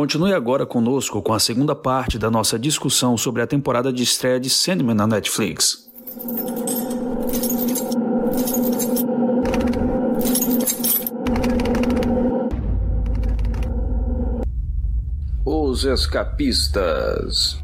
Continue agora conosco com a segunda parte da nossa discussão sobre a temporada de estreia de Sandman na Netflix. Os Escapistas.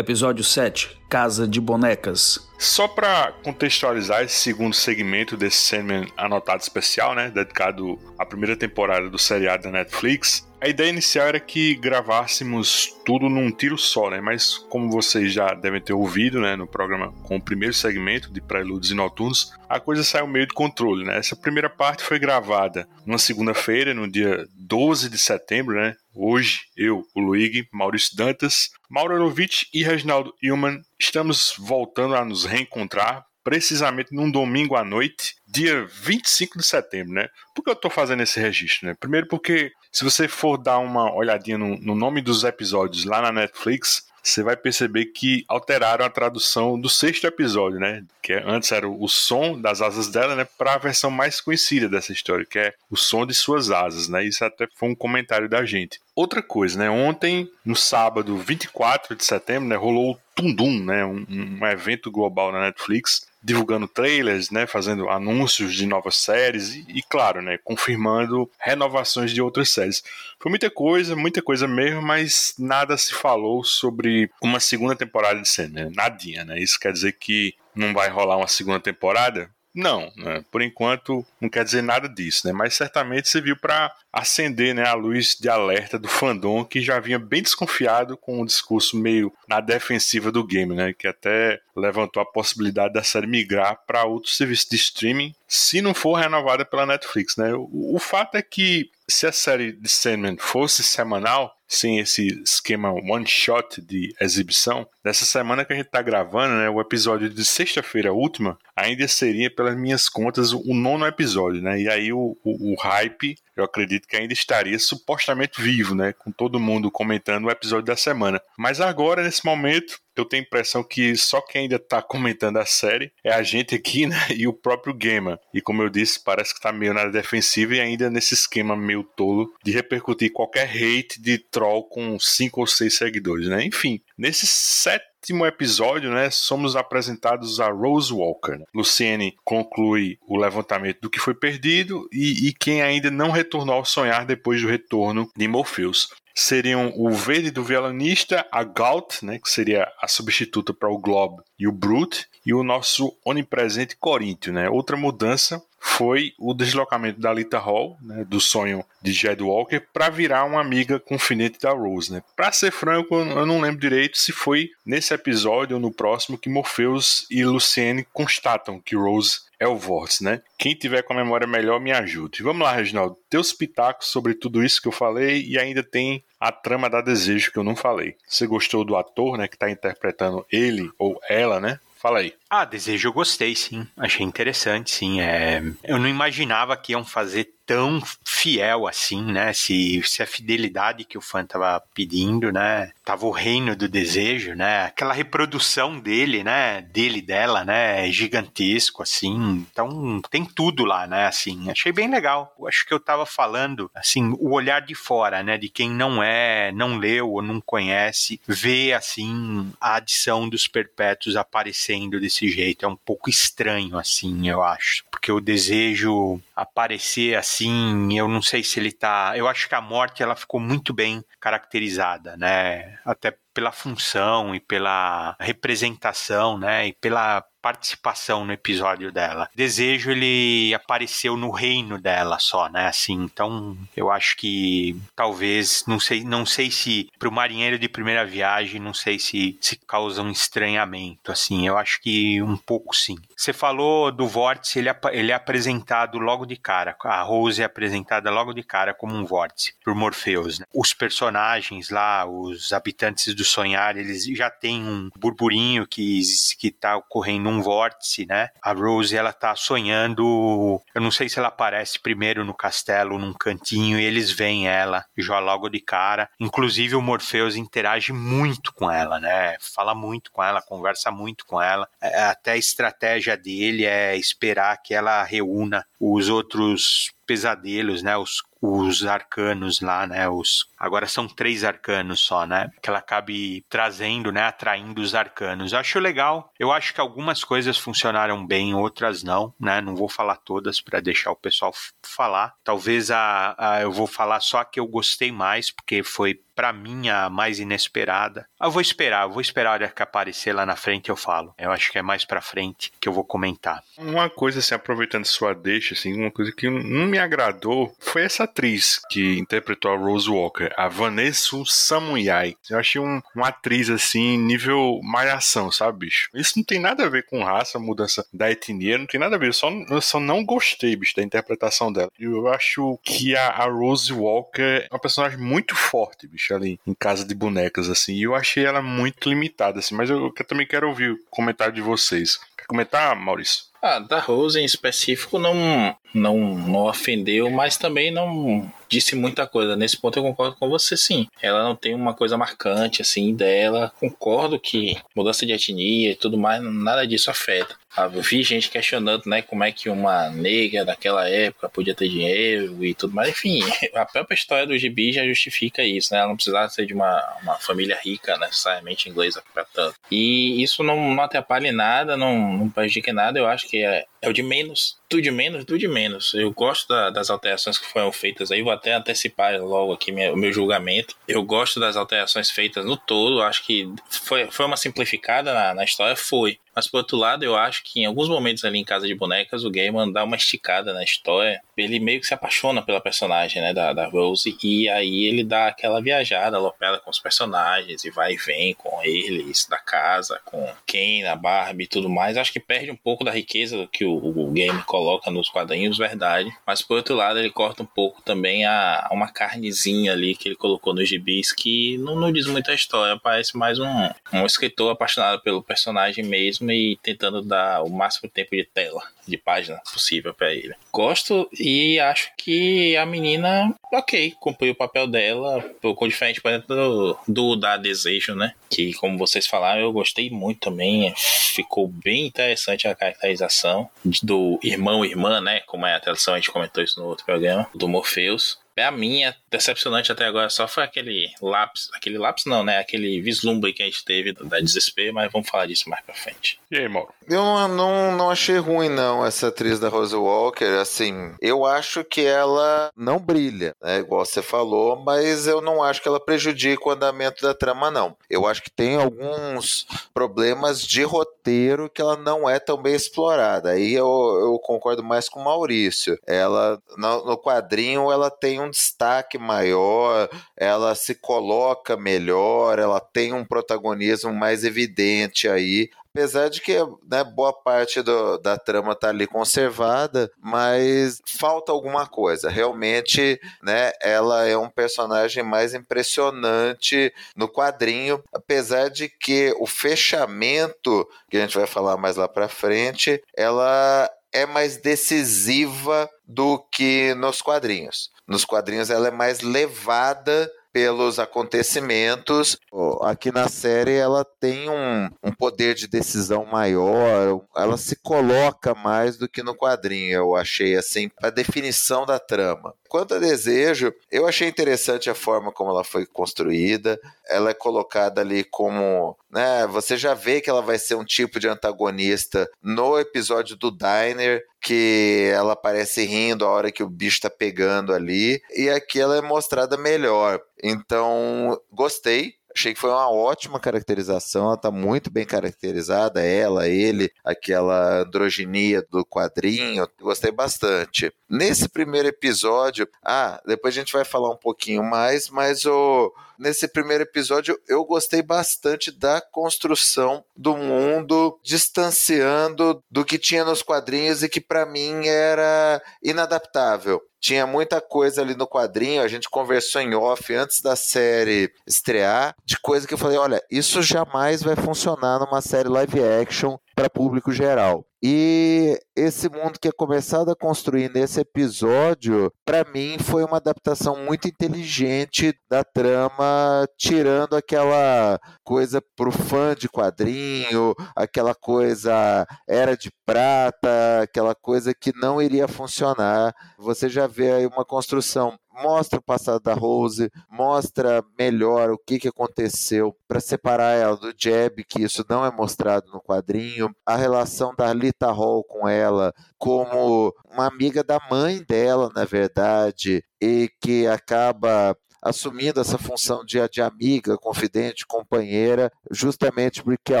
Episódio 7 Casa de Bonecas. Só para contextualizar esse segundo segmento desse Sandman anotado especial, né, dedicado à primeira temporada do seriado da Netflix, a ideia inicial era que gravássemos tudo num tiro só, né? Mas como vocês já devem ter ouvido, né, no programa com o primeiro segmento de Preludes e Noturnos, a coisa saiu meio de controle, né? Essa primeira parte foi gravada numa segunda-feira, no dia 12 de setembro, né? Hoje, eu, o Luigi, Maurício Dantas, Mauro Lovitch e Reginaldo Hillman estamos voltando a nos reencontrar precisamente num domingo à noite, dia 25 de setembro, né? Por que eu tô fazendo esse registro, né? Primeiro porque se você for dar uma olhadinha no, no nome dos episódios lá na Netflix, você vai perceber que alteraram a tradução do sexto episódio, né? Que é, antes era o som das asas dela, né? Para a versão mais conhecida dessa história, que é o som de suas asas, né? Isso até foi um comentário da gente. Outra coisa, né? Ontem, no sábado 24 de setembro, né? Rolou o Tundum, né? Um, um evento global na Netflix divulgando trailers, né, fazendo anúncios de novas séries e, e, claro, né, confirmando renovações de outras séries. Foi muita coisa, muita coisa mesmo, mas nada se falou sobre uma segunda temporada de cena, né? nadinha, né? Isso quer dizer que não vai rolar uma segunda temporada? Não, né? por enquanto não quer dizer nada disso, né? Mas certamente você viu para acender né, a luz de alerta do fandom que já vinha bem desconfiado com um discurso meio na defensiva do game, né? Que até levantou a possibilidade da série migrar para outros serviços de streaming se não for renovada pela Netflix, né? O, o fato é que se a série de Sandman fosse semanal, sem esse esquema one shot de exibição, nessa semana que a gente está gravando, né, o episódio de sexta-feira última, ainda seria, pelas minhas contas, o nono episódio, né? E aí o, o, o hype eu acredito que ainda estaria supostamente vivo, né? Com todo mundo comentando o episódio da semana. Mas agora, nesse momento, eu tenho a impressão que só quem ainda tá comentando a série é a gente aqui, né? E o próprio Gamer. E como eu disse, parece que tá meio na defensiva e ainda nesse esquema meio tolo de repercutir qualquer hate de troll com cinco ou seis seguidores, né? Enfim, nesses sete sétimo episódio, né, somos apresentados a Rose Walker. Né? Luciene conclui o levantamento do que foi perdido e, e quem ainda não retornou ao sonhar depois do retorno de Morpheus seriam o verde do violonista, a Galt, né, que seria a substituta para o Glob e o Brute, e o nosso onipresente Coríntio. Né? Outra mudança foi o deslocamento da Lita Hall, né, do sonho de Jed Walker, para virar uma amiga confidente da Rose. Né? Para ser franco, eu não lembro direito se foi nesse episódio ou no próximo que Morpheus e Luciene constatam que Rose é o Vórtice, né? Quem tiver com a memória melhor, me ajude. Vamos lá, Reginaldo. Teus pitacos sobre tudo isso que eu falei e ainda tem a trama da Desejo que eu não falei. Você gostou do ator, né, que está interpretando ele ou ela, né? Fala aí. Ah, Desejo eu gostei, sim. Achei interessante, sim. É... Eu não imaginava que iam fazer tão fiel assim, né? Se, se a fidelidade que o fã tava pedindo, né? Tava o reino do desejo, né? Aquela reprodução dele, né? Dele dela, né? É gigantesco, assim. Então tem tudo lá, né? Assim, achei bem legal. Eu acho que eu tava falando, assim, o olhar de fora, né? De quem não é, não leu ou não conhece, vê, assim, a adição dos perpétuos aparecendo desse jeito. É um pouco estranho, assim, eu acho. Porque o desejo aparecer assim, eu não sei se ele tá. Eu acho que a morte ela ficou muito bem caracterizada, né? Até pela função e pela representação, né? E pela participação no episódio dela. Desejo ele apareceu no reino dela só, né? Assim, então eu acho que talvez não sei, não sei se para o marinheiro de primeira viagem, não sei se se causa um estranhamento, assim. Eu acho que um pouco sim. Você falou do vórtice, ele, ele é apresentado logo de cara. A Rose é apresentada logo de cara como um vórtice por Morpheus. Né? Os personagens lá, os habitantes do sonhar, eles já têm um burburinho que que está ocorrendo um vórtice, né? A Rose, ela tá sonhando, eu não sei se ela aparece primeiro no castelo, num cantinho, e eles veem ela já logo de cara. Inclusive o Morpheus interage muito com ela, né? Fala muito com ela, conversa muito com ela. É, até a estratégia dele é esperar que ela reúna os outros pesadelos, né? Os, os arcanos lá, né? Os, agora são três arcanos só, né? Que ela acabe trazendo, né? Atraindo os arcanos. Eu acho legal. Eu acho que algumas coisas funcionaram bem, outras não, né? Não vou falar todas para deixar o pessoal falar. Talvez a, a, eu vou falar só a que eu gostei mais, porque foi para mim a mais inesperada. Eu vou esperar, eu vou esperar a hora que aparecer lá na frente eu falo. Eu acho que é mais para frente que eu vou comentar. Uma coisa assim, aproveitando sua deixa, assim, uma coisa que não me agradou foi essa atriz que interpretou a Rose Walker, a Vanessa Samuyai. Eu achei um, uma atriz assim, nível malhação, sabe, bicho? Isso não tem nada a ver com raça, mudança da etnia, não tem nada a ver. Eu só, eu só não gostei, bicho, da interpretação dela. Eu acho que a, a Rose Walker é uma personagem muito forte, bicho ali em casa de bonecas, assim. E eu achei ela muito limitada, assim. Mas eu, eu também quero ouvir o comentário de vocês. Quer comentar, Maurício? Ah, da Rose em específico não, não, não ofendeu, mas também não disse muita coisa. Nesse ponto eu concordo com você, sim. Ela não tem uma coisa marcante, assim, dela. Concordo que mudança de etnia e tudo mais, nada disso afeta. Eu vi gente questionando, né, como é que uma negra daquela época podia ter dinheiro e tudo mais. Enfim, a própria história do gibi já justifica isso, né? Ela não precisava ser de uma, uma família rica, necessariamente inglesa para tanto. E isso não, não atrapalha em nada, não, não prejudica em nada. Eu acho que é, é o de menos. Tudo de menos, tudo de menos. Eu gosto da, das alterações que foram feitas aí. Vou até antecipar logo aqui o meu julgamento. Eu gosto das alterações feitas no todo. Acho que foi, foi uma simplificada na, na história, foi. Mas por outro lado, eu acho que em alguns momentos ali em Casa de Bonecas, o Gaiman dá uma esticada na história. Ele meio que se apaixona pela personagem, né, da, da Rose, e aí ele dá aquela viajada, aloprada com os personagens, e vai e vem com eles, da casa, com Ken, a Barbie e tudo mais. Acho que perde um pouco da riqueza que o, o game coloca nos quadrinhos, verdade. Mas por outro lado, ele corta um pouco também a, uma carnezinha ali que ele colocou nos gibis, que não, não diz muita história, parece mais um, um escritor apaixonado pelo personagem mesmo e tentando dar o máximo tempo de tela, de página possível para ele. Gosto e acho que a menina, ok, cumpriu o papel dela, pouco diferente, do, do da Desejo, né? Que, como vocês falaram, eu gostei muito também. Ficou bem interessante a caracterização do irmão irmã, né? Como é a tradução, a gente comentou isso no outro programa, do Morpheus. É a minha decepcionante até agora só foi aquele lápis, aquele lápis não, né? Aquele vislumbre que a gente teve da desespero, mas vamos falar disso mais pra frente. E aí, Mauro? Eu não, não, não achei ruim, não, essa atriz da Rose Walker. Assim, eu acho que ela não brilha, né? Igual você falou, mas eu não acho que ela prejudica o andamento da trama, não. Eu acho que tem alguns problemas de roteiro que ela não é tão bem explorada. Aí eu, eu concordo mais com o Maurício. Ela, no, no quadrinho, ela tem um destaque maior, ela se coloca melhor, ela tem um protagonismo mais evidente aí, apesar de que né, boa parte do, da trama está ali conservada, mas falta alguma coisa. Realmente, né, ela é um personagem mais impressionante no quadrinho, apesar de que o fechamento, que a gente vai falar mais lá para frente, ela é mais decisiva do que nos quadrinhos. Nos quadrinhos ela é mais levada pelos acontecimentos. Aqui na série ela tem um, um, poder de decisão maior, ela se coloca mais do que no quadrinho, eu achei assim, a definição da trama. Quanto a desejo, eu achei interessante a forma como ela foi construída. Ela é colocada ali como, né, você já vê que ela vai ser um tipo de antagonista no episódio do Diner, que ela aparece rindo a hora que o bicho tá pegando ali, e aqui ela é mostrada melhor. Então, gostei. Achei que foi uma ótima caracterização, ela tá muito bem caracterizada, ela, ele, aquela androginia do quadrinho, gostei bastante. Nesse primeiro episódio, ah, depois a gente vai falar um pouquinho mais, mas o nesse primeiro episódio eu gostei bastante da construção do mundo, distanciando do que tinha nos quadrinhos e que para mim era inadaptável tinha muita coisa ali no quadrinho, a gente conversou em off antes da série estrear, de coisa que eu falei, olha, isso jamais vai funcionar numa série live action para público geral. E esse mundo que é começado a construir nesse episódio, para mim foi uma adaptação muito inteligente da trama, tirando aquela coisa pro fã de quadrinho, aquela coisa era de prata, aquela coisa que não iria funcionar. Você já vê aí uma construção. Mostra o passado da Rose, mostra melhor o que, que aconteceu para separar ela do Jeb, que isso não é mostrado no quadrinho, a relação da Lita Hall com ela como uma amiga da mãe dela, na verdade, e que acaba assumindo essa função de, de amiga, confidente, companheira, justamente porque a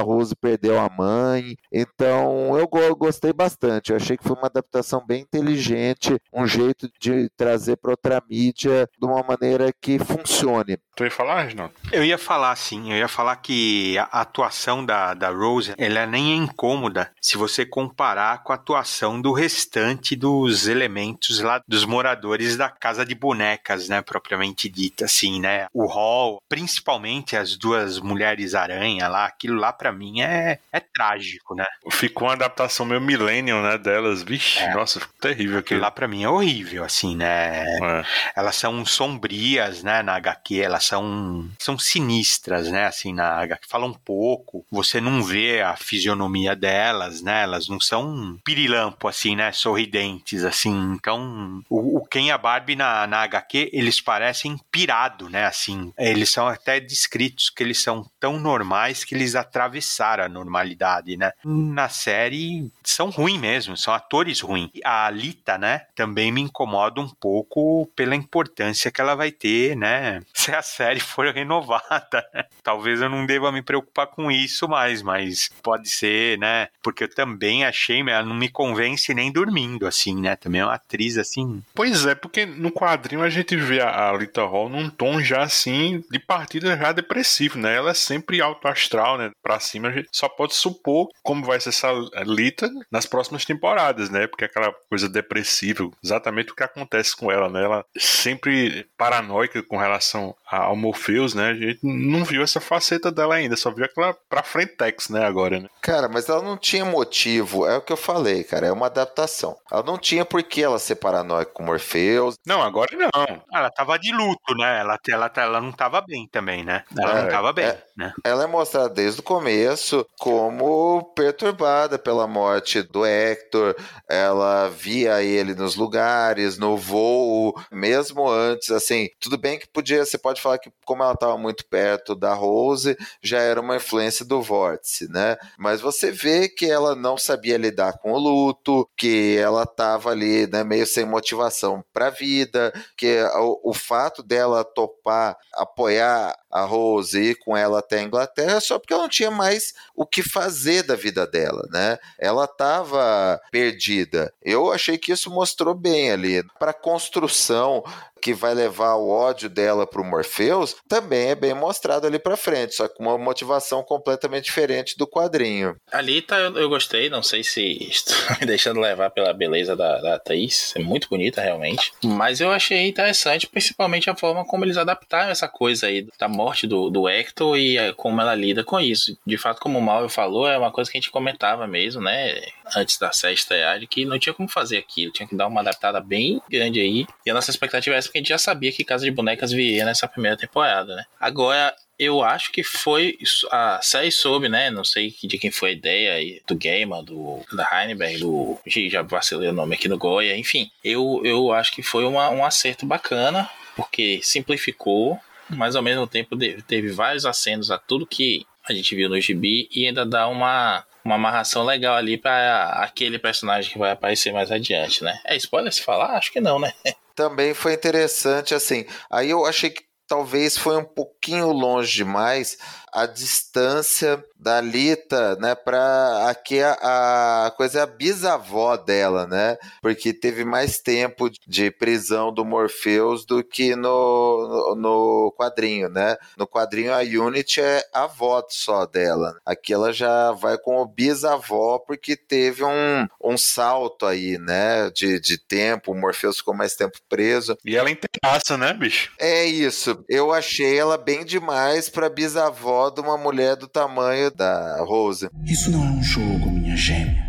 Rose perdeu a mãe. Então eu gostei bastante. Eu achei que foi uma adaptação bem inteligente, um jeito de trazer para outra mídia de uma maneira que funcione. Tu ia falar, Reginaldo? Eu ia falar, sim. Eu ia falar que a atuação da, da Rose, ela nem é incômoda se você comparar com a atuação do restante dos elementos lá dos moradores da Casa de Bonecas, né, propriamente dita, assim, né? O Hall, principalmente as duas mulheres aranha lá, aquilo lá para mim é, é trágico, né? Ficou uma adaptação meio millennium, né, delas. Vixe, é. nossa, ficou terrível aquilo. Aquilo lá para mim é horrível, assim, né? É. Elas são sombrias, né, na HQ, elas são, são sinistras, né? Assim, na HQ falam pouco, você não vê a fisionomia delas, né? Elas não são pirilampo, assim, né? Sorridentes, assim. Então, o, o Ken e a Barbie na, na HQ, eles parecem pirado, né? Assim, eles são até descritos que eles são tão normais que eles atravessaram a normalidade, né? Na série, são ruins mesmo, são atores ruins. A Alita, né? Também me incomoda um pouco pela importância que ela vai ter, né? Se a série for renovada. Talvez eu não deva me preocupar com isso mais, mas pode ser, né? Porque eu também achei, ela não me convence nem dormindo, assim, né? Também é uma atriz, assim. Pois é, porque no quadrinho a gente vê a Lita Hall num tom já, assim, de partida já depressivo, né? Ela é sempre alto astral, né? Pra cima a gente só pode supor como vai ser essa Lita nas próximas temporadas, né? Porque aquela coisa depressiva, exatamente o que acontece com ela, né? Ela sempre paranoica com relação ao Morpheus, né? A gente não viu essa faceta dela ainda, só viu aquela pra frentex, né, agora, né? Cara, mas ela não tinha motivo, é o que eu falei, cara, é uma adaptação. Ela não tinha por que ela ser paranoica com Morpheus. Não, agora não. Ela tava de luto, né? Ela, ela, ela não tava bem também, né? Ela é, não tava bem, é, né? Ela é mostrada desde o começo como perturbada pela morte do Hector. Ela via ele nos lugares, no voo, mesmo antes, assim, tudo bem que podia, você pode falar que como ela estava muito perto da Rose, já era uma influência do vórtice, né? Mas você vê que ela não sabia lidar com o luto, que ela estava ali, né, meio sem motivação para a vida, que o, o fato dela topar apoiar a Rose ir com ela até a Inglaterra só porque ela não tinha mais o que fazer da vida dela, né? Ela estava perdida. Eu achei que isso mostrou bem ali. Para a construção que vai levar o ódio dela pro Morpheus, também é bem mostrado ali pra frente, só com uma motivação completamente diferente do quadrinho. Ali tá, eu, eu gostei, não sei se estou me deixando levar pela beleza da, da Thaís, é muito bonita realmente, mas eu achei interessante, principalmente a forma como eles adaptaram essa coisa aí da morte do, do Hector e eh, como ela lida com isso. De fato, como o Mauro falou, é uma coisa que a gente comentava mesmo, né, antes da série estrear, de que não tinha como fazer aquilo, tinha que dar uma adaptada bem grande aí, e a nossa expectativa é essa porque a gente já sabia que Casa de Bonecas viria nessa primeira temporada, né? Agora, eu acho que foi a série soube, né? Não sei de quem foi a ideia do Gamer, do da Heinberg, do já vacilei o nome aqui no Goya, enfim. Eu, eu acho que foi uma, um acerto bacana, porque simplificou, mas ao mesmo tempo teve vários acenos a tudo que a gente viu no gibi e ainda dá uma uma amarração legal ali para aquele personagem que vai aparecer mais adiante, né? É spoiler se falar? Acho que não, né? Também foi interessante, assim. Aí eu achei que talvez foi um pouquinho longe demais a distância da Lita, né, pra aqui a, a coisa é a bisavó dela, né? Porque teve mais tempo de prisão do Morpheus do que no, no, no quadrinho, né? No quadrinho a Unity é a avó só dela. Aqui ela já vai com o bisavó porque teve um, um salto aí, né? De, de tempo, o Morpheus ficou mais tempo preso. E ela inteiraça, né, bicho? É isso. Eu achei ela bem demais pra bisavó de uma mulher do tamanho da Rose. Isso não é um jogo, minha gêmea.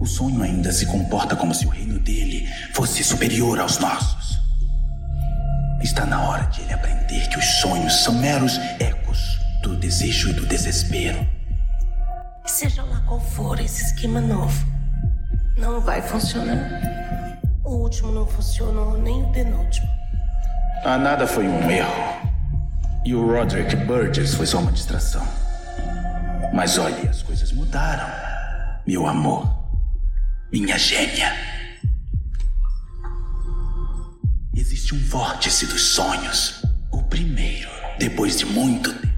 O sonho ainda se comporta como se o reino dele fosse superior aos nossos. Está na hora de ele aprender que os sonhos são meros ecos do desejo e do desespero. Seja lá qual for esse esquema novo, não vai funcionar. O último não funcionou, nem o penúltimo. A nada foi um erro. E o Roderick Burgess foi só uma distração. Mas olhe, as coisas mudaram. Meu amor. Minha gêmea. Existe um vórtice dos sonhos. O primeiro, depois de muito tempo.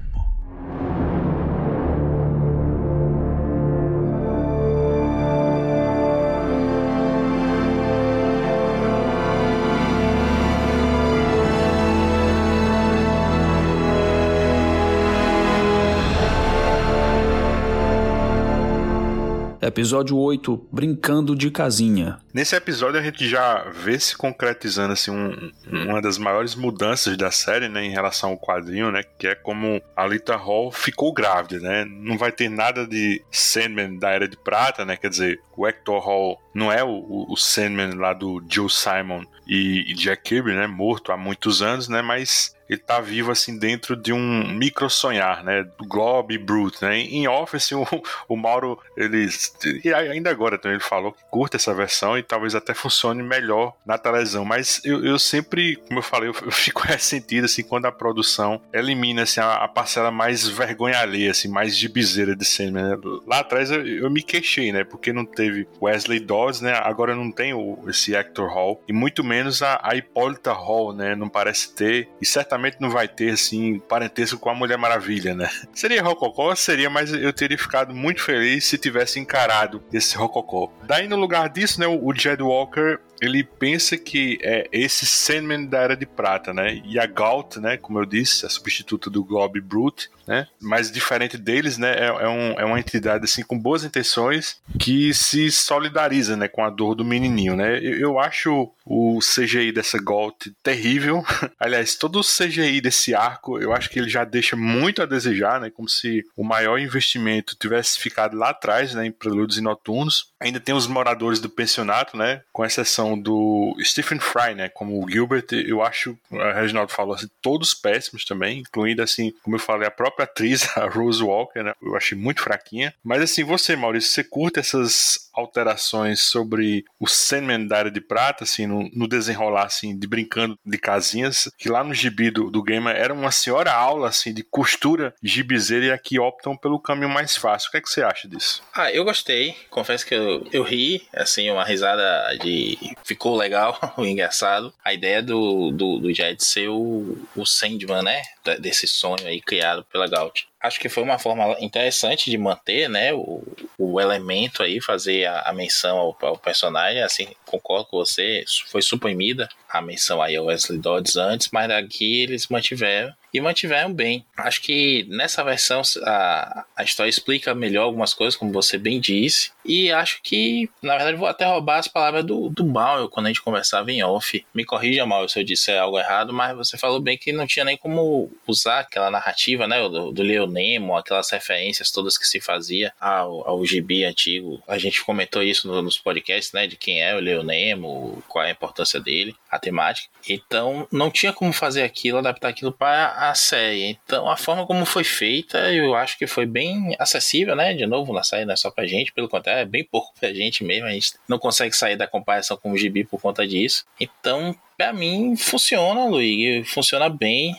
Episódio 8 Brincando de Casinha. Nesse episódio a gente já vê se concretizando assim, um, uma das maiores mudanças da série né, em relação ao quadrinho, né, que é como a Lita Hall ficou grávida. Né? Não vai ter nada de Sandman da Era de Prata, né? quer dizer, o Hector Hall não é o, o Sandman lá do Joe Simon e, e Jack Kirby, né, morto há muitos anos, né, mas ele tá vivo assim dentro de um micro sonhar, né? Do Glob e Brute, né? Em Office, o, o Mauro, ele. E ainda agora também ele falou que curta essa versão e talvez até funcione melhor na televisão. Mas eu, eu sempre, como eu falei, eu, eu fico ressentido assim quando a produção elimina assim, a, a parcela mais vergonha alheia, assim, mais gibizeira de Sandman. Né? Lá atrás eu, eu, me queixei, né? Porque não teve Wesley Dodds, né? Agora não tem o, esse Hector Hall e muito menos a, a Hipólita Hall, né? Não parece ter. E certamente não vai ter, assim, parentesco com a Mulher Maravilha, né? Seria Rococó? Seria, mas eu teria ficado muito feliz se tivesse encarado esse Rococó. Daí, no lugar disso, né, o Jed Walker ele pensa que é esse Sandman da Era de Prata, né? E a Galt, né, como eu disse, a substituta do Glob Brute, né? Mas diferente deles, né, é, é, um, é uma entidade assim com boas intenções que se solidariza, né, com a dor do menininho, né? Eu, eu acho o CGI dessa Galt terrível. Aliás, todo o CGI desse arco, eu acho que ele já deixa muito a desejar, né? Como se o maior investimento tivesse ficado lá atrás, né, em Prelúdios e Noturnos. Ainda tem os moradores do pensionato, né? Com exceção do Stephen Fry, né? Como o Gilbert, eu acho, a Reginaldo falou assim, todos péssimos também, incluindo assim, como eu falei, a própria atriz, a Rose Walker, né? Eu achei muito fraquinha. Mas assim, você, Maurício, você curta essas alterações sobre o Sandman da Era de Prata, assim, no, no, desenrolar, assim, de brincando de casinhas, que lá no gibi do, do Gamer era uma senhora aula, assim, de costura gibizeira e aqui optam pelo caminho mais fácil. O que é que você acha disso? Ah, eu gostei. Confesso que eu, eu ri, assim, uma risada de... Ficou legal, engraçado. A ideia do, do, do ser o, o Sandman, né? Desse sonho aí criado pela Gaut acho que foi uma forma interessante de manter, né, o, o elemento aí, fazer a, a menção ao, ao, personagem, assim, concordo com você, foi suprimida a menção aí ao Wesley Dodds antes, mas aqui eles mantiveram e mantiveram bem. Acho que nessa versão a, a história explica melhor algumas coisas, como você bem disse, e acho que, na verdade, vou até roubar as palavras do, do Mal quando a gente conversava em off. Me corrija, Mal, se eu disser algo errado, mas você falou bem que não tinha nem como usar aquela narrativa, né, do, do Leo Nemo, aquelas referências todas que se fazia ao, ao gibi antigo. A gente comentou isso no, nos podcasts, né, de quem é o Leo Nemo, qual é a importância dele, a temática. Então, não tinha como fazer aquilo, adaptar aquilo para a série. Então, a forma como foi feita, eu acho que foi bem acessível, né? De novo, na série não é só pra gente, pelo contrário, é bem pouco pra gente mesmo. A gente não consegue sair da comparação com o gibi por conta disso. Então, para mim, funciona, Luiz. Funciona bem.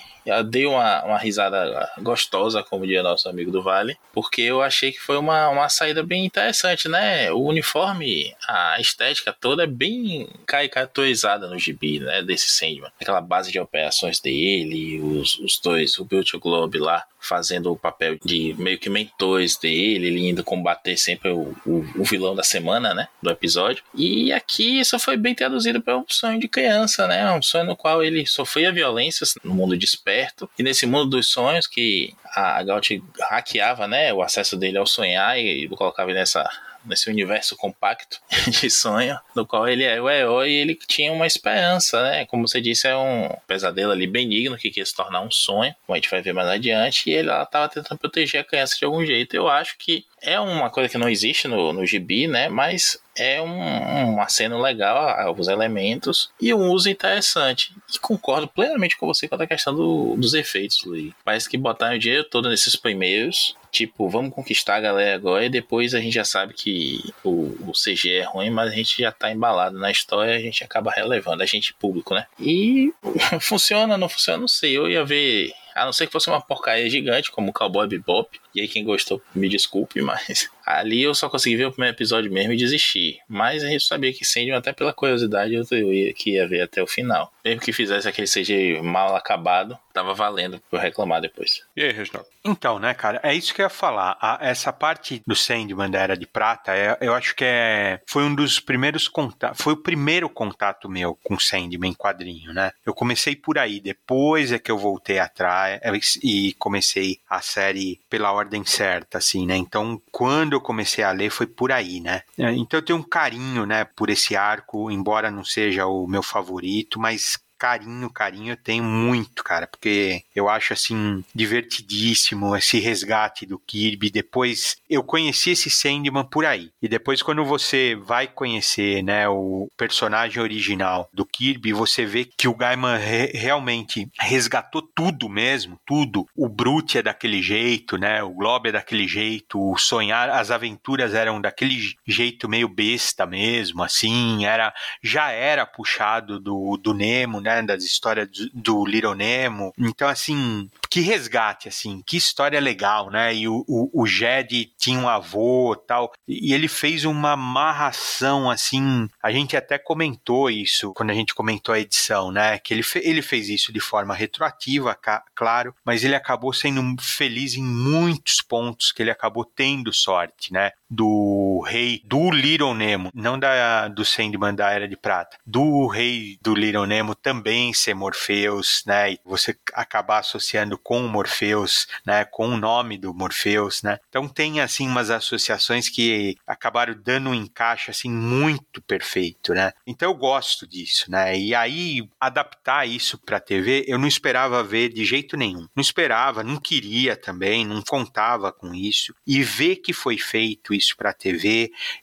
Dei uma, uma risada gostosa, como diria nosso amigo do Vale, porque eu achei que foi uma, uma saída bem interessante, né? O uniforme, a estética toda é bem caricaturizada no gibi, né? Desse Sandman. Aquela base de operações dele, os, os dois, o Beauty Globe lá, fazendo o papel de meio que mentores dele, ele indo combater sempre o, o, o, vilão da semana, né? Do episódio. E aqui isso foi bem traduzido para um sonho de criança, né? Um sonho no qual ele sofria violências no mundo desperto. E nesse mundo dos sonhos que a Gaut hackeava, né? O acesso dele ao sonhar e, e colocava nessa nesse universo compacto de sonho, no qual ele é o herói e ele tinha uma esperança, né? Como você disse, é um pesadelo ali benigno que quer se tornar um sonho, como a gente vai ver mais adiante, e ele estava tentando proteger a criança de algum jeito. Eu acho que é uma coisa que não existe no, no gibi, né? Mas é um, um aceno legal os elementos e um uso interessante. E concordo plenamente com você quanto à questão do, dos efeitos, Luiz. Parece que botaram o dinheiro todo nesses primeiros. Tipo, vamos conquistar a galera agora e depois a gente já sabe que o, o CG é ruim, mas a gente já tá embalado na história, a gente acaba relevando, a gente público, né? E funciona, não funciona, não sei. Eu ia ver a não ser que fosse uma porcaria gigante, como o Cowboy Bebop. E aí, quem gostou, me desculpe, mas ali eu só consegui ver o primeiro episódio mesmo e desistir. Mas a gente sabia que Sandman, até pela curiosidade, eu ia, que ia ver até o final. Mesmo que fizesse aquele CG mal acabado, tava valendo pra eu reclamar depois. E aí, Reginaldo? Então, né, cara, é isso que eu ia falar. A, essa parte do Sandman da Era de Prata, é, eu acho que é, foi um dos primeiros contatos, foi o primeiro contato meu com Sandman em quadrinho, né? Eu comecei por aí, depois é que eu voltei atrás é, e comecei a série pela ordem certa, assim, né? Então, quando eu comecei a ler, foi por aí, né? É, então eu tenho um carinho, né, por esse arco, embora não seja o meu favorito, mas carinho, carinho eu tenho muito, cara, porque eu acho assim divertidíssimo esse resgate do Kirby. Depois eu conheci esse Sandman por aí. E depois quando você vai conhecer, né, o personagem original do Kirby, você vê que o Gaiman re realmente resgatou tudo mesmo, tudo. O Brute é daquele jeito, né? O Globe é daquele jeito, o sonhar, as aventuras eram daquele jeito meio besta mesmo, assim, era já era puxado do, do Nemo, né? Né, das histórias do, do Little Nemo. Então, assim, que resgate, assim, que história legal, né? E o, o, o Jed tinha um avô tal, e ele fez uma amarração, assim, a gente até comentou isso quando a gente comentou a edição, né? Que ele, fe, ele fez isso de forma retroativa, claro, mas ele acabou sendo feliz em muitos pontos que ele acabou tendo sorte, né? Do rei do Little Nemo, não da, do Sandman da Era de Prata, do rei do Little Nemo também ser Morpheus, né? E você acabar associando com o Morpheus, né, com o nome do Morpheus, né? Então tem assim umas associações que acabaram dando um encaixe assim muito perfeito, né? Então eu gosto disso, né? E aí adaptar isso para TV, eu não esperava ver de jeito nenhum. Não esperava, não queria também, não contava com isso e ver que foi feito isso para TV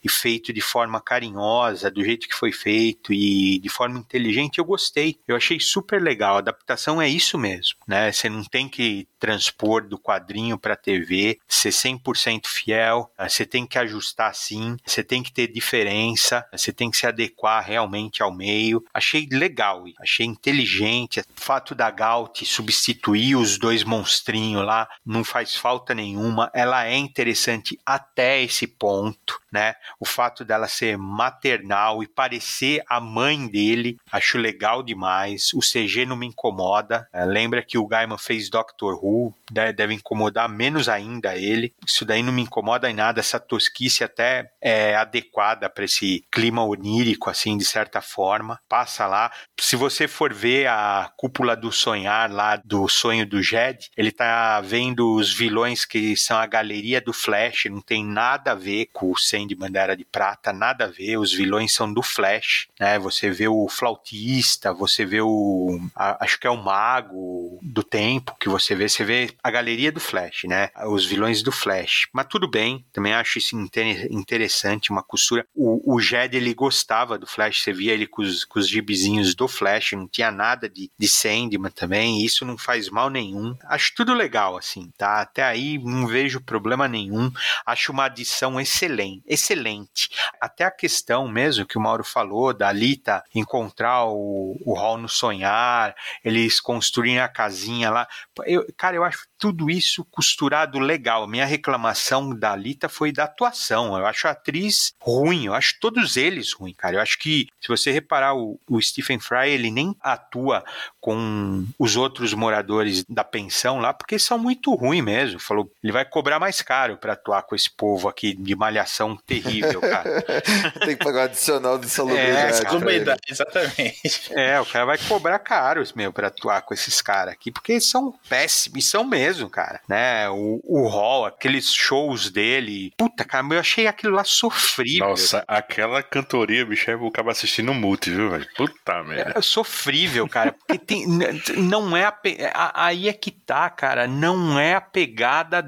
e feito de forma carinhosa, do jeito que foi feito e de forma inteligente, eu gostei. Eu achei super legal. A adaptação é isso mesmo, né? Você não tem que transpor do quadrinho para a TV, ser 100% fiel, né? você tem que ajustar sim, você tem que ter diferença, você tem que se adequar realmente ao meio. Achei legal, achei inteligente. O fato da Gaut substituir os dois monstrinhos lá não faz falta nenhuma. Ela é interessante até esse ponto, né? O fato dela ser maternal e parecer a mãe dele, acho legal demais. O CG não me incomoda. É, lembra que o Gaiman fez Doctor Who, deve incomodar menos ainda ele. Isso daí não me incomoda em nada. Essa tosquice até é adequada para esse clima onírico, assim, de certa forma. Passa lá. Se você for ver a cúpula do sonhar lá do sonho do Jed, ele tá vendo os vilões que são a galeria do Flash, não tem nada a ver com o Sandman da Era de Prata, nada a ver. Os vilões são do Flash, né? Você vê o flautista, você vê o. A, acho que é o mago do tempo que você vê, você você vê a galeria do Flash, né? Os vilões do Flash. Mas tudo bem, também acho isso interessante, uma costura. O, o Jed, ele gostava do Flash, você via ele com os, com os gibizinhos do Flash, não tinha nada de, de Sandman também, isso não faz mal nenhum. Acho tudo legal, assim, tá? Até aí não vejo problema nenhum. Acho uma adição excelente, excelente. Até a questão mesmo que o Mauro falou da Lita encontrar o, o Hall no sonhar, eles construírem a casinha lá. Eu, cara, eu acho tudo isso costurado legal. Minha reclamação da Lita foi da atuação. Eu acho a atriz ruim, eu acho todos eles ruins, cara. Eu acho que, se você reparar, o, o Stephen Fry, ele nem atua com os outros moradores da pensão lá, porque são muito ruins mesmo. Falou, ele vai cobrar mais caro para atuar com esse povo aqui de malhação terrível, cara. Tem que pagar um adicional de salubridade. É, exatamente. É, o cara vai cobrar caro, meu, para atuar com esses caras aqui, porque eles são péssimos, são mesmo, cara. Né? O, o Hall, aqueles shows dele. Puta, cara, eu achei aquilo lá sofrível. Nossa, aquela cantoria, bicho, eu acaba assistindo mute, viu, velho? Puta merda. É sofrível, cara. Porque tem, não é a, aí é que tá, cara. Não é a pegada.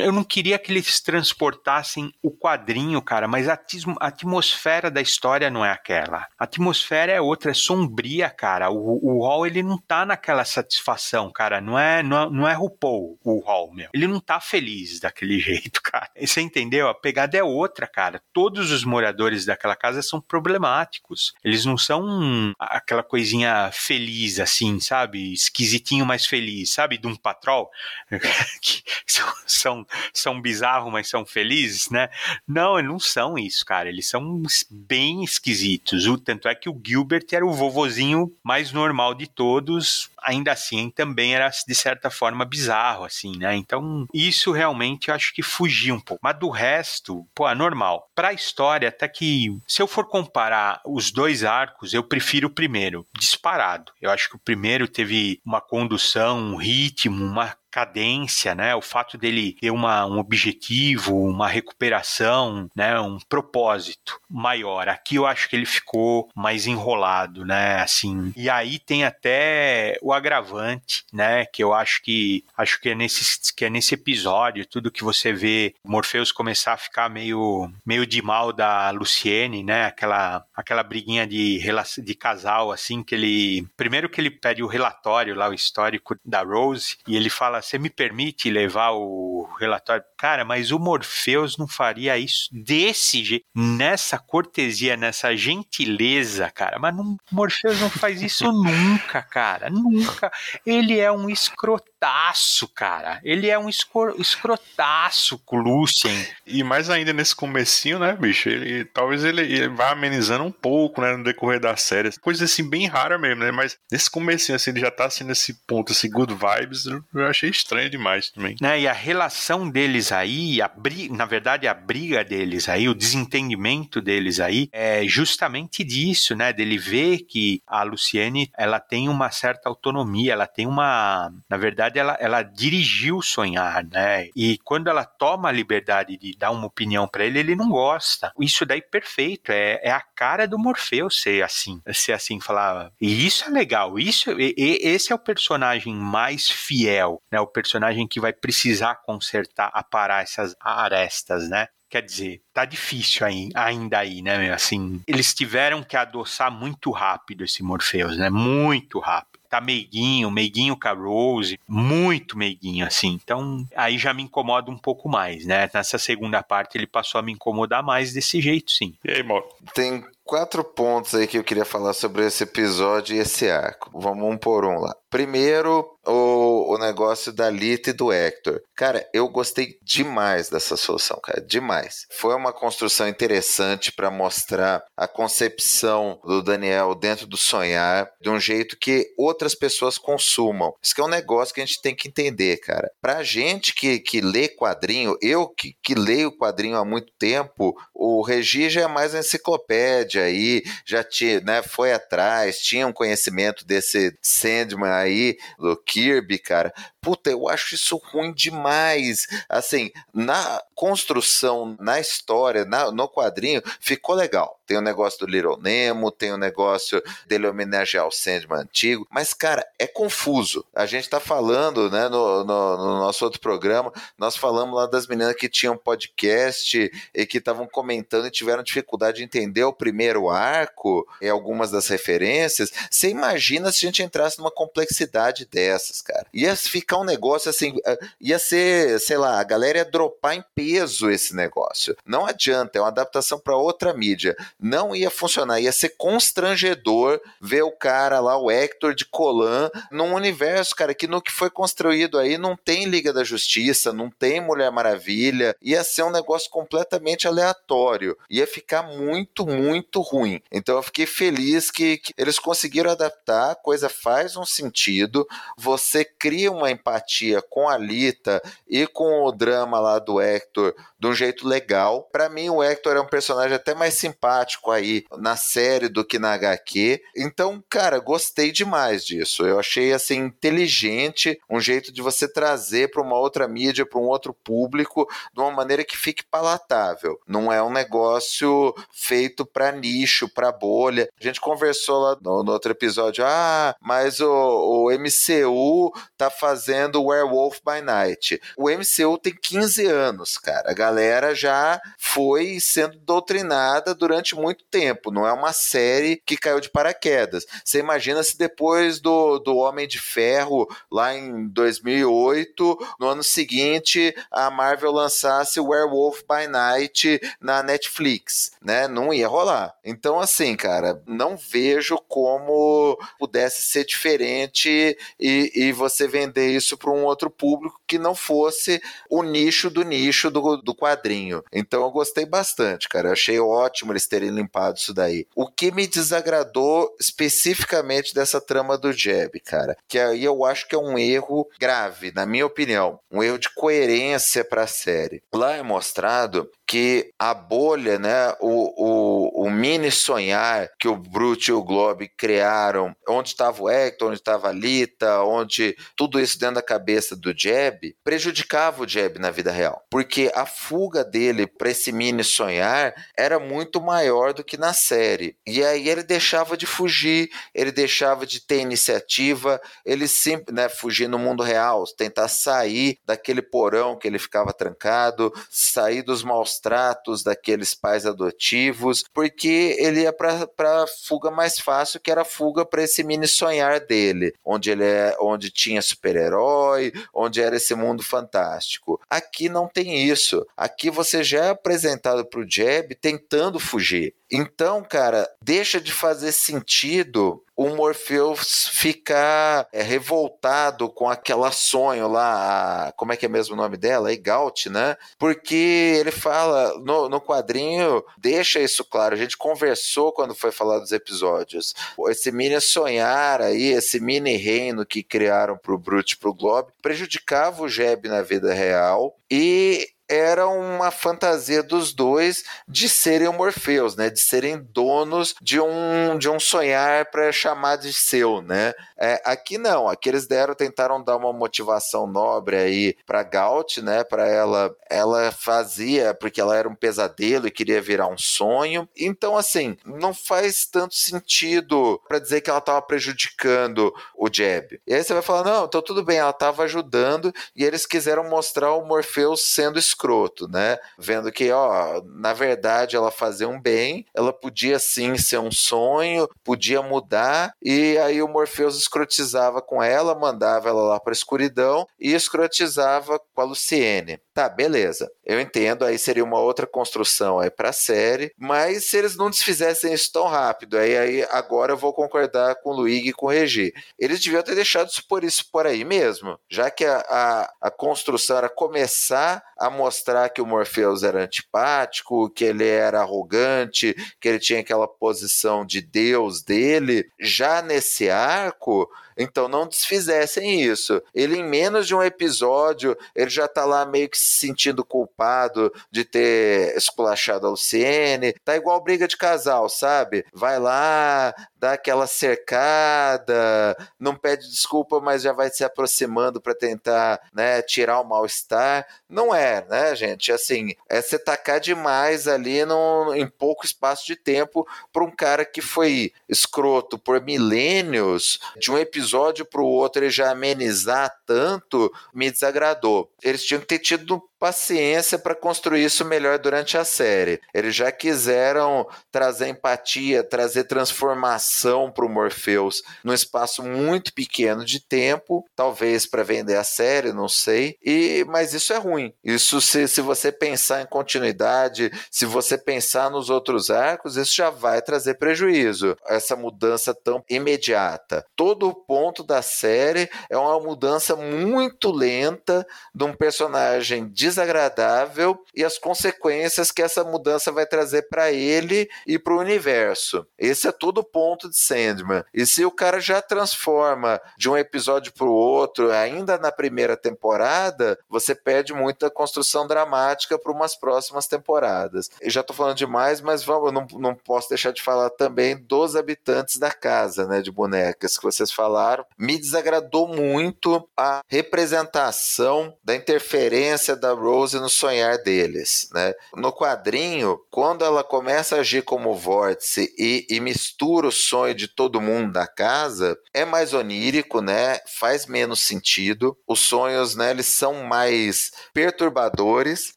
Eu não queria que eles transportassem o quadrinho, cara, mas a, a atmosfera da história não é aquela. A atmosfera é outra, é sombria, cara. O, o Hall, ele não tá naquela satisfação, cara. Não é, não é, não é RuPaul, o Hall, meu. Ele não tá feliz daquele jeito, cara. E você entendeu? A pegada é outra, cara. Todos os moradores daquela casa são problemáticos. Eles não são aquela coisinha feliz, assim, sabe? Esquisitinho, mas feliz, sabe? De um patrol. que são, são, são bizarros, mas são felizes, né? Não, eles não são isso, cara. Eles são bem esquisitos. O, tanto é que o Gilbert era o vovozinho mais normal de todos, ainda assim também era de certa forma bizarro, assim, né? Então, isso realmente eu acho que fugia um pouco. Mas do resto, pô, é normal. Pra história, até que, se eu for comparar os dois arcos, eu prefiro o primeiro, disparado. Eu acho que o primeiro teve uma condução, um ritmo, uma cadência, né? O fato dele ter uma, um objetivo, uma recuperação, né? Um propósito maior. Aqui eu acho que ele ficou mais enrolado, né? Assim. E aí tem até o agravante, né? Que eu acho que acho que é nesse que é nesse episódio tudo que você vê Morpheus começar a ficar meio meio de mal da Luciene, né? Aquela aquela briguinha de de casal assim que ele primeiro que ele pede o relatório lá o histórico da Rose e ele fala você me permite levar o relatório? Cara, mas o Morpheus não faria isso desse jeito, nessa cortesia, nessa gentileza, cara. Mas não, Morpheus não faz isso nunca, cara. Nunca. Ele é um escrotaço, cara. Ele é um escrotaço com o Lucien. E mais ainda nesse comecinho, né, bicho? Ele, talvez ele, ele vá amenizando um pouco, né, no decorrer da série. Coisa assim, bem rara mesmo, né? Mas nesse comecinho, assim, ele já tá assim nesse ponto, assim, good vibes, eu achei estranho demais também. Né, e a relação deles aí, a na verdade, a briga deles aí, o desentendimento deles aí, é justamente disso, né? Dele ver que a Luciene, ela tem uma certa autonomia, ela tem uma. Na verdade, ela, ela dirigiu sonhar, né? E quando ela toma a liberdade de dar uma opinião para ele, ele não gosta. Isso daí perfeito, é, é a cara do Morfeu ser assim, ser assim, falar. E isso é legal, isso, e, e, esse é o personagem mais fiel, né? O personagem que vai precisar consertar, aparar essas arestas, né? Quer dizer, tá difícil aí, ainda aí, né? Assim, eles tiveram que adoçar muito rápido esse Morpheus, né? Muito rápido tá meiguinho, meiguinho com a Rose, muito meiguinho, assim. Então, aí já me incomoda um pouco mais, né? Nessa segunda parte ele passou a me incomodar mais desse jeito, sim. E aí, Mauro? Tem quatro pontos aí que eu queria falar sobre esse episódio e esse arco. Vamos um por um lá. Primeiro, o, o negócio da Lita e do Hector. Cara, eu gostei demais dessa solução, cara, demais. Foi uma construção interessante para mostrar a concepção do Daniel dentro do sonhar de um jeito que outras pessoas consumam. Isso que é um negócio que a gente tem que entender, cara. Pra gente que, que lê quadrinho, eu que, que leio quadrinho há muito tempo, o Regi já é mais enciclopédia aí, já tinha, né, foi atrás, tinha um conhecimento desse Sandman aí, do Kirby, cara. Puta, eu acho isso ruim demais. Assim, na construção, na história, na, no quadrinho, ficou legal Tem o negócio do Little Nemo, tem o negócio dele homenagear o Sandman antigo, mas, cara, é confuso. A gente tá falando, né, no, no, no nosso outro programa, nós falamos lá das meninas que tinham podcast e que estavam comentando e tiveram dificuldade de entender o primeiro arco e algumas das referências. Você imagina se a gente entrasse numa complexidade dessas, cara. Ia ficar um negócio assim, eh, ia ser, sei lá, a galera ia dropar em peso esse negócio. Não adianta, é uma adaptação para outra mídia. Não ia funcionar, ia ser constrangedor ver o cara lá, o Hector de Colan, num universo, cara, que no que foi construído aí não tem Liga da Justiça, não tem Mulher Maravilha, ia ser um negócio completamente aleatório, ia ficar muito, muito ruim. Então eu fiquei feliz que, que eles conseguiram adaptar, a coisa faz um sentido, você cria uma empatia com a Lita e com o drama lá do Hector de um jeito legal. Para mim, o Hector é um personagem até mais simpático aí na série do que na HQ. Então, cara, gostei demais disso. Eu achei assim inteligente, um jeito de você trazer para uma outra mídia, para um outro público, de uma maneira que fique palatável. Não é um negócio feito para nicho, para bolha. A gente conversou lá no, no, outro episódio, ah, mas o, o MCU tá fazendo Werewolf by Night. O MCU tem 15 anos, cara. A galera já foi sendo doutrinada durante muito tempo. Não é uma série que caiu de paraquedas. Você imagina se depois do, do Homem de Ferro, lá em 2008, no ano seguinte, a Marvel lançasse Werewolf by Night na Netflix, né? Não ia rolar. Então, assim, cara, não vejo como pudesse ser diferente e, e você vender isso para um outro público que não fosse o nicho do nicho do, do quadrinho. Então eu gostei bastante, cara. Eu achei ótimo eles terem limpado isso daí. O que me desagradou especificamente dessa trama do Jeb, cara, que aí eu acho que é um erro grave, na minha opinião, um erro de coerência para a série. Lá é mostrado que a bolha, né, o, o, o mini sonhar que o Brute e o Globe criaram, onde estava o Hector, onde estava a Lita, onde tudo isso dentro da cabeça do Jeb, prejudicava o Jeb na vida real. Porque a fuga dele para esse mini sonhar era muito maior do que na série. E aí ele deixava de fugir, ele deixava de ter iniciativa, ele sempre, né, fugir no mundo real, tentar sair daquele porão que ele ficava trancado, sair dos maus tratos daqueles pais adotivos, porque ele ia para fuga mais fácil, que era a fuga para esse mini sonhar dele, onde ele é, onde tinha super-herói, onde era esse mundo fantástico. Aqui não tem isso. Aqui você já é apresentado para o Jeb tentando fugir. Então, cara, deixa de fazer sentido o Morpheus ficar é, revoltado com aquela sonho lá, a, como é que é mesmo o nome dela? Igaut, né? Porque ele fala no, no quadrinho, deixa isso claro, a gente conversou quando foi falar dos episódios. Esse mini sonhar aí, esse mini reino que criaram pro Brute e pro Globe, prejudicava o Jeb na vida real e era uma fantasia dos dois de serem Morpheus, né? De serem donos de um, de um sonhar para chamar de seu, né? É, aqui não, aqui eles deram, tentaram dar uma motivação nobre aí para Gaut, né? Para ela, ela fazia porque ela era um pesadelo e queria virar um sonho. Então, assim, não faz tanto sentido para dizer que ela estava prejudicando o Jeb. E aí você vai falar, não, então tudo bem, ela estava ajudando e eles quiseram mostrar o Morpheus sendo escroto, né? Vendo que, ó, na verdade ela fazia um bem, ela podia sim ser um sonho, podia mudar, e aí o Morpheus escrotizava com ela, mandava ela lá para escuridão e escrotizava com a Luciene. Tá, beleza. Eu entendo, aí seria uma outra construção aí para a série, mas se eles não desfizessem isso tão rápido, aí, aí agora eu vou concordar com o Luigi e com o Regi. Eles deviam ter deixado isso por isso por aí mesmo, já que a, a, a construção era começar a mostrar que o Morpheus era antipático, que ele era arrogante, que ele tinha aquela posição de Deus dele. Já nesse arco, Então não desfizessem isso. Ele, em menos de um episódio, ele já tá lá meio que se sentindo culpado de ter esculachado a Luciene. Tá igual briga de casal, sabe? Vai lá, dá aquela cercada, não pede desculpa, mas já vai se aproximando para tentar né, tirar o mal-estar. Não é, né, gente? Assim, é se tacar demais ali no, em pouco espaço de tempo para um cara que foi escroto por milênios, de um episódio para o outro ele já amenizar tanto, me desagradou. Eles tinham que ter tido paciência para construir isso melhor durante a série. Eles já quiseram trazer empatia, trazer transformação para o Morpheus num espaço muito pequeno de tempo, talvez para vender a série, não sei. E mas isso é ruim. Isso se, se você pensar em continuidade, se você pensar nos outros arcos, isso já vai trazer prejuízo. Essa mudança tão imediata. Todo o ponto da série é uma mudança muito lenta de um personagem de desagradável e as consequências que essa mudança vai trazer para ele e para o universo. Esse é todo o ponto de Sandman. E se o cara já transforma de um episódio para o outro, ainda na primeira temporada, você perde muita construção dramática para umas próximas temporadas. Eu já estou falando demais, mas vamos, não, não posso deixar de falar também dos habitantes da casa, né, de bonecas que vocês falaram. Me desagradou muito a representação da interferência da Rose no sonhar deles, né? No quadrinho, quando ela começa a agir como vórtice e, e mistura o sonho de todo mundo da casa, é mais onírico, né? Faz menos sentido. Os sonhos, né, eles são mais perturbadores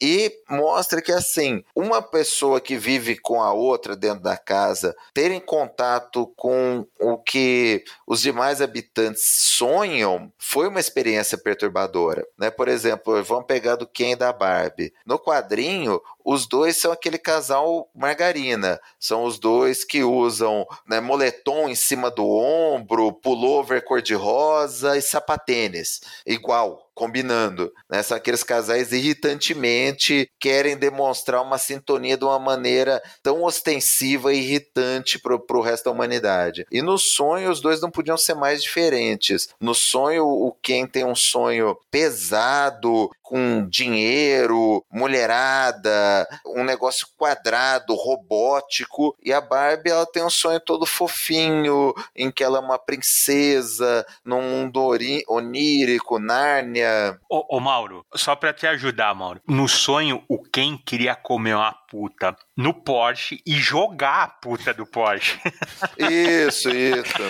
e mostra que assim, uma pessoa que vive com a outra dentro da casa, terem contato com o que os demais habitantes sonham, foi uma experiência perturbadora, né? Por exemplo, vamos pegar do que Ken da Barbie. No quadrinho, os dois são aquele casal margarina. São os dois que usam né, moletom em cima do ombro, pullover cor-de-rosa e sapatênis. Igual, combinando. Né? São aqueles casais irritantemente querem demonstrar uma sintonia de uma maneira tão ostensiva e irritante para o resto da humanidade. E no sonho, os dois não podiam ser mais diferentes. No sonho, o Ken tem um sonho pesado, com dinheiro, mulherada, um negócio quadrado, robótico, e a Barbie ela tem um sonho todo fofinho, em que ela é uma princesa num mundo onírico, Nárnia. Ô, ô Mauro, só pra te ajudar, Mauro. No sonho, o Ken queria comer uma puta no Porsche e jogar a puta do Porsche. Isso, isso.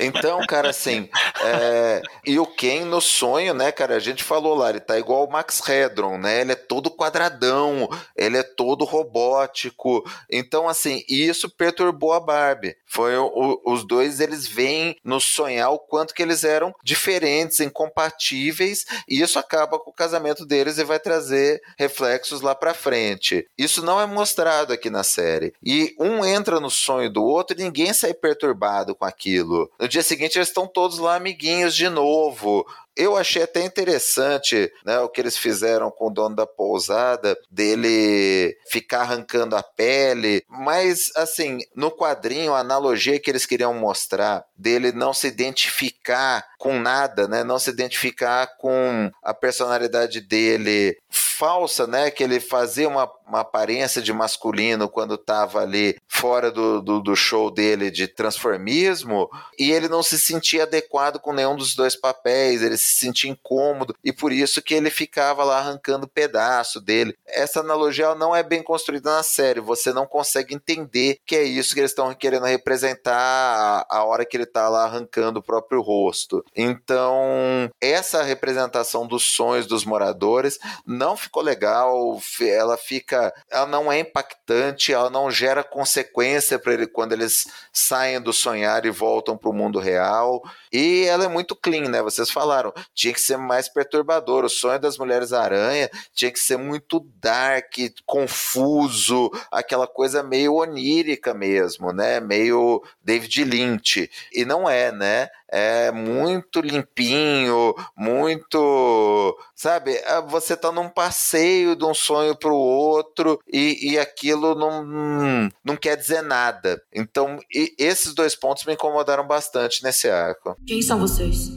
Então, cara, assim, é... e o Ken no sonho, né, cara, a gente falou lá, ele tá igual o Max Hedron, né, ele é todo quadradão, ele é todo robótico, então, assim, isso perturbou a Barbie, foi o, os dois, eles veem no sonhar o quanto que eles eram diferentes, incompatíveis, e isso acaba com o casamento deles e vai trazer reflexos lá pra frente. Isso não é mostrado aqui na série, e um entra no sonho do outro e ninguém sai perturbado com aquilo, no dia seguinte, eles estão todos lá amiguinhos de novo. Eu achei até interessante né, o que eles fizeram com o dono da pousada, dele ficar arrancando a pele, mas assim, no quadrinho, a analogia que eles queriam mostrar dele não se identificar com nada, né, não se identificar com a personalidade dele falsa, né, que ele fazia uma, uma aparência de masculino quando estava ali fora do, do, do show dele de transformismo, e ele não se sentia adequado com nenhum dos dois papéis, ele se sentia incômodo e por isso que ele ficava lá arrancando pedaço dele. Essa analogia não é bem construída na série, você não consegue entender que é isso que eles estão querendo representar a, hora que ele está lá arrancando o próprio rosto. Então, essa representação dos sonhos dos moradores não ficou legal, ela fica, ela não é impactante, ela não gera consequência para ele quando eles saem do sonhar e voltam para o mundo real. E ela é muito clean, né? Vocês falaram, tinha que ser mais perturbador. O sonho das Mulheres-Aranha tinha que ser muito dark, confuso, aquela coisa meio onírica mesmo, né? Meio David Lynch. E não é, né? É muito limpinho, muito. Sabe? É, você tá num passeio de um sonho pro outro e, e aquilo não, não quer dizer nada. Então, esses dois pontos me incomodaram bastante nesse arco. Quem são vocês?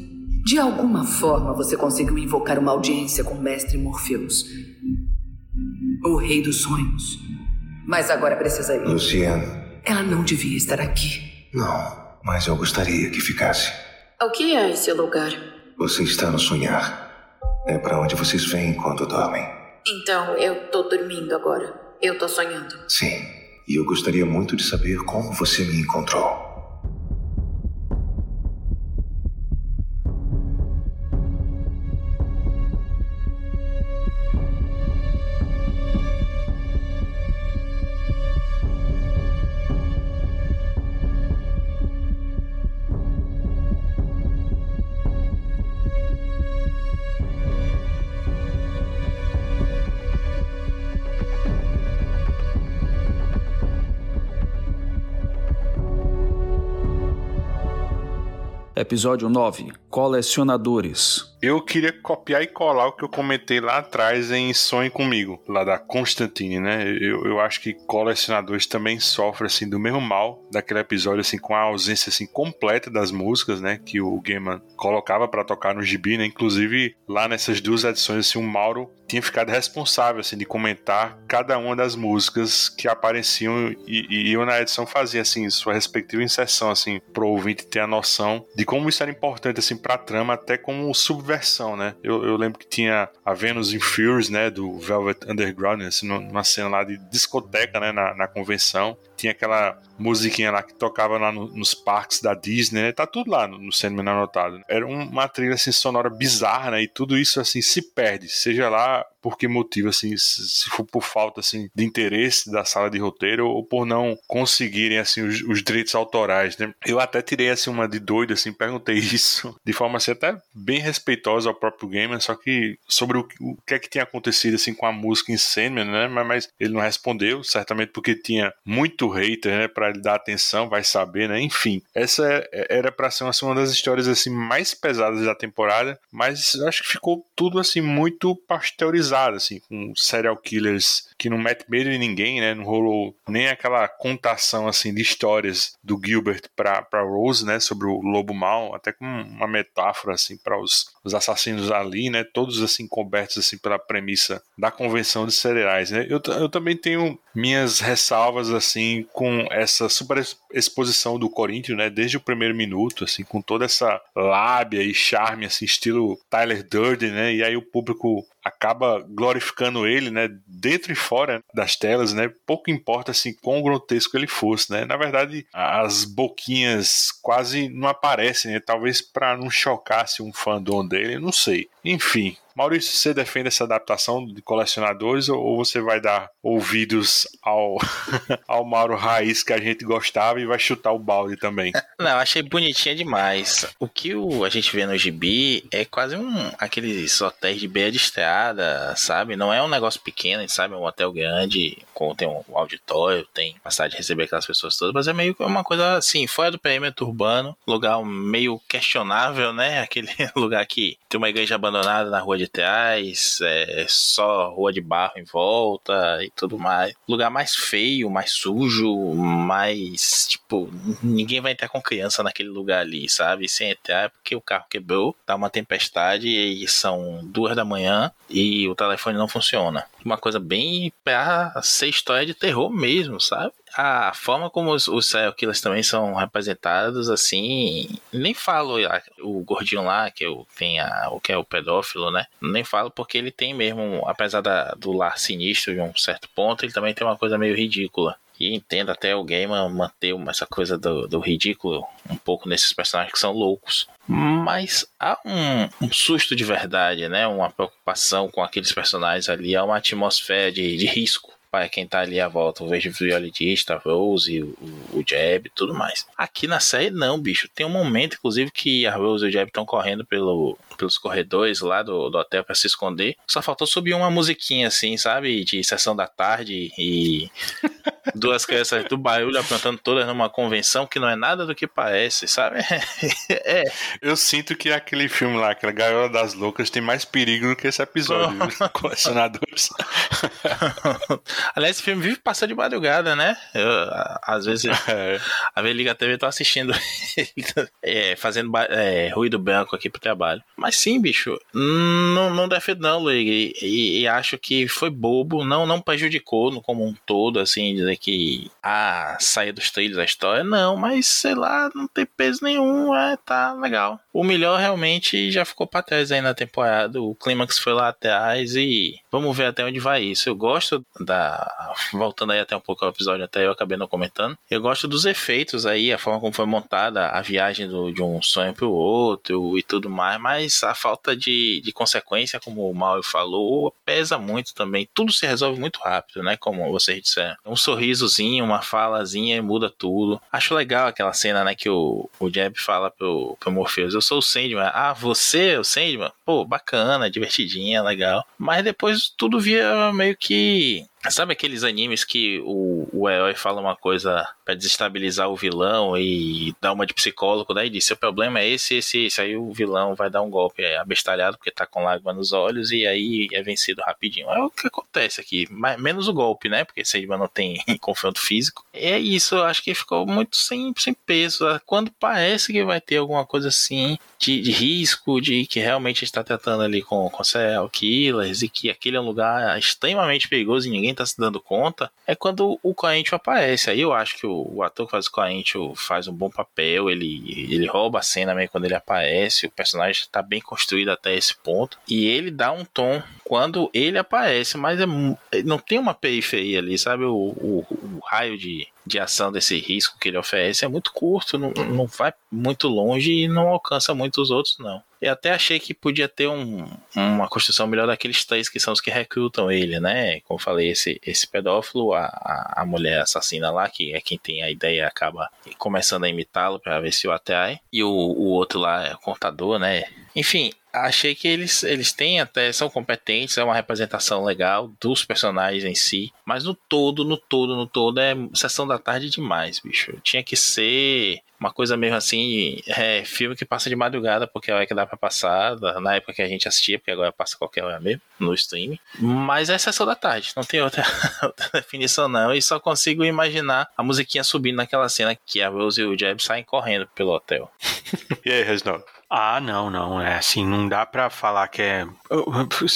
De alguma forma você conseguiu invocar uma audiência com o mestre Morpheus. O rei dos sonhos. Mas agora precisa ir. Luciano. Ela não devia estar aqui. Não, mas eu gostaria que ficasse. O que é esse lugar? Você está no sonhar. É para onde vocês vêm quando dormem. Então eu tô dormindo agora. Eu tô sonhando. Sim. E eu gostaria muito de saber como você me encontrou. Episódio 9 Colecionadores eu queria copiar e colar o que eu comentei lá atrás em Sonhe Comigo, lá da Constantine, né? Eu, eu acho que colecionadores também sofrem, assim, do mesmo mal daquele episódio, assim, com a ausência, assim, completa das músicas, né? Que o Gaiman colocava para tocar no gibi, né? Inclusive, lá nessas duas edições, assim, o Mauro tinha ficado responsável, assim, de comentar cada uma das músicas que apareciam e, e eu na edição fazia, assim, sua respectiva inserção, assim, pro ouvinte ter a noção de como isso era importante, assim, pra trama, até como subversão versão, né? Eu, eu, lembro que tinha a Venus in Furious, né? Do Velvet Underground, assim, numa cena lá de discoteca, né? Na, na convenção. Tinha aquela musiquinha lá que tocava lá no, nos parques da Disney, né? Tá tudo lá no, no Sandman anotado. Era uma trilha assim sonora bizarra, né? E tudo isso assim se perde, seja lá por que motivo, assim, se for por falta assim de interesse da sala de roteiro ou por não conseguirem assim os, os direitos autorais, né? Eu até tirei assim uma de doido assim, perguntei isso de forma assim até bem respeitosa ao próprio gamer, só que sobre o, o que é que tinha acontecido assim com a música em Sandman, né? Mas, mas ele não respondeu, certamente porque tinha muito hater, né, para ele dar atenção, vai saber, né? Enfim, essa é, era para ser assim, uma das histórias assim mais pesadas da temporada, mas acho que ficou tudo assim muito pasteurizado assim, com serial killers que não mete medo em ninguém, né? Não rolou nem aquela contação assim de histórias do Gilbert para Rose, né, sobre o lobo mau, até com uma metáfora assim para os, os assassinos ali, né? Todos assim cobertos assim pela premissa da convenção de cereais, né? Eu, eu também tenho minhas ressalvas assim com essa super exposição do Corinthians, né, desde o primeiro minuto, assim, com toda essa lábia e charme assim, estilo Tyler Durden, né? E aí o público acaba glorificando ele, né, dentro e fora das telas, né? Pouco importa assim quão grotesco ele fosse, né? Na verdade, as boquinhas quase não aparecem, né? Talvez para não chocasse um fandom dele, não sei. Enfim, Maurício, você defende essa adaptação de colecionadores ou você vai dar ouvidos ao, ao Mauro Raiz que a gente gostava e vai chutar o balde também? Não, achei bonitinha demais. O que o, a gente vê no gibi é quase um aqueles hotéis de beira de estrada, sabe? Não é um negócio pequeno, sabe? É um hotel grande, com, tem um auditório, tem capacidade de receber aquelas pessoas todas, mas é meio uma coisa assim, fora do perímetro urbano, lugar meio questionável, né? Aquele lugar que tem uma igreja abandonada na rua de trás, é só rua de barro em volta e tudo mais. Lugar mais feio, mais sujo, mais tipo, ninguém vai entrar com criança naquele lugar ali, sabe? Sem entrar porque o carro quebrou, tá uma tempestade e são duas da manhã e o telefone não funciona. Uma coisa bem pra ser história de terror mesmo, sabe? A forma como os, os serial killers também são representados, assim, nem falo o gordinho lá, que eu tem a, o que é o pedófilo, né? Nem falo porque ele tem mesmo, apesar da, do lar sinistro de um certo ponto, ele também tem uma coisa meio ridícula. E entendo até o game manter essa coisa do, do, ridículo um pouco nesses personagens que são loucos. Mas há um, um, susto de verdade, né? Uma preocupação com aqueles personagens ali, há uma atmosfera de, de risco para quem tá ali à volta, o vejo violinista, a Rose, o, o Jeb tudo mais. Aqui na série, não, bicho. Tem um momento, inclusive, que a Rose e o Jeb estão correndo pelo, pelos corredores lá do, do hotel para se esconder. Só faltou subir uma musiquinha assim, sabe? De sessão da tarde e duas crianças do barulho aprontando todas numa convenção que não é nada do que parece, sabe? é. Eu sinto que aquele filme lá, aquela Gaiola das Loucas, tem mais perigo do que esse episódio, colecionadores. Aliás, esse filme vive passando de madrugada, né? Eu, às vezes, é. a liga TV tô assistindo é, fazendo é, ruído branco aqui pro trabalho. Mas sim, bicho, não, não defendo não, Luigi. E, e, acho que foi bobo, não, não prejudicou no como um todo, assim, dizer que ah, saia dos trilhos a história. Não, mas sei lá, não tem peso nenhum, é, tá legal. O melhor realmente já ficou pra trás aí na temporada. O clímax foi lá atrás e vamos ver até onde vai isso. Eu gosto da. Voltando aí até um pouco ao episódio, até eu acabei não comentando. Eu gosto dos efeitos aí, a forma como foi montada a viagem do, de um sonho pro outro e tudo mais, mas a falta de, de consequência, como o Mauro falou, pesa muito também. Tudo se resolve muito rápido, né? Como vocês disseram. Um sorrisozinho, uma falazinha muda tudo. Acho legal aquela cena, né? Que o, o Jeb fala pro, pro Morpheus: Eu sou o Sandman. Ah, você é o Sandman? Pô, bacana, divertidinha, legal. Mas depois tudo via meio que Sabe aqueles animes que o, o herói fala uma coisa para desestabilizar o vilão e dá uma de psicólogo, daí diz: seu problema é esse, esse, esse. Aí o vilão vai dar um golpe é, abestalhado porque tá com lágrima nos olhos e aí é vencido rapidinho. É o que acontece aqui. Mas, menos o golpe, né? Porque Sandman não tem confronto físico. É isso, eu acho que ficou muito sem, sem peso. Quando parece que vai ter alguma coisa assim de, de risco, de que realmente está tratando ali com, com serial killers e que aquele é um lugar extremamente perigoso e ninguém tá se dando conta, é quando o Coentro aparece. Aí eu acho que o, o ator que faz o Coentro faz um bom papel, ele, ele rouba a cena meio quando ele aparece, o personagem está bem construído até esse ponto, e ele dá um tom quando ele aparece, mas é, não tem uma periferia ali, sabe? O, o, o raio de, de ação desse risco que ele oferece é muito curto, não, não vai muito longe e não alcança muito os outros, não. Eu até achei que podia ter um, uma construção melhor daqueles três que são os que recrutam ele, né? Como falei, esse, esse pedófilo, a, a, a mulher assassina lá, que é quem tem a ideia, acaba começando a imitá-lo para ver se o atrai. E o, o outro lá é o contador, né? Enfim, achei que eles, eles têm até, são competentes, é uma representação legal dos personagens em si, mas no todo, no todo, no todo, é sessão da tarde demais, bicho. Tinha que ser uma coisa mesmo assim, é, filme que passa de madrugada, porque é hora que dá pra passar, na época que a gente assistia, porque agora passa qualquer hora mesmo, no streaming. Mas é sessão da tarde, não tem outra, outra definição não, e só consigo imaginar a musiquinha subindo naquela cena que a Rose e o Jeb saem correndo pelo hotel. e aí, Reginaldo? Ah, não, não. É assim, não dá para falar que é.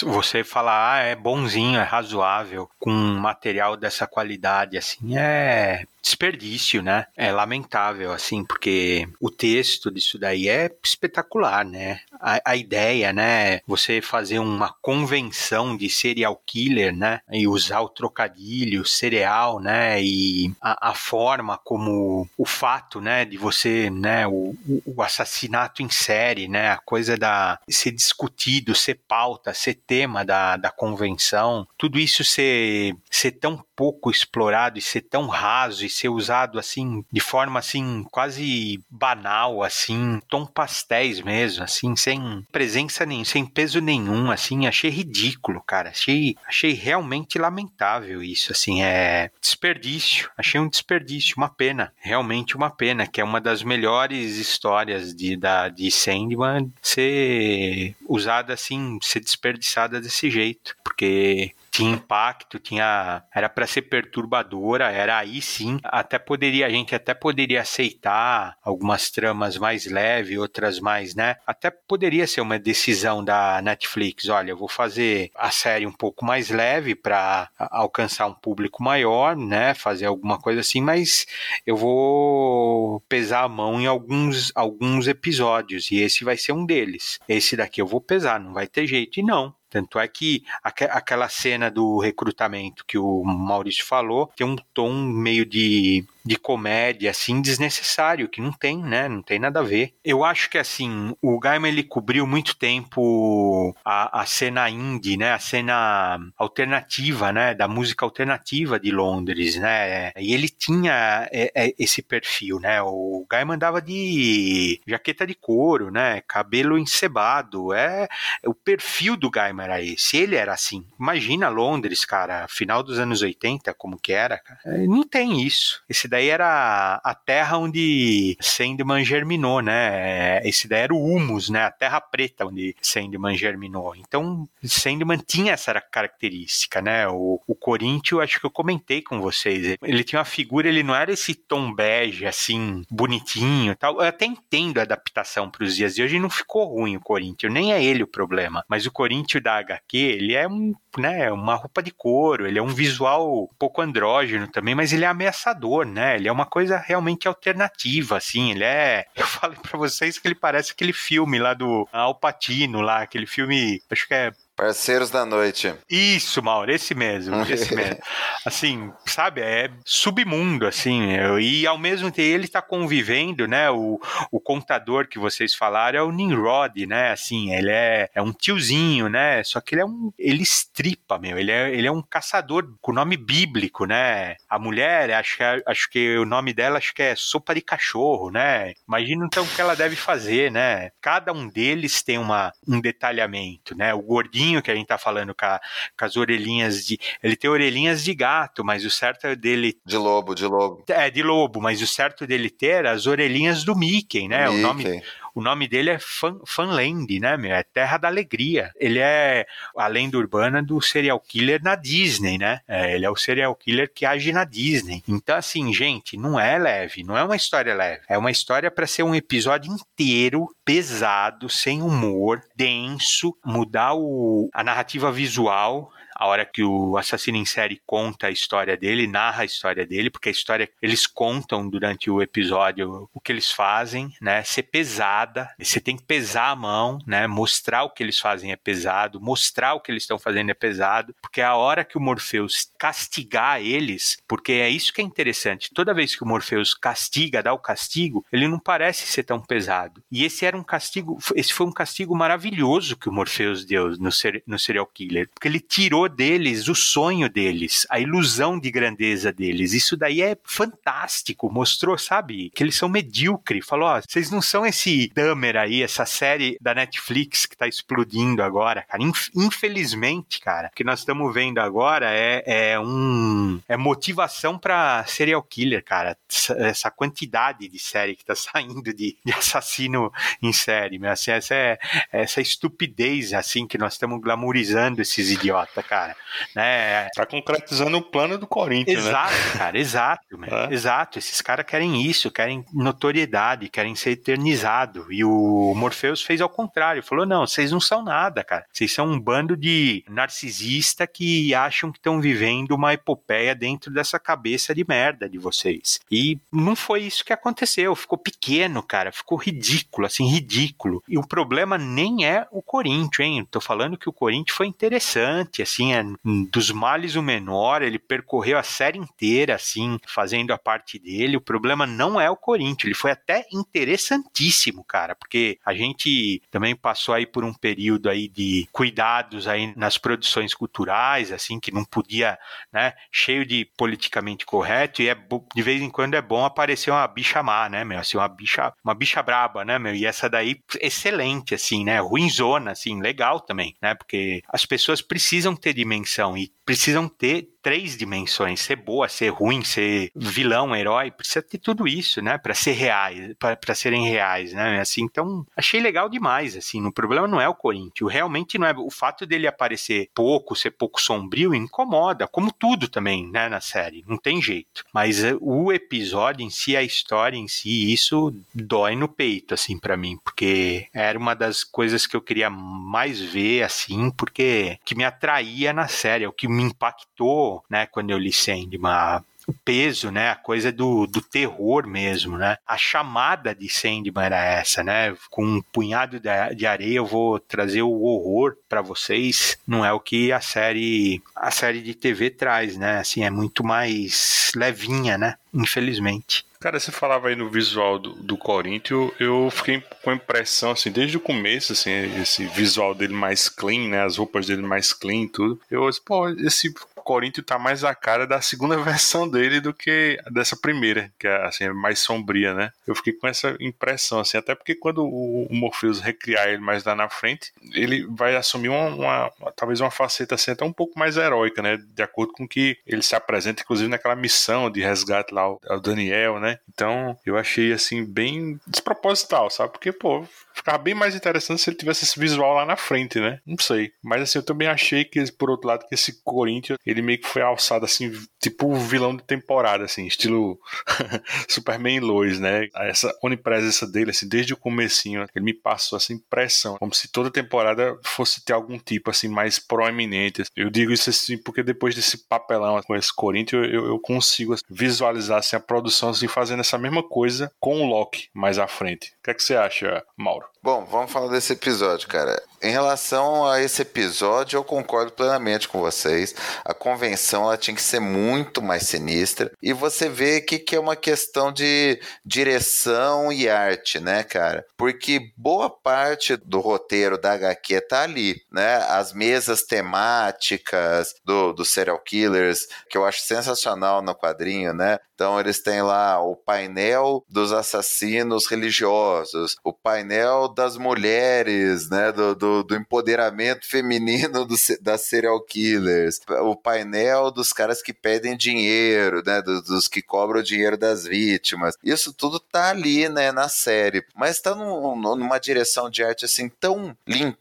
Você falar, ah, é bonzinho, é razoável, com material dessa qualidade, assim, é desperdício, né? É lamentável, assim, porque o texto disso daí é espetacular, né? A, a, ideia, né? Você fazer uma convenção de serial killer, né? E usar o trocadilho cereal, né? E a, a forma como o fato, né? De você, né? O, o, assassinato em série, né? A coisa da ser discutido, ser pauta, ser tema da, da convenção, tudo isso ser, ser tão pouco explorado e ser tão raso ser usado assim de forma assim quase banal assim, tom pastéis mesmo, assim, sem presença nem, sem peso nenhum, assim, achei ridículo, cara. Achei, achei realmente lamentável isso, assim, é desperdício. Achei um desperdício, uma pena, realmente uma pena, que é uma das melhores histórias de da de Sandman ser usada assim, ser desperdiçada desse jeito, porque tinha impacto, tinha era para ser perturbadora, era aí sim, até poderia a gente até poderia aceitar algumas tramas mais leves, outras mais, né? Até poderia ser uma decisão da Netflix, olha, eu vou fazer a série um pouco mais leve para alcançar um público maior, né? Fazer alguma coisa assim, mas eu vou pesar a mão em alguns alguns episódios e esse vai ser um deles. Esse daqui eu vou pesar, não vai ter jeito e não Tanto é que aqu aquela cena do recrutamento que o Maurício falou tem um tom meio de de comédia, assim, desnecessário, que não tem, né? Não tem nada a ver. Eu acho que, assim, o Gaiman, ele cobriu muito tempo a, a cena indie, né? A cena alternativa, né? Da música alternativa de Londres, né? E ele tinha é, é, esse perfil, né? O Gaiman andava de jaqueta de couro, né? Cabelo encebado. É, o perfil do Gaiman era esse. Ele era assim. Imagina Londres, cara, final dos anos 80, como que era, cara. Não tem isso. Esse daí era a terra onde Sandman germinou, né? Esse daí era o humus, né? A terra preta onde Sandman germinou. Então, Sandman tinha essa característica, né? O, o Corinthians, acho que eu comentei com vocês. Ele tinha uma figura, ele não era esse tom bege, assim, bonitinho tal. Eu até entendo a adaptação para os dias de hoje, não ficou ruim o Corinthians, nem é ele o problema. Mas o Corinthians da HQ, ele é um, né, uma roupa de couro, ele é um visual um pouco andrógeno também, mas ele é ameaçador, né? Né? Ele é uma coisa realmente alternativa, assim. Ele é. Eu falei para vocês que ele parece aquele filme lá do Alpatino, lá, aquele filme. Acho que é Parceiros da Noite. Isso, Mauro, esse mesmo, esse mesmo. Assim, sabe, é submundo, assim, e ao mesmo tempo ele está convivendo, né, o, o contador que vocês falaram é o Nimrod, né, assim, ele é, é um tiozinho, né, só que ele é um, ele estripa, meu, ele é, ele é um caçador com nome bíblico, né, a mulher, acho que, acho que o nome dela, acho que é sopa de cachorro, né, imagina então o que ela deve fazer, né, cada um deles tem uma, um detalhamento, né, o gordinho que a gente tá falando com, a, com, as orelhinhas de. Ele tem orelhinhas de gato, mas o certo é dele. De lobo, de lobo. É, de lobo, mas o certo dele ter as orelhinhas do Mickey, né? Mickey. O nome. O nome dele é Fun, Funland, né, meu? É Terra da Alegria. Ele é a lenda urbana do serial killer na Disney, né? É, ele é o serial killer que age na Disney. Então, assim, gente, não é leve, não é uma história leve. É uma história para ser um episódio inteiro pesado, sem humor, denso, mudar o, a narrativa visual a hora que o assassino em série conta a história dele, narra a história dele, porque a história eles contam durante o episódio o que eles fazem, né? Ser pesada, você tem que pesar a mão, né? Mostrar o que eles fazem é pesado, mostrar o que eles estão fazendo é pesado, porque a hora que o Morpheus castigar eles, porque é isso que é interessante, toda vez que o Morpheus castiga, dá o castigo, ele não parece ser tão pesado. E esse era um castigo, esse foi um castigo maravilhoso que o Morpheus deu no, ser, no serial killer, porque ele tirou deles o sonho deles, a ilusão de grandeza deles. Isso daí é fantástico. Mostrou, sabe, que eles são medíocres. Falou: ó, vocês não são esse Dahmer aí, essa série da Netflix que tá explodindo agora, cara. Infelizmente, cara, o que nós estamos vendo agora é, é um. É motivação para serial killer, cara. Essa quantidade de série que tá saindo de, de assassino em série. Assim, essa é essa estupidez, assim, que nós estamos glamourizando esses idiotas, cara cara. Né? Tá concretizando o plano do Corinthians, né? Exato, né? cara, exato, é. exato. Esses caras querem isso, querem notoriedade, querem ser eternizado. E o Morpheus fez ao contrário, falou: não, vocês não são nada, cara. Vocês são um bando de narcisista que acham que estão vivendo uma epopeia dentro dessa cabeça de merda de vocês. E não foi isso que aconteceu. Ficou pequeno, cara. Ficou ridículo, assim, ridículo. E o problema nem é o Corinthians, hein? Tô falando que o Corinthians foi interessante, assim, é dos males o menor, ele percorreu a série inteira, assim, fazendo a parte dele. O problema não é o Corinthians, ele foi até interessantíssimo, cara, porque a gente também passou aí por um período aí de cuidados aí nas produções culturais, assim, que não podia, né, cheio de politicamente correto, e é, de vez em quando é bom aparecer uma bicha má, né, meu, assim, uma bicha, uma bicha braba, né, meu, e essa daí, excelente, assim, né, ruinzona, assim, legal também, né, porque as pessoas precisam ter dimensão e precisam ter três dimensões, ser boa, ser ruim, ser vilão, herói, precisa ter tudo isso, né, para ser reais, para serem reais, né? Assim, então achei legal demais, assim. O problema não é o Corinthians, realmente não é o fato dele aparecer pouco, ser pouco sombrio incomoda, como tudo também, né, na série. Não tem jeito. Mas eh, o episódio em si, a história em si, isso dói no peito, assim, para mim, porque era uma das coisas que eu queria mais ver, assim, porque que me atraía na série, o que me impactou né, quando eu li Sandman. o peso, né? A coisa do, do terror mesmo, né? A chamada de Sandman era essa, né? Com um punhado de areia eu vou trazer o horror para vocês. Não é o que a série a série de TV traz, né? Assim, é muito mais levinha, né? Infelizmente. Cara, você falava aí no visual do, do Corinthians, eu fiquei com a impressão, assim, desde o começo, assim, esse visual dele mais clean, né? As roupas dele mais clean e tudo. Eu, pô, esse Corinthians tá mais a cara da segunda versão dele do que dessa primeira, que é assim, é mais sombria, né? Eu fiquei com essa impressão, assim, até porque quando o, o Morpheus recriar ele mais lá na frente, ele vai assumir uma, uma, talvez uma faceta assim, até um pouco mais heróica, né? De acordo com que ele se apresenta, inclusive naquela missão de resgate lá ao Daniel, né? Então eu achei assim bem desproposital, sabe? Porque, pô, ficava bem mais interessante se ele tivesse esse visual lá na frente, né? Não sei. Mas assim, eu também achei que, por outro lado, que esse Corinthians, ele meio que foi alçado assim, tipo vilão de temporada, assim, estilo Superman Lois, né? Essa onipresença dele, assim, desde o comecinho, ele me passou essa impressão, como se toda temporada fosse ter algum tipo, assim, mais proeminente. Eu digo isso assim porque depois desse papelão com esse Corinthians, eu, eu consigo assim, visualizar, assim, a produção, assim, fazendo essa mesma coisa com o Loki mais à frente. O que, é que você acha, Mauro? Bom, vamos falar desse episódio, cara. Em relação a esse episódio, eu concordo plenamente com vocês. A convenção ela tinha que ser muito mais sinistra. E você vê que, que é uma questão de direção e arte, né, cara? Porque boa parte do roteiro da HQ tá ali, né? As mesas temáticas do, do serial killers, que eu acho sensacional no quadrinho, né? Então eles têm lá o painel dos assassinos religiosos, o painel das mulheres, né? Do, do, do empoderamento feminino do, das serial killers, o painel dos caras que pedem dinheiro, né? Dos, dos que cobram o dinheiro das vítimas. Isso tudo tá ali, né? Na série, mas tá num, numa direção de arte assim tão limpa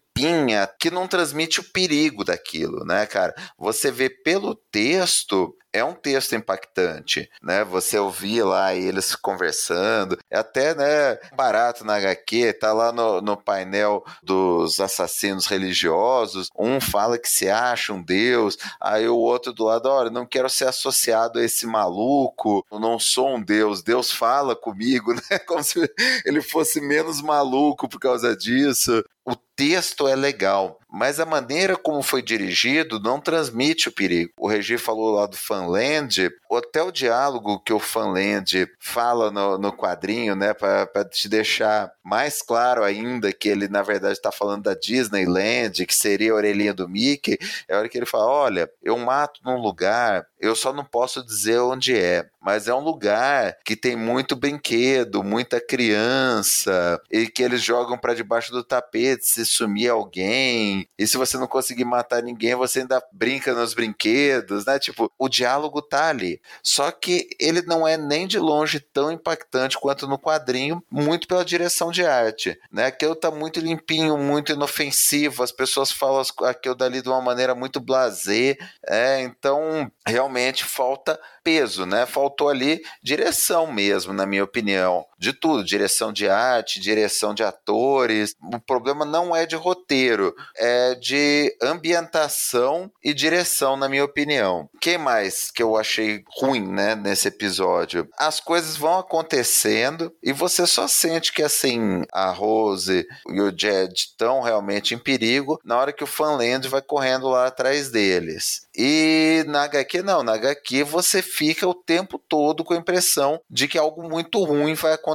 que não transmite o perigo daquilo, né, cara? Você vê pelo texto é um texto impactante, né? Você ouvir lá eles conversando, é até, né, barato na HQ, tá lá no, no painel dos assassinos religiosos, um fala que se acha um deus, aí o outro do lado, olha, não quero ser associado a esse maluco, eu não sou um deus, Deus fala comigo, né? Como se ele fosse menos maluco por causa disso. O texto é legal, mas a maneira como foi dirigido não transmite o perigo. O Regi falou lá do Fanland, até o diálogo que o Fanland fala no, no quadrinho, né, para te deixar mais claro ainda que ele na verdade está falando da Disneyland, que seria a orelhinha do Mickey, é a hora que ele fala: olha, eu mato num lugar, eu só não posso dizer onde é, mas é um lugar que tem muito brinquedo, muita criança, e que eles jogam para debaixo do tapete se sumir alguém. E se você não conseguir matar ninguém, você ainda brinca nos brinquedos, né? Tipo, o diálogo tá ali. Só que ele não é nem de longe tão impactante quanto no quadrinho, muito pela direção de arte, né? Aquilo tá muito limpinho, muito inofensivo, as pessoas falam aquilo dali de uma maneira muito blasé, é, então realmente falta peso, né? Faltou ali direção mesmo, na minha opinião. De tudo, direção de arte, direção de atores. O problema não é de roteiro, é de ambientação e direção, na minha opinião. O que mais que eu achei ruim, né, nesse episódio? As coisas vão acontecendo e você só sente que assim, a Rose e o Jed estão realmente em perigo na hora que o Fanland vai correndo lá atrás deles. E na HQ não, na HQ você fica o tempo todo com a impressão de que algo muito ruim vai acontecer.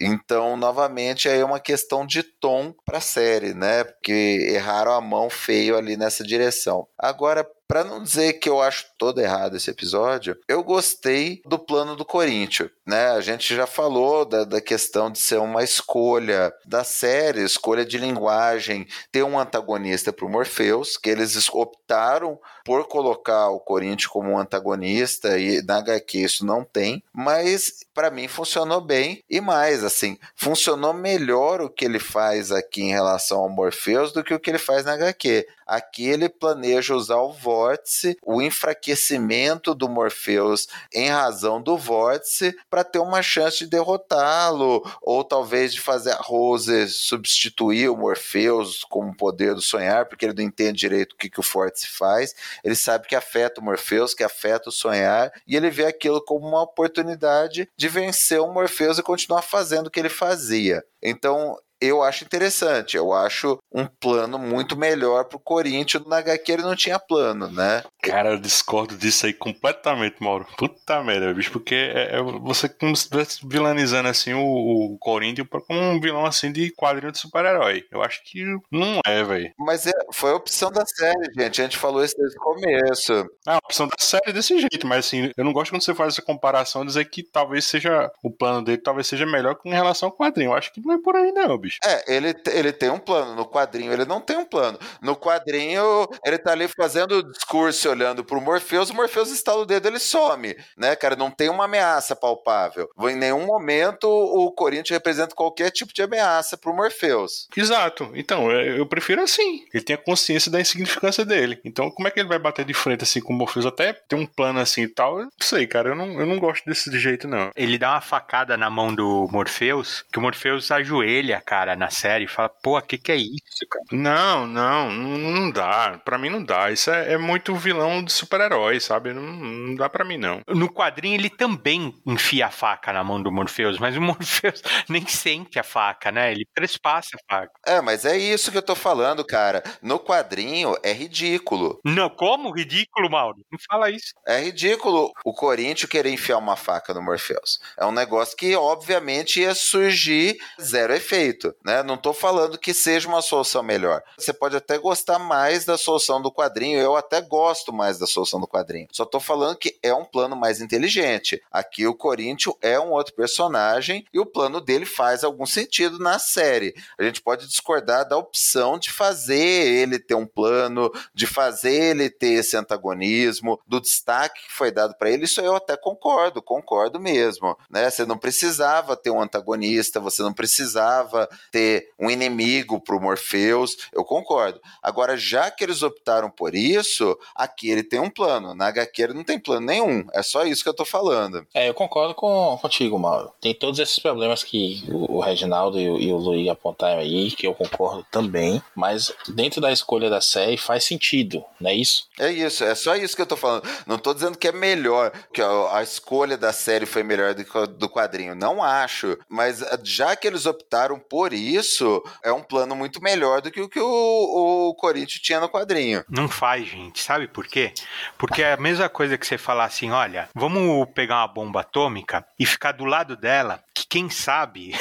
Então, novamente, aí é uma questão de tom para a série, né? Porque erraram a mão feio ali nessa direção. Agora, para não dizer que eu acho todo errado esse episódio, eu gostei do plano do Corinthians, né? A gente já falou da, da questão de ser uma escolha da série, escolha de linguagem, ter um antagonista para o Morpheus, que eles optaram por colocar o Corinthians como um antagonista e na HQ isso não tem, mas para mim funcionou bem e mais assim, funcionou melhor o que ele faz aqui em relação ao Morpheus do que o que ele faz na HQ. Aqui ele planeja usar o vórtice, o enfraquecimento do Morpheus em razão do vórtice, para ter uma chance de derrotá-lo, ou talvez de fazer a Rose substituir o Morpheus com o poder do sonhar, porque ele não entende direito o que, que o vórtice faz. Ele sabe que afeta o Morpheus, que afeta o sonhar, e ele vê aquilo como uma oportunidade de vencer o Morpheus e continuar fazendo o que ele fazia. Então, eu acho interessante. Eu acho um plano muito melhor pro Corinthians. Na HQ ele não tinha plano, né? Cara, eu discordo disso aí completamente, Mauro. Puta merda, bicho, porque é, é você como se estivesse vilanizando assim o, o Corinthians como um vilão assim de quadrinho de super-herói. Eu acho que não é, velho. Mas é, foi a opção da série, gente. A gente falou isso desde o começo. É a opção da série desse jeito, mas assim, eu não gosto quando você faz essa comparação dizer que talvez seja o plano dele, talvez seja melhor que em relação ao quadrinho. Eu acho que não é por aí, não, bicho. É, ele, ele tem um plano. No quadrinho ele não tem um plano. No quadrinho ele tá ali fazendo o discurso olhando pro Morpheus, o Morpheus estala o dedo, ele some, né, cara? Não tem uma ameaça palpável. Em nenhum momento o Corinthians representa qualquer tipo de ameaça pro Morpheus. Exato. Então, é, eu prefiro assim. Ele tem a consciência da insignificância dele. Então, como é que ele vai bater de frente assim com o Morpheus? Até ter um plano assim e tal. Eu não sei, cara. Eu não, eu não gosto desse jeito, não. Ele dá uma facada na mão do Morpheus, que o Morpheus ajoelha, cara, na série e fala, pô, o que, que é isso, cara? Não, não, não, não dá. Pra mim não dá. Isso é, é muito vilão de super-herói, sabe? Não, não dá pra mim, não. No quadrinho ele também enfia a faca na mão do Morpheus, mas o Morpheus nem sente a faca, né? Ele trespassa a faca. É, mas é isso que eu tô falando, cara. No quadrinho é ridículo. Não, como? Ridículo, Mauro. Não fala isso. É ridículo o Corinthians querer enfiar uma faca no Morpheus. É um negócio que, obviamente, ia surgir zero efeito, né? Não tô falando que seja uma solução melhor. Você pode até gostar mais da solução do quadrinho, eu até gosto mais da solução do quadrinho. Só tô falando que é um plano mais inteligente. Aqui o Corinthians é um outro personagem e o plano dele faz algum sentido na série. A gente pode discordar da opção de fazer ele ter um plano, de fazer ele ter esse antagonismo, do destaque que foi dado para ele. Isso eu até concordo, concordo mesmo. Né? Você não precisava ter um antagonista, você não precisava ter um inimigo pro Morpheus. Eu concordo. Agora, já que eles optaram por isso, aqui ele tem um plano. Na HQ ele não tem plano nenhum. É só isso que eu tô falando. É, eu concordo com, contigo, Mauro. Tem todos esses problemas que o, o Reginaldo e o, e o Luiz apontaram aí, que eu concordo também. Mas dentro da escolha da série faz sentido, não é isso? É isso, é só isso que eu tô falando. Não tô dizendo que é melhor, que a, a escolha da série foi melhor do que do quadrinho. Não acho. Mas ah, já que eles optaram por isso, é um plano muito melhor do que o que o, o Corinthians tinha no quadrinho. Não faz, gente. Sabe por quê? Porque é a mesma coisa que você falar assim: olha, vamos pegar uma bomba atômica e ficar do lado dela, que quem sabe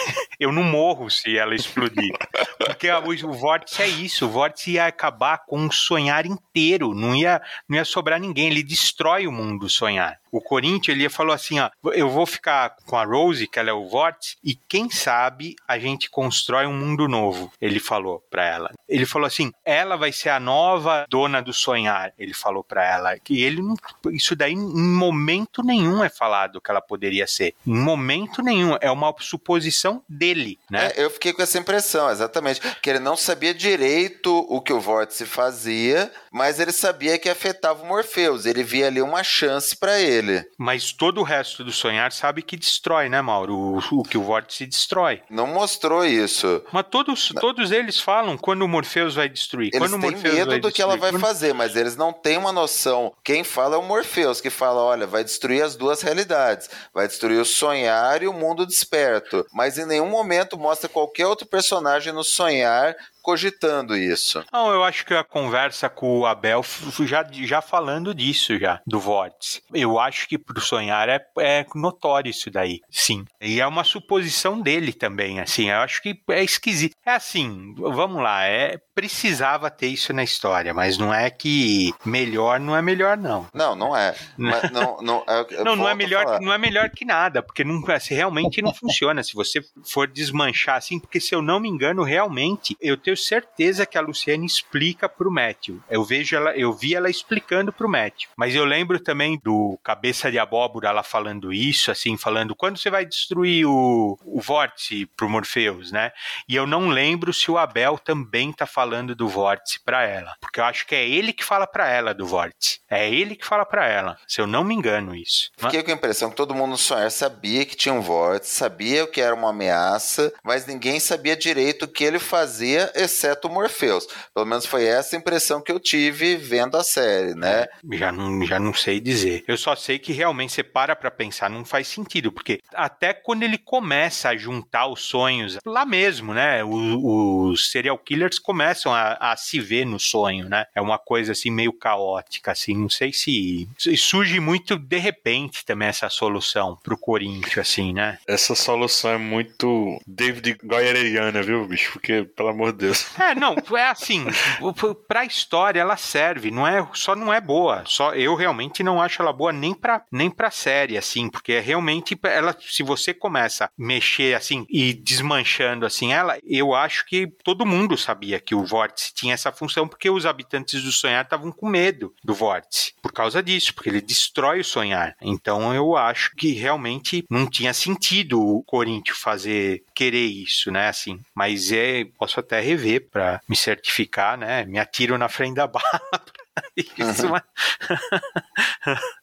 eu não morro se ela explodir. Porque a, o, o vórtice é isso: o vórtice ia acabar com um sonhar inteiro, não ia, não ia sobrar ninguém. Ele destrói o mundo sonhar. O Corinthians, ele falou assim, ó, eu vou ficar com a Rose, que ela é o vórtice, e quem sabe a gente constrói um mundo novo, ele falou para ela. Ele falou assim, ela vai ser a nova dona do sonhar, ele falou para ela. Que ele isso daí em momento nenhum é falado que ela poderia ser. Em momento nenhum, é uma suposição dele, né? É, eu fiquei com essa impressão, exatamente, que ele não sabia direito o que o vórtice fazia, mas ele sabia que afetava o Morpheus, ele via ali uma chance para ele. Mas todo o resto do sonhar sabe que destrói, né, Mauro? O, o que o vórtice destrói. Não mostrou isso. Mas todos, todos eles falam quando o Morpheus vai destruir. Eles quando o têm Morpheus medo do que ela vai quando... fazer, mas eles não têm uma noção. Quem fala é o Morpheus, que fala, olha, vai destruir as duas realidades. Vai destruir o sonhar e o mundo desperto. Mas em nenhum momento mostra qualquer outro personagem no sonhar cogitando isso. Não, eu acho que a conversa com o Abel já, já falando disso já, do vórtice. Eu acho que pro sonhar é, é notório isso daí, sim. E é uma suposição dele também, assim, eu acho que é esquisito. É assim, vamos lá, é precisava ter isso na história, mas não é que melhor não é melhor não. Não, não é. Mas não, não, é, eu não, não é melhor, não é melhor que nada, porque não, assim, realmente não funciona. Se você for desmanchar assim, porque se eu não me engano, realmente eu tenho tenho certeza que a Luciane explica pro Matthew. Eu vejo ela, eu vi ela explicando pro Matthew. Mas eu lembro também do Cabeça de Abóbora ela falando isso, assim, falando quando você vai destruir o, o vórtice pro Morpheus, né? E eu não lembro se o Abel também tá falando do vórtice para ela, porque eu acho que é ele que fala para ela do vórtice. É ele que fala para ela, se eu não me engano isso. Fiquei com a impressão que todo mundo no sonhar sabia que tinha um vórtice, sabia que era uma ameaça, mas ninguém sabia direito o que ele fazia, exceto o Morpheus. Pelo menos foi essa a impressão que eu tive vendo a série, né? É, já não, já não sei dizer. Eu só sei que realmente você para pra pensar, não faz sentido, porque até quando ele começa a juntar os sonhos, lá mesmo, né? Os, serial killers começam a, a, se ver no sonho, né? É uma coisa assim meio caótica, assim. Não sei se. Surge muito de repente também essa solução pro Corinthians, assim, né? Essa solução é muito David Goyeriana, viu, bicho? Porque, pelo amor de Deus. É, não, é assim. pra história ela serve, não é, só não é boa. Só eu realmente não acho ela boa nem pra, nem pra série, assim, porque é realmente ela, se você começa a mexer assim e desmanchando assim ela, eu acho que todo mundo sabia que o vórtice tinha essa função porque os habitantes do sonhar estavam com medo do vórtice por causa disso, porque ele destrói o sonhar. Então eu acho que realmente não tinha sentido o Corinthians fazer querer isso, né? Assim, mas é posso até rever para me certificar, né? Me atiro na frente da bala. isso, uhum. mas...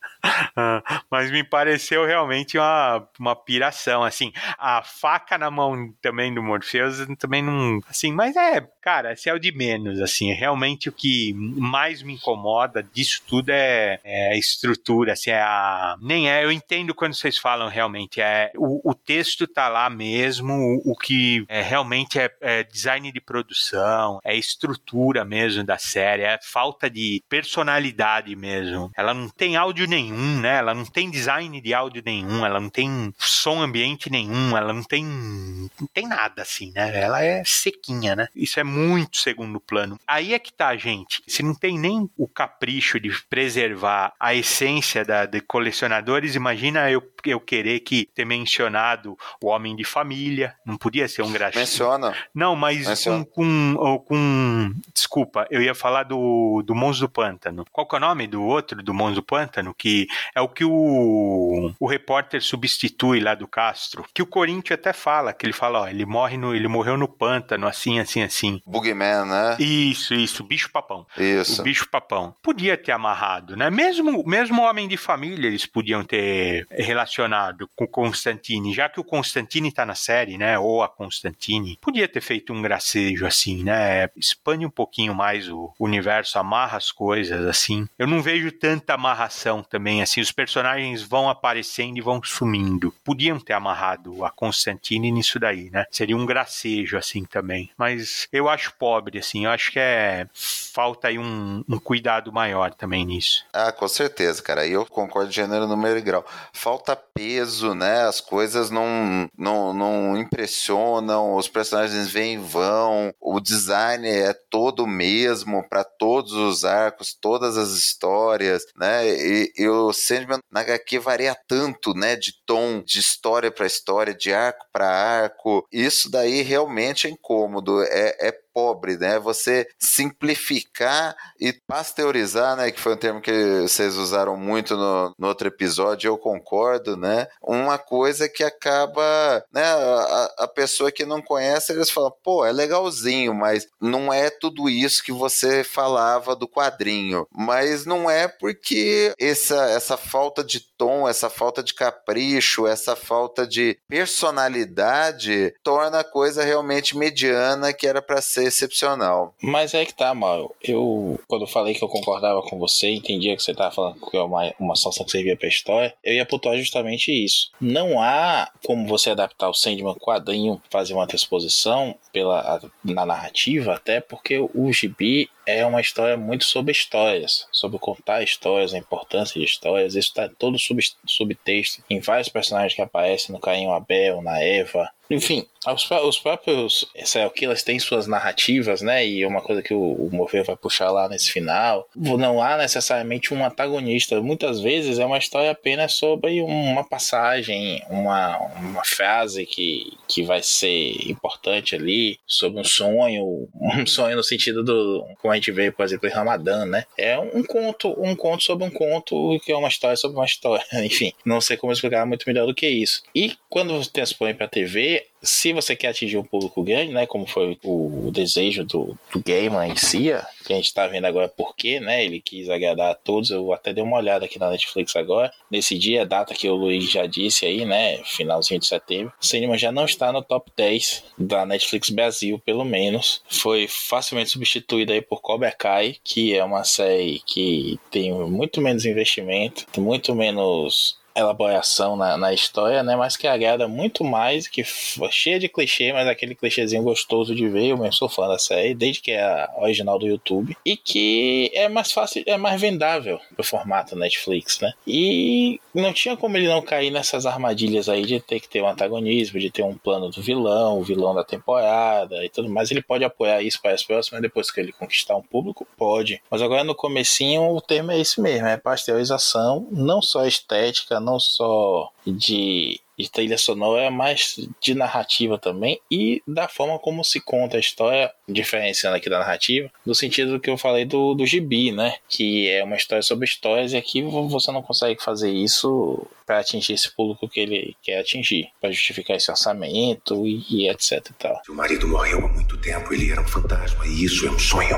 mas me pareceu realmente uma, uma piração, assim, a faca na mão também do Morpheus também não, assim, mas é, cara, esse é o de menos, assim, realmente o que mais me incomoda disso tudo é, é a estrutura, assim, é a, nem é, eu entendo quando vocês falam realmente, é, o, o texto tá lá mesmo, o, o que é, realmente é, é design de produção, é estrutura mesmo da série, é falta de personalidade mesmo, ela não tem áudio nenhum, nenhum, né? Ela não tem design de áudio nenhum, ela não tem som ambiente nenhum, ela não tem não tem nada assim, né? Ela é sequinha, né? Isso é muito segundo plano. Aí é que tá, gente. Se não tem nem o capricho de preservar a essência da, de colecionadores, imagina eu, eu querer que ter mencionado o Homem de Família, não podia ser um graxinho. Menciona. Não, mas Menciona. com, com, com desculpa, eu ia falar do, do Monstro do Pântano. Qual que é o nome do outro do Monstro do Pântano que é o que o, o repórter substitui lá do Castro, que o Corinthians até fala, que ele fala, ó, ele morre no, ele morreu no pântano, assim, assim, assim. Bugman, né? Isso, isso, bicho papão. Isso. O bicho papão. Podia ter amarrado, né? Mesmo, mesmo homem de família eles podiam ter relacionado com o Constantine, já que o Constantine tá na série, né? Ou a Constantine. Podia ter feito um gracejo assim, né? Expande um pouquinho mais o universo, amarra as coisas assim. Eu não vejo tanta amarração também também, assim, os personagens vão aparecendo e vão sumindo. Podiam ter amarrado a Constantine nisso daí, né? Seria um gracejo, assim, também. Mas eu acho pobre, assim, eu acho que é... Falta aí um, um cuidado maior também nisso. Ah, com certeza, cara. Eu concordo de gênero, número e grau. Falta peso, né? As coisas não, não, não impressionam, os personagens vêm e vão, o design é todo mesmo para todos os arcos, todas as histórias, né? E eu o Sandman na HQ varia tanto, né, de tom, de história para história, de arco para arco. Isso daí realmente é incômodo, é, é pobre, né? Você simplificar e pasteurizar, né? Que foi um termo que vocês usaram muito no, no outro episódio, eu concordo, né? Uma coisa que acaba, né? A, a pessoa que não conhece, eles falam, pô, é legalzinho, mas não é tudo isso que você falava do quadrinho. Mas não é porque essa, essa falta de tom, essa falta de capricho, essa falta de personalidade torna a coisa realmente mediana que era para ser excepcional. Mas é que tá, mal. Eu, quando falei que eu concordava com você, entendia que você tava falando que é uma, uma situação que servia pra história, eu ia pontuar justamente isso. Não há como você adaptar o Sandman quadrinho, fazer uma transposição pela, na narrativa, até porque o gibi é uma história muito sobre histórias, sobre contar histórias, a importância de histórias. Isso está todo sub, subtexto em vários personagens que aparecem no Caim Abel, na Eva, Enfim, os, os próprios serial killers têm suas narrativas, né? E uma coisa que o, o Morfeu vai puxar lá nesse final. Não há necessariamente um antagonista. Muitas vezes é uma história apenas sobre uma passagem, uma, uma frase que, que vai ser importante ali, sobre um sonho, um sonho no sentido do. Como a gente vê, por exemplo, em Ramadã, né? É um conto, um conto sobre um conto, que é uma história sobre uma história. Enfim, não sei como explicar muito melhor do que isso. E quando você transpõe para TV, se você quer atingir um público grande, né, como foi o, desejo do, do Gaiman em si, que a gente está vendo agora porque, né, ele quis agradar a todos, eu até dei uma olhada aqui na Netflix agora, nesse dia, data que o Luiz já disse aí, né, finalzinho de setembro, o cinema já não está no top 10 da Netflix Brasil, pelo menos, foi facilmente substituído aí por Cobra Kai, que é uma série que tem muito menos investimento, muito menos elaboração na, na história, né? Mas que agrada muito mais, que cheia de clichê, mas aquele clichêzinho gostoso de ver. Eu mesmo sou fã da série, desde que é a original do YouTube. E que é mais fácil, é mais vendável pro formato Netflix, né? E não tinha como ele não cair nessas armadilhas aí de ter que ter um antagonismo, de ter um plano do vilão, o vilão da temporada e tudo mais. Ele pode apoiar isso para as próximas, depois que ele conquistar um público, pode. Mas agora no comecinho o termo é esse mesmo, é pasteurização, não só estética, não só de, de trilha sonora, mas de narrativa também e da forma como se conta a história, diferenciando aqui da narrativa, no sentido que eu falei do, do gibi, né? Que é uma história sobre histórias e aqui você não consegue fazer isso para atingir esse público que ele quer atingir, para justificar esse orçamento e, e etc e tal. Seu marido morreu há muito tempo, ele era um fantasma e isso é um sonho.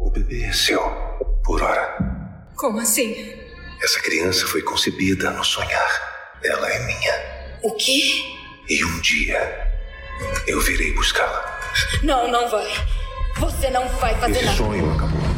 O bebê é seu, por hora. Como assim? Essa criança foi concebida no sonhar. Ela é minha. O quê? E um dia eu virei buscá-la. Não, não vai. Você não vai fazer Esse nada. sonho acabou.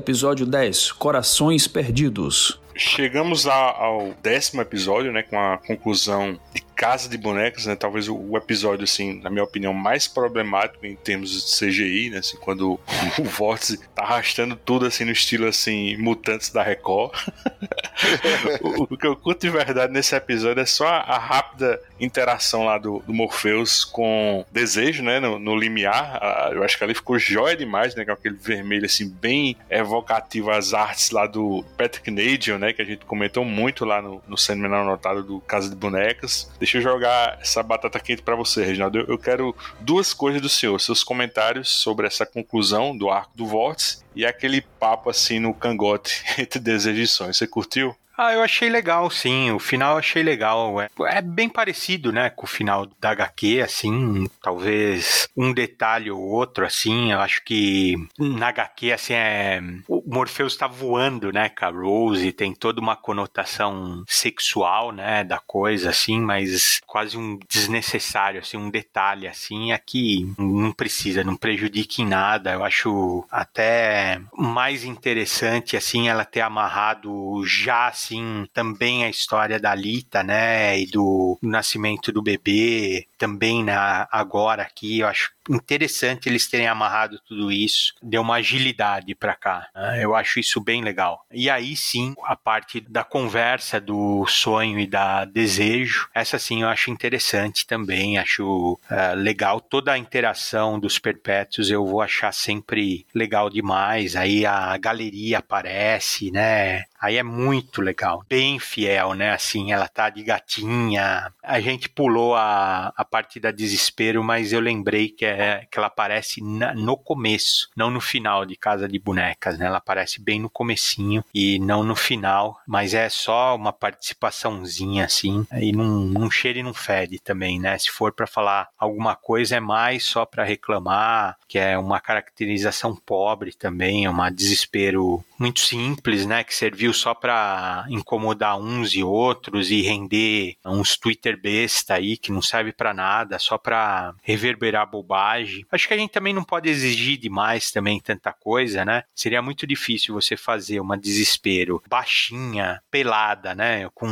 Episódio 10 Corações Perdidos. Chegamos a, ao décimo episódio, né, com a conclusão de Casa de Bonecas, né? Talvez o, o, episódio, assim, na minha opinião, mais problemático em termos de CGI, né? Assim, quando o, Vórtice tá arrastando tudo, assim, no estilo, assim, Mutantes da Record. o, o, que eu curto de verdade nesse episódio é só a, a rápida interação lá do, do, Morpheus com Desejo, né? No, no limiar. A, eu acho que ali ficou jóia demais, né? Com aquele vermelho, assim, bem evocativo às artes lá do Patrick Nadion, né? Que a gente comentou muito lá no, no Sandman Anotado do Casa de Bonecas. Deixa eu jogar essa batata quente para você, Reginaldo. Eu quero duas coisas do senhor: seus comentários sobre essa conclusão do arco do Vórtice e aquele papo assim no cangote entre desejos e. Você curtiu? Ah, eu achei legal, sim. O final eu achei legal. É, é, bem parecido, né, com o final da HQ, assim. Talvez um detalhe ou outro, assim. Eu acho que na HQ, assim, é. O Morpheus tá voando, né, com a Rose. Tem toda uma conotação sexual, né, da coisa, assim, mas quase um desnecessário, assim, um detalhe, assim. Aqui não precisa, não prejudica em nada. Eu acho até mais interessante, assim, ela ter amarrado já, assim, assim também a história da Lita, né, e do nascimento do bebê, também na agora aqui, eu acho interessante eles terem amarrado tudo isso, deu uma agilidade para cá. Né? Eu acho isso bem legal. E aí sim, a parte da conversa do sonho e da desejo, essa sim eu acho interessante também, acho uh, legal toda a interação dos perpétuos, eu vou achar sempre legal demais. Aí a galeria aparece, né? Aí é muito legal, bem fiel, né? Assim, ela tá de gatinha. A gente pulou a, a parte da desespero, mas eu lembrei que é é que ela aparece na, no começo, não no final de Casa de Bonecas, né? Ela aparece bem no comecinho e não no final, mas é só uma participaçãozinha assim, e não, não cheira e não fede também, né? Se for para falar alguma coisa, é mais só para reclamar, que é uma caracterização pobre também, é um desespero muito simples, né? Que serviu só para incomodar uns e outros e render uns Twitter besta aí que não serve para nada, só para reverberar bobagem. Acho que a gente também não pode exigir demais também tanta coisa, né? Seria muito difícil você fazer uma desespero baixinha, pelada, né? Com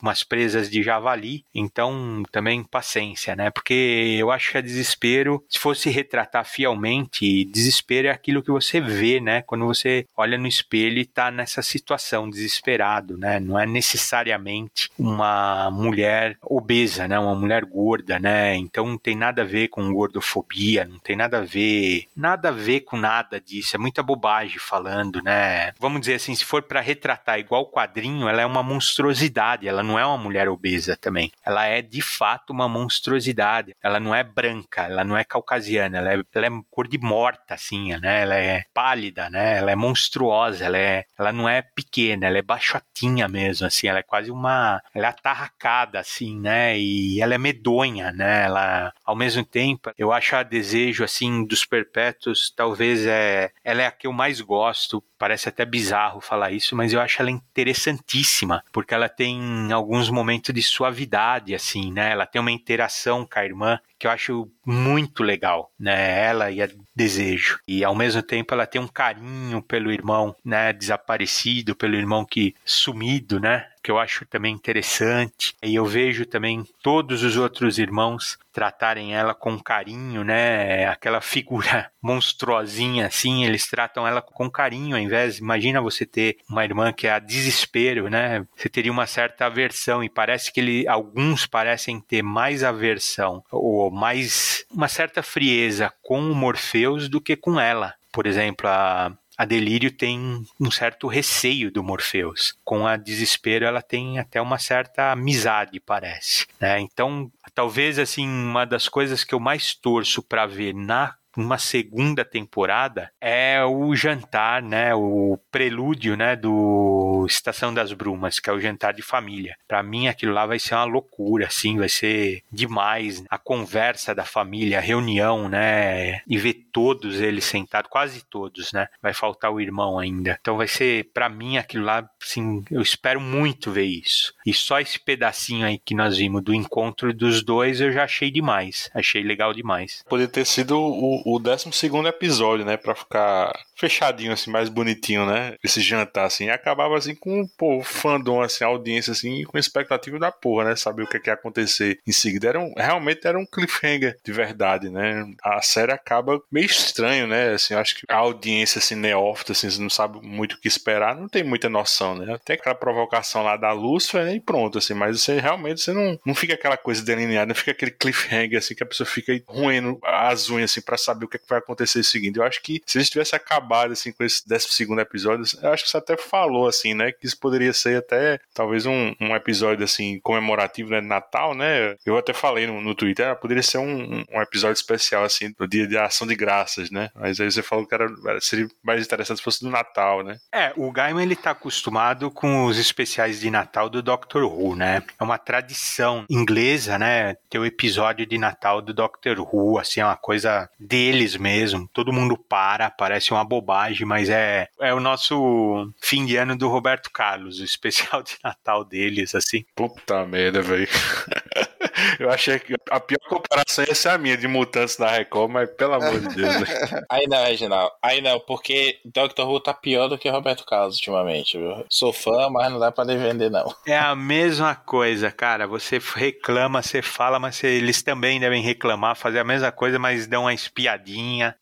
umas presas de javali. Então, também paciência, né? Porque eu acho que a desespero, se fosse retratar fielmente, desespero é aquilo que você vê, né? Quando você olha no espelho e tá nessa situação, desesperado, né? Não é necessariamente uma mulher obesa, né? Uma mulher gorda, né? Então não tem nada a ver com gordofobia, não tem nada a ver, nada a ver com nada disso. É muita bobagem falando, né? Vamos dizer assim, se for para retratar igual o quadrinho, ela é uma monstruosidade, ela não é uma mulher obesa também. Ela é de fato uma monstruosidade. Ela não é branca, ela não é caucasiana, ela é, ela é cor de morta, assim, né? Ela é pálida, né? Ela é monstruosa, ela, é, ela não é pequena, ela é baixotinha mesmo, assim, ela é quase uma. Ela é atarracada, assim, né? E ela é medonha, né? Ela, ao mesmo tempo, eu acho a desejo, assim, dos perpétuos, talvez é. Ela é a que eu mais gosto, parece até bizarro falar isso, mas eu acho ela interessantíssima, porque ela tem alguns momentos de suavidade, assim, né? Ela tem uma interação com a irmã que eu acho muito legal, né? Ela e a Desejo. E ao mesmo tempo ela tem um carinho pelo irmão, né, desaparecido, pelo irmão que sumido, né? Que eu acho também interessante. E eu vejo também todos os outros irmãos tratarem ela com carinho, né? Aquela figura monstruosinha assim, eles tratam ela com carinho, ao invés, imagina você ter uma irmã que é a desespero, né? Você teria uma certa aversão e parece que ele, alguns parecem ter mais aversão ou mais uma certa frieza com o Morpheus do que com ela. Por exemplo, a a Delírio tem um certo receio do Morpheus. Com a Desespero, ela tem até uma certa amizade, parece. Né? Então, talvez assim uma das coisas que eu mais torço para ver na uma segunda temporada é o jantar, né, o prelúdio, né, do Estação das Brumas, que é o jantar de família. Para mim aquilo lá vai ser uma loucura, assim, vai ser demais a conversa da família, a reunião, né, e ver todos eles sentados, quase todos, né? Vai faltar o irmão ainda. Então vai ser para mim aquilo lá, assim, eu espero muito ver isso. E só esse pedacinho aí que nós vimos do encontro dos dois eu já achei demais, achei legal demais. Poderia ter sido o o 12 segundo episódio, né? Pra ficar fechadinho, assim, mais bonitinho, né? Esse jantar, assim. E acabava, assim, com, o fandom, assim, audiência, assim, com expectativa da porra, né? Saber o que, é que ia acontecer em seguida. Era um, realmente era um cliffhanger de verdade, né? A série acaba meio estranho, né? Assim, acho que a audiência, assim, neófita, assim, não sabe muito o que esperar, não tem muita noção, né? Tem aquela provocação lá da Lúcifer, né? E pronto, assim, mas você realmente, você não, não fica aquela coisa delineada, não fica aquele cliffhanger, assim, que a pessoa fica ruindo as unhas, assim, pra saber o que, é que vai acontecer seguida. Eu acho que se eles tivessem acabado assim com esse 12 segundo episódio. Eu acho que você até falou assim, né, que isso poderia ser até talvez um, um episódio assim comemorativo né, de Natal, né? Eu até falei no, no Twitter, ah, poderia ser um, um episódio especial assim do dia de ação de graças, né? Mas aí você falou que era, seria mais interessante se fosse do Natal, né? É, o Gaiman ele tá acostumado com os especiais de Natal do Doctor Who, né? É uma tradição inglesa, né? Ter o episódio de Natal do Doctor Who, assim, é uma coisa deles mesmo. Todo mundo para, parece uma bobagem bobagem, mas é, é o nosso fim de ano do Roberto Carlos, o especial de Natal deles, assim. Puta merda, velho. Eu achei que a pior comparação ia ser a minha de Mutantes da Record, mas pelo amor de Deus. Né? Aí não, Reginaldo. Aí não, porque Doctor Who tá pior do que Roberto Carlos ultimamente, viu? Sou fã, mas não dá pra defender, não. É a mesma coisa, cara. Você reclama, você fala, mas você, eles também devem reclamar, fazer a mesma coisa, mas dão uma espiadinha,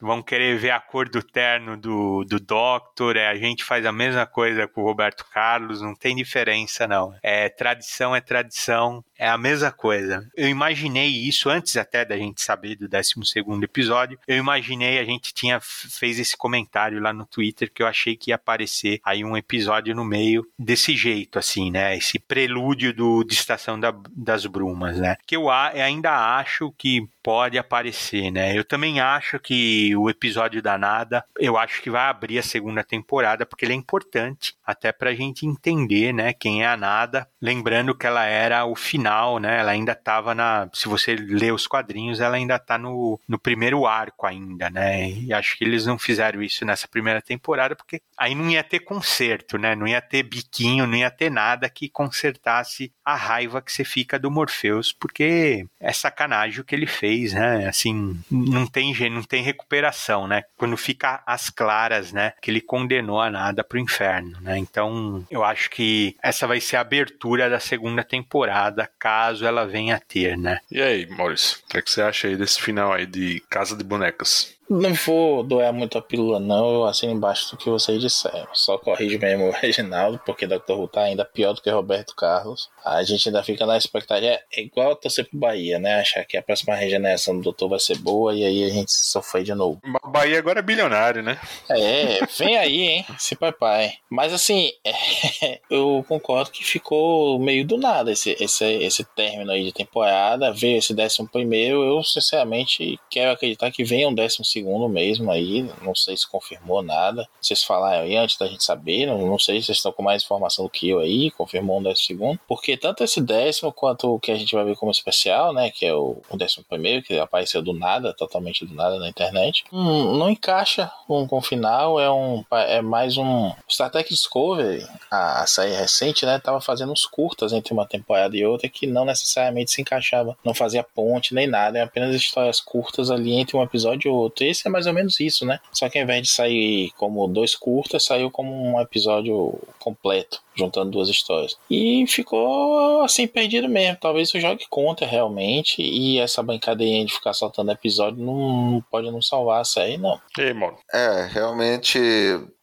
vão querer ver a cor do terno do, do Doctor. É, a gente faz a mesma coisa com o Roberto Carlos, não tem diferença, não. É tradição, é tradição, é a mesma coisa. Eu imaginei isso antes até da gente saber do 12 episódio. Eu imaginei, a gente tinha fez esse comentário lá no Twitter que eu achei que ia aparecer aí um episódio no meio desse jeito, assim, né? Esse prelúdio do, de Estação da, das Brumas, né? Que eu ainda acho que pode aparecer, né? Eu também acho que o episódio da Nada, eu acho que vai abrir a segunda temporada, porque ele é importante até pra gente entender, né, quem é a Nada. Lembrando que ela era o final, né? Ela ainda tava na. Se você ler os quadrinhos, ela ainda tá no, no primeiro arco ainda, né? E acho que eles não fizeram isso nessa primeira temporada, porque aí não ia ter conserto, né? Não ia ter biquinho, não ia ter nada que consertasse a raiva que você fica do Morpheus, porque é sacanagem o que ele fez, né? Assim, não tem não tem recuperação, né? Quando fica às claras, né? Que ele condenou a nada pro inferno, né? Então, eu acho que essa vai ser a abertura da segunda temporada, caso ela venha a ter, né? E aí, Maurício, o que, é que você acha aí desse final aí de Casa de Bonecas? Não vou doer muito a pílula, não. Eu assino embaixo do que vocês disseram. Só corrige mesmo o Reginaldo, porque Dr. Who tá ainda pior do que Roberto Carlos. A gente ainda fica na expectativa. É igual torcer pro Bahia, né? Achar que a próxima regeneração do doutor vai ser boa e aí a gente sofre de novo. O Bahia agora é bilionário, né? É, vem aí, hein? Se pai pai. Mas assim, é, eu concordo que ficou meio do nada esse, esse, esse término aí de temporada. Veio esse décimo primeiro. Eu, sinceramente, quero acreditar que venha um décimo segundo segundo mesmo aí, não sei se confirmou nada. Vocês falaram aí antes da gente saber, não, não sei se vocês estão com mais informação do que eu aí, confirmou um décimo segundo. Porque tanto esse décimo quanto o que a gente vai ver como especial, né, que é o, o décimo primeiro, que apareceu do nada, totalmente do nada na internet, hum, não encaixa com, com o final, é, um, é mais um... Star Trek Discovery, a, a série recente, né, tava fazendo uns curtas entre uma temporada e outra que não necessariamente se encaixava, não fazia ponte nem nada, é apenas histórias curtas ali entre um episódio e outro esse é mais ou menos isso, né? Só que ao invés de sair como dois curtas, saiu como um episódio completo juntando duas histórias. E ficou assim perdido mesmo. Talvez isso jogue contra realmente. E essa brincadeirinha de ficar soltando episódio não pode não salvar a série, não. E mano? É, realmente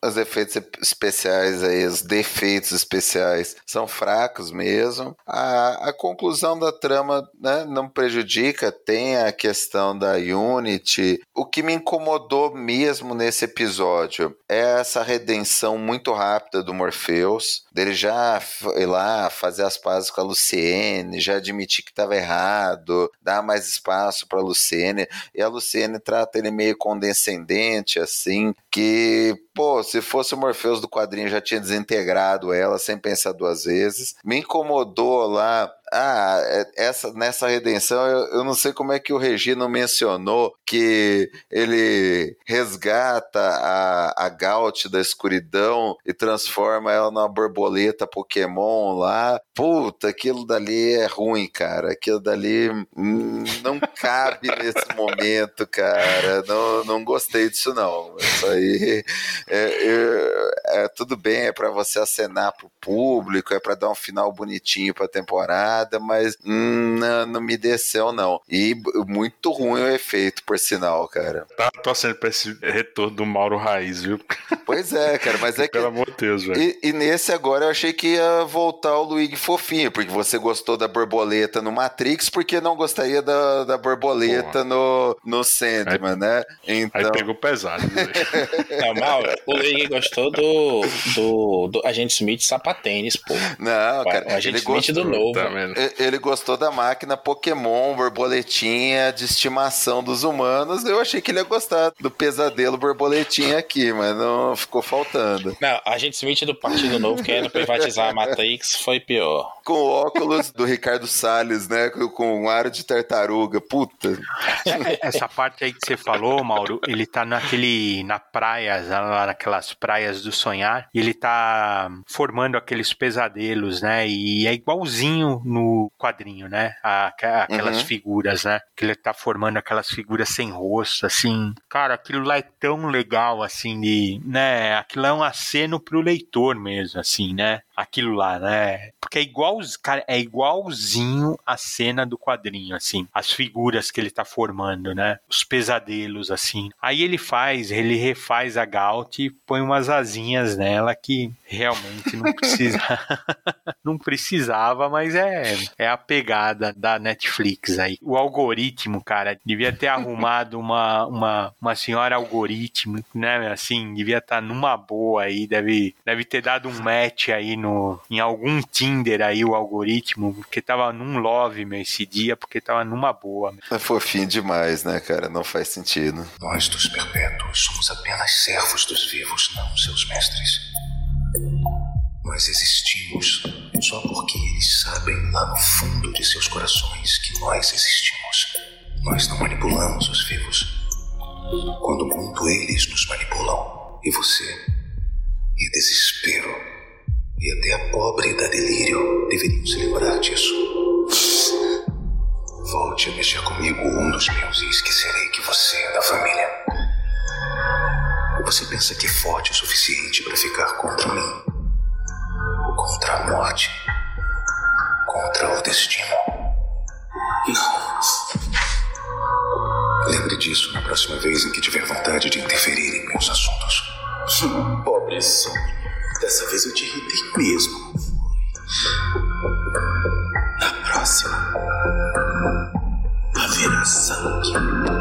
os efeitos especiais aí, os defeitos especiais são fracos mesmo. A, a conclusão da trama né, não prejudica, tem a questão da Unity. O que me incomodou mesmo nesse episódio é essa redenção muito rápida do Morpheus, dele já ir lá fazer as pazes com a Luciene, já admitir que estava errado, dar mais espaço para a Luciene, e a Luciene trata ele meio condescendente, assim, que, pô, se fosse o Morpheus do quadrinho já tinha desintegrado ela sem pensar duas vezes. Me incomodou lá ah, é, essa, nessa redenção, eu, eu, não sei como é que o Regino mencionou que ele resgata a, a Gaut da escuridão e transforma ela numa borboleta Pokémon lá. Puta, aquilo dali é ruim, cara. Aquilo dali hum, não cabe nesse momento, cara. Não, não gostei disso, não. Isso aí é, é tudo bem, é para você acenar pro público, é para dar um final bonitinho pra temporada mas hum, não, não, me desceu, não. E muito ruim o efeito, por sinal, cara. Tá torcendo pra esse retorno do Mauro Raiz, viu? Pois é, cara, mas é que. Pelo amor de Deus, velho. E, e, nesse agora eu achei que ia voltar o Luigi Fofinho, porque você gostou da borboleta no Matrix, porque não gostaria da, da borboleta no, no Sandman, aí, né? Então... Aí pegou pesado. não, Mauro, o Luigi gostou do, do, do Agente Smith sapatênis, pô. Não, cara. O Agente Smith gostou, do novo. Tá ele gostou da máquina Pokémon, borboletinha de estimação dos humanos. Eu achei que ele ia gostar do pesadelo borboletinha aqui, mas não ficou faltando. Não, a gente Smith do Partido Novo querendo privatizar a Matrix foi pior. Com o óculos do Ricardo Salles, né? Com um ar de tartaruga. Puta. Essa parte aí que você falou, Mauro, ele tá naquele. na praia, lá naquelas praias do sonhar, e ele tá formando aqueles pesadelos, né? E é igualzinho no quadrinho, né? Aquelas uhum. figuras, né? Que ele tá formando aquelas figuras sem rosto, assim. Cara, aquilo lá é tão legal, assim, de, né? Aquilo é um aceno pro leitor mesmo, assim, né? Aquilo lá, né? Porque é igual, cara, é igualzinho a cena do quadrinho, assim. As figuras que ele tá formando, né? Os pesadelos, assim. Aí ele faz, ele refaz a Gaut e põe umas asinhas nela que realmente não precisa. não precisava, mas é, é a pegada da Netflix aí. O algoritmo, cara, devia ter arrumado uma, uma, uma senhora algoritmo, né? Assim, devia estar tá numa boa aí, deve, deve ter dado um match aí no, em algum Tinder aí, o algoritmo, porque tava num love, meu, esse dia, porque tava numa boa. Meu. É fofinho demais, né, cara? Não faz sentido. Nós dos perpétuos somos apenas servos dos vivos, não seus mestres. Nós existimos só porque eles sabem lá no fundo de seus corações que nós existimos. Nós não manipulamos os vivos. Quando muito eles nos manipulam, e você, e desespero, e até a pobre da delírio deveriam se lembrar disso. Volte a mexer comigo um dos meus e esquecerei que você é da família. Você pensa que é forte o suficiente para ficar contra mim? Contra a morte? Contra o destino? Não. Lembre disso na próxima vez em que tiver vontade de interferir em meus assuntos. Pobre sonho. Dessa vez eu te irritei mesmo. Na próxima, haverá sangue.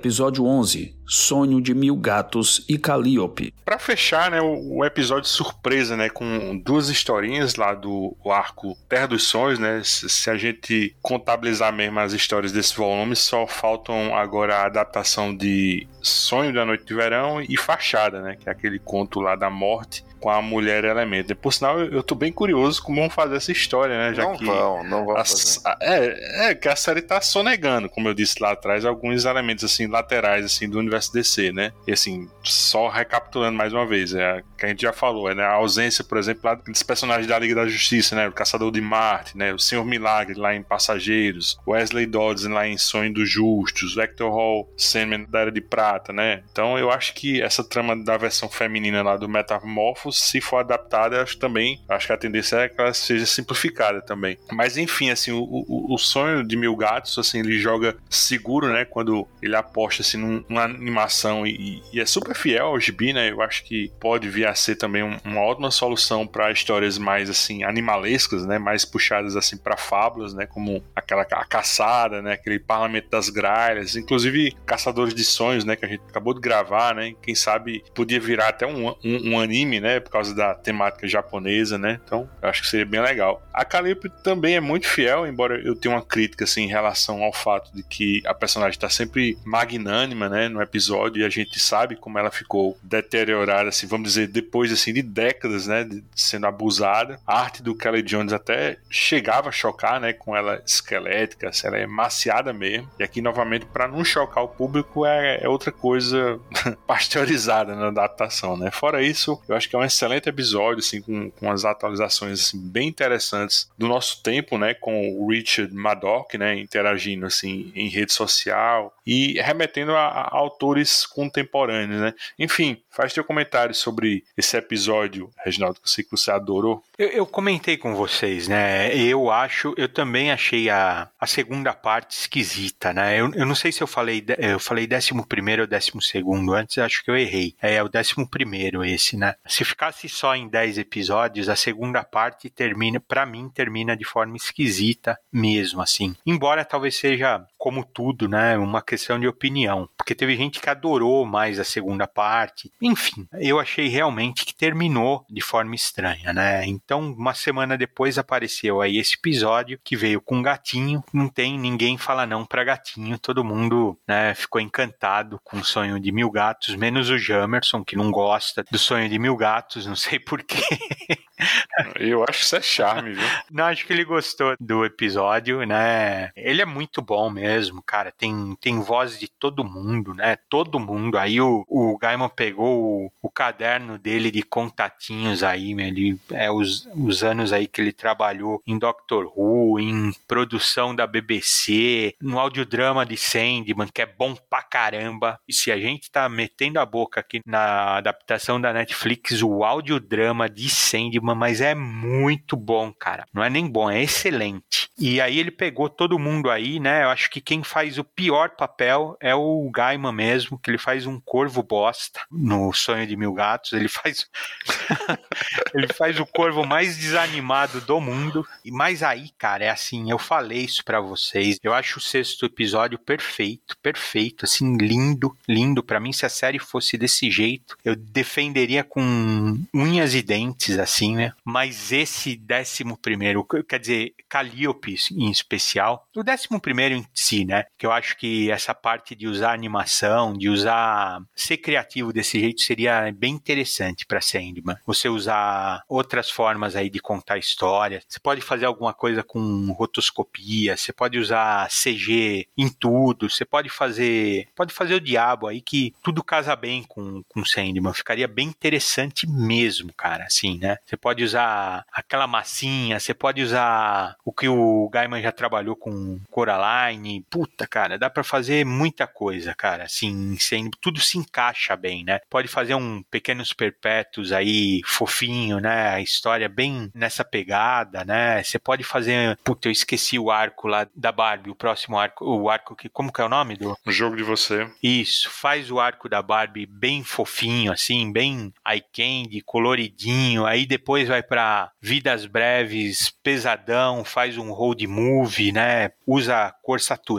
Episódio 11 Sonho de Mil Gatos e Calliope. Para fechar, né, o, episódio surpresa, né, com duas historinhas lá do arco Terra dos Sonhos, né? Se, se, a gente contabilizar mesmo as histórias desse volume, só faltam agora a adaptação de Sonho da Noite de Verão e Fachada, né, que é aquele conto lá da morte com a mulher elemento. Por sinal, eu tô bem curioso como vão fazer essa história, né? Já não que vão, não vão a, fazer. É, é que a série tá sonegando, como eu disse lá atrás, alguns elementos assim laterais assim do universo DC, né? E assim, só recapitulando mais uma vez, é que a gente já falou, é, né? A ausência, por exemplo, lá dos personagens da Liga da Justiça, né? O Caçador de Marte, né? O Senhor Milagre lá em Passageiros, Wesley Dodds lá em Sonho dos Justos, Vector Hall, Sandman da Era de Prata, né? Então eu acho que essa trama da versão feminina lá do Se for adaptada, acho também, acho que a tendência é que ela seja simplificada também. Mas enfim, assim, o, o, o sonho de Mil Gatos, assim, ele joga seguro, né, quando ele aposta, assim, num, numa animação e, e, é super fiel ao gibi, né, eu acho que pode vir a ser também um, uma ótima solução para histórias mais, assim, animalescas, né, mais puxadas, assim, para fábulas, né, como aquela a caçada, né, aquele parlamento das gralhas, inclusive Caçadores de Sonhos, né, que a gente acabou de gravar, né, quem sabe podia virar até um, um, um anime, né, por causa da temática japonesa, né? Então, acho que seria bem legal. A Calliope também é muito fiel, embora eu tenha uma crítica assim em relação ao fato de que a personagem está sempre magnânima, né, no episódio e a gente sabe como ela ficou deteriorada assim, vamos dizer, depois assim de décadas, né, de sendo abusada. A arte do Kelly Jones até chegava a chocar, né, com ela esquelética, assim, ela é maciada mesmo. E aqui novamente para não chocar o público é, é outra coisa pasteurizada na adaptação, né? Fora isso, eu acho que é um excelente episódio, assim, com, com as atualizações assim, bem interessantes do nosso tempo, né? Com o Richard Madoc, né? Interagindo assim em rede social e remetendo a, a autores contemporâneos, né? Enfim, faz teu comentário sobre esse episódio, Reginaldo, que você adorou. Eu, eu comentei com vocês, né? Eu acho, eu também achei a, a segunda parte esquisita, né? Eu, eu não sei se eu falei, eu falei décimo primeiro ou décimo segundo, antes acho que eu errei. É o décimo primeiro esse, né? Se ficasse só em 10 episódios, a segunda parte termina, para mim, termina de forma esquisita mesmo, assim. Embora talvez seja, como tudo, né, uma questão de opinião. Porque teve gente que adorou mais a segunda parte. Enfim, eu achei realmente que terminou de forma estranha, né? Então, uma semana depois apareceu aí esse episódio que veio com gatinho. Não tem ninguém fala não para gatinho. Todo mundo, né, ficou encantado com o sonho de mil gatos, menos o Jamerson, que não gosta do sonho de mil gatos não sei porquê. Eu acho que isso é charme, viu? Não, acho que ele gostou do episódio, né? Ele é muito bom mesmo mesmo, cara. Tem, tem voz de todo mundo, né? Todo mundo. Aí o, o Gaiman pegou o, o caderno dele de contatinhos aí, ele, é os, os anos aí que ele trabalhou em Doctor Who, em produção da BBC, no audiodrama de Sandman, que é bom pra caramba. E se a gente tá metendo a boca aqui na adaptação da Netflix, o audiodrama de Sandman, mas é muito bom, cara. Não é nem bom, é excelente. E aí ele pegou todo mundo aí, né? Eu acho que quem faz o pior papel é o Gaiman mesmo, que ele faz um corvo bosta no Sonho de Mil Gatos. Ele faz ele faz o corvo mais desanimado do mundo. E mais aí, cara, é assim, eu falei isso para vocês. Eu acho o sexto episódio perfeito, perfeito, assim, lindo, lindo para mim se a série fosse desse jeito, eu defenderia com unhas e dentes assim, né? Mas esse décimo primeiro, quer dizer, Calliope em especial, o décimo primeiro em né? Que eu acho que essa parte de usar animação, de usar ser criativo desse jeito seria bem interessante para Sandman. Você usar outras formas aí de contar história. Você pode fazer alguma coisa com rotoscopia, você pode usar CG em tudo, você pode fazer, pode fazer o diabo aí que tudo casa bem com com Sandman, ficaria bem interessante mesmo, cara, assim, né? Você pode usar aquela massinha, você pode usar o que o Gaiman já trabalhou com Coraline, puta, cara, dá para fazer muita coisa, cara, assim, tudo se encaixa bem, né? Pode fazer um Pequenos Perpétuos aí, fofinho, né? A história bem nessa pegada, né? Você pode fazer, puta, eu esqueci o arco lá da Barbie, o próximo arco, o arco que, como que é o nome do? O jogo de você. Isso, faz o arco da Barbie bem fofinho, assim, bem eye candy, coloridinho, aí depois vai para Vidas Breves, pesadão, faz um road movie, né? Usa cor saturada,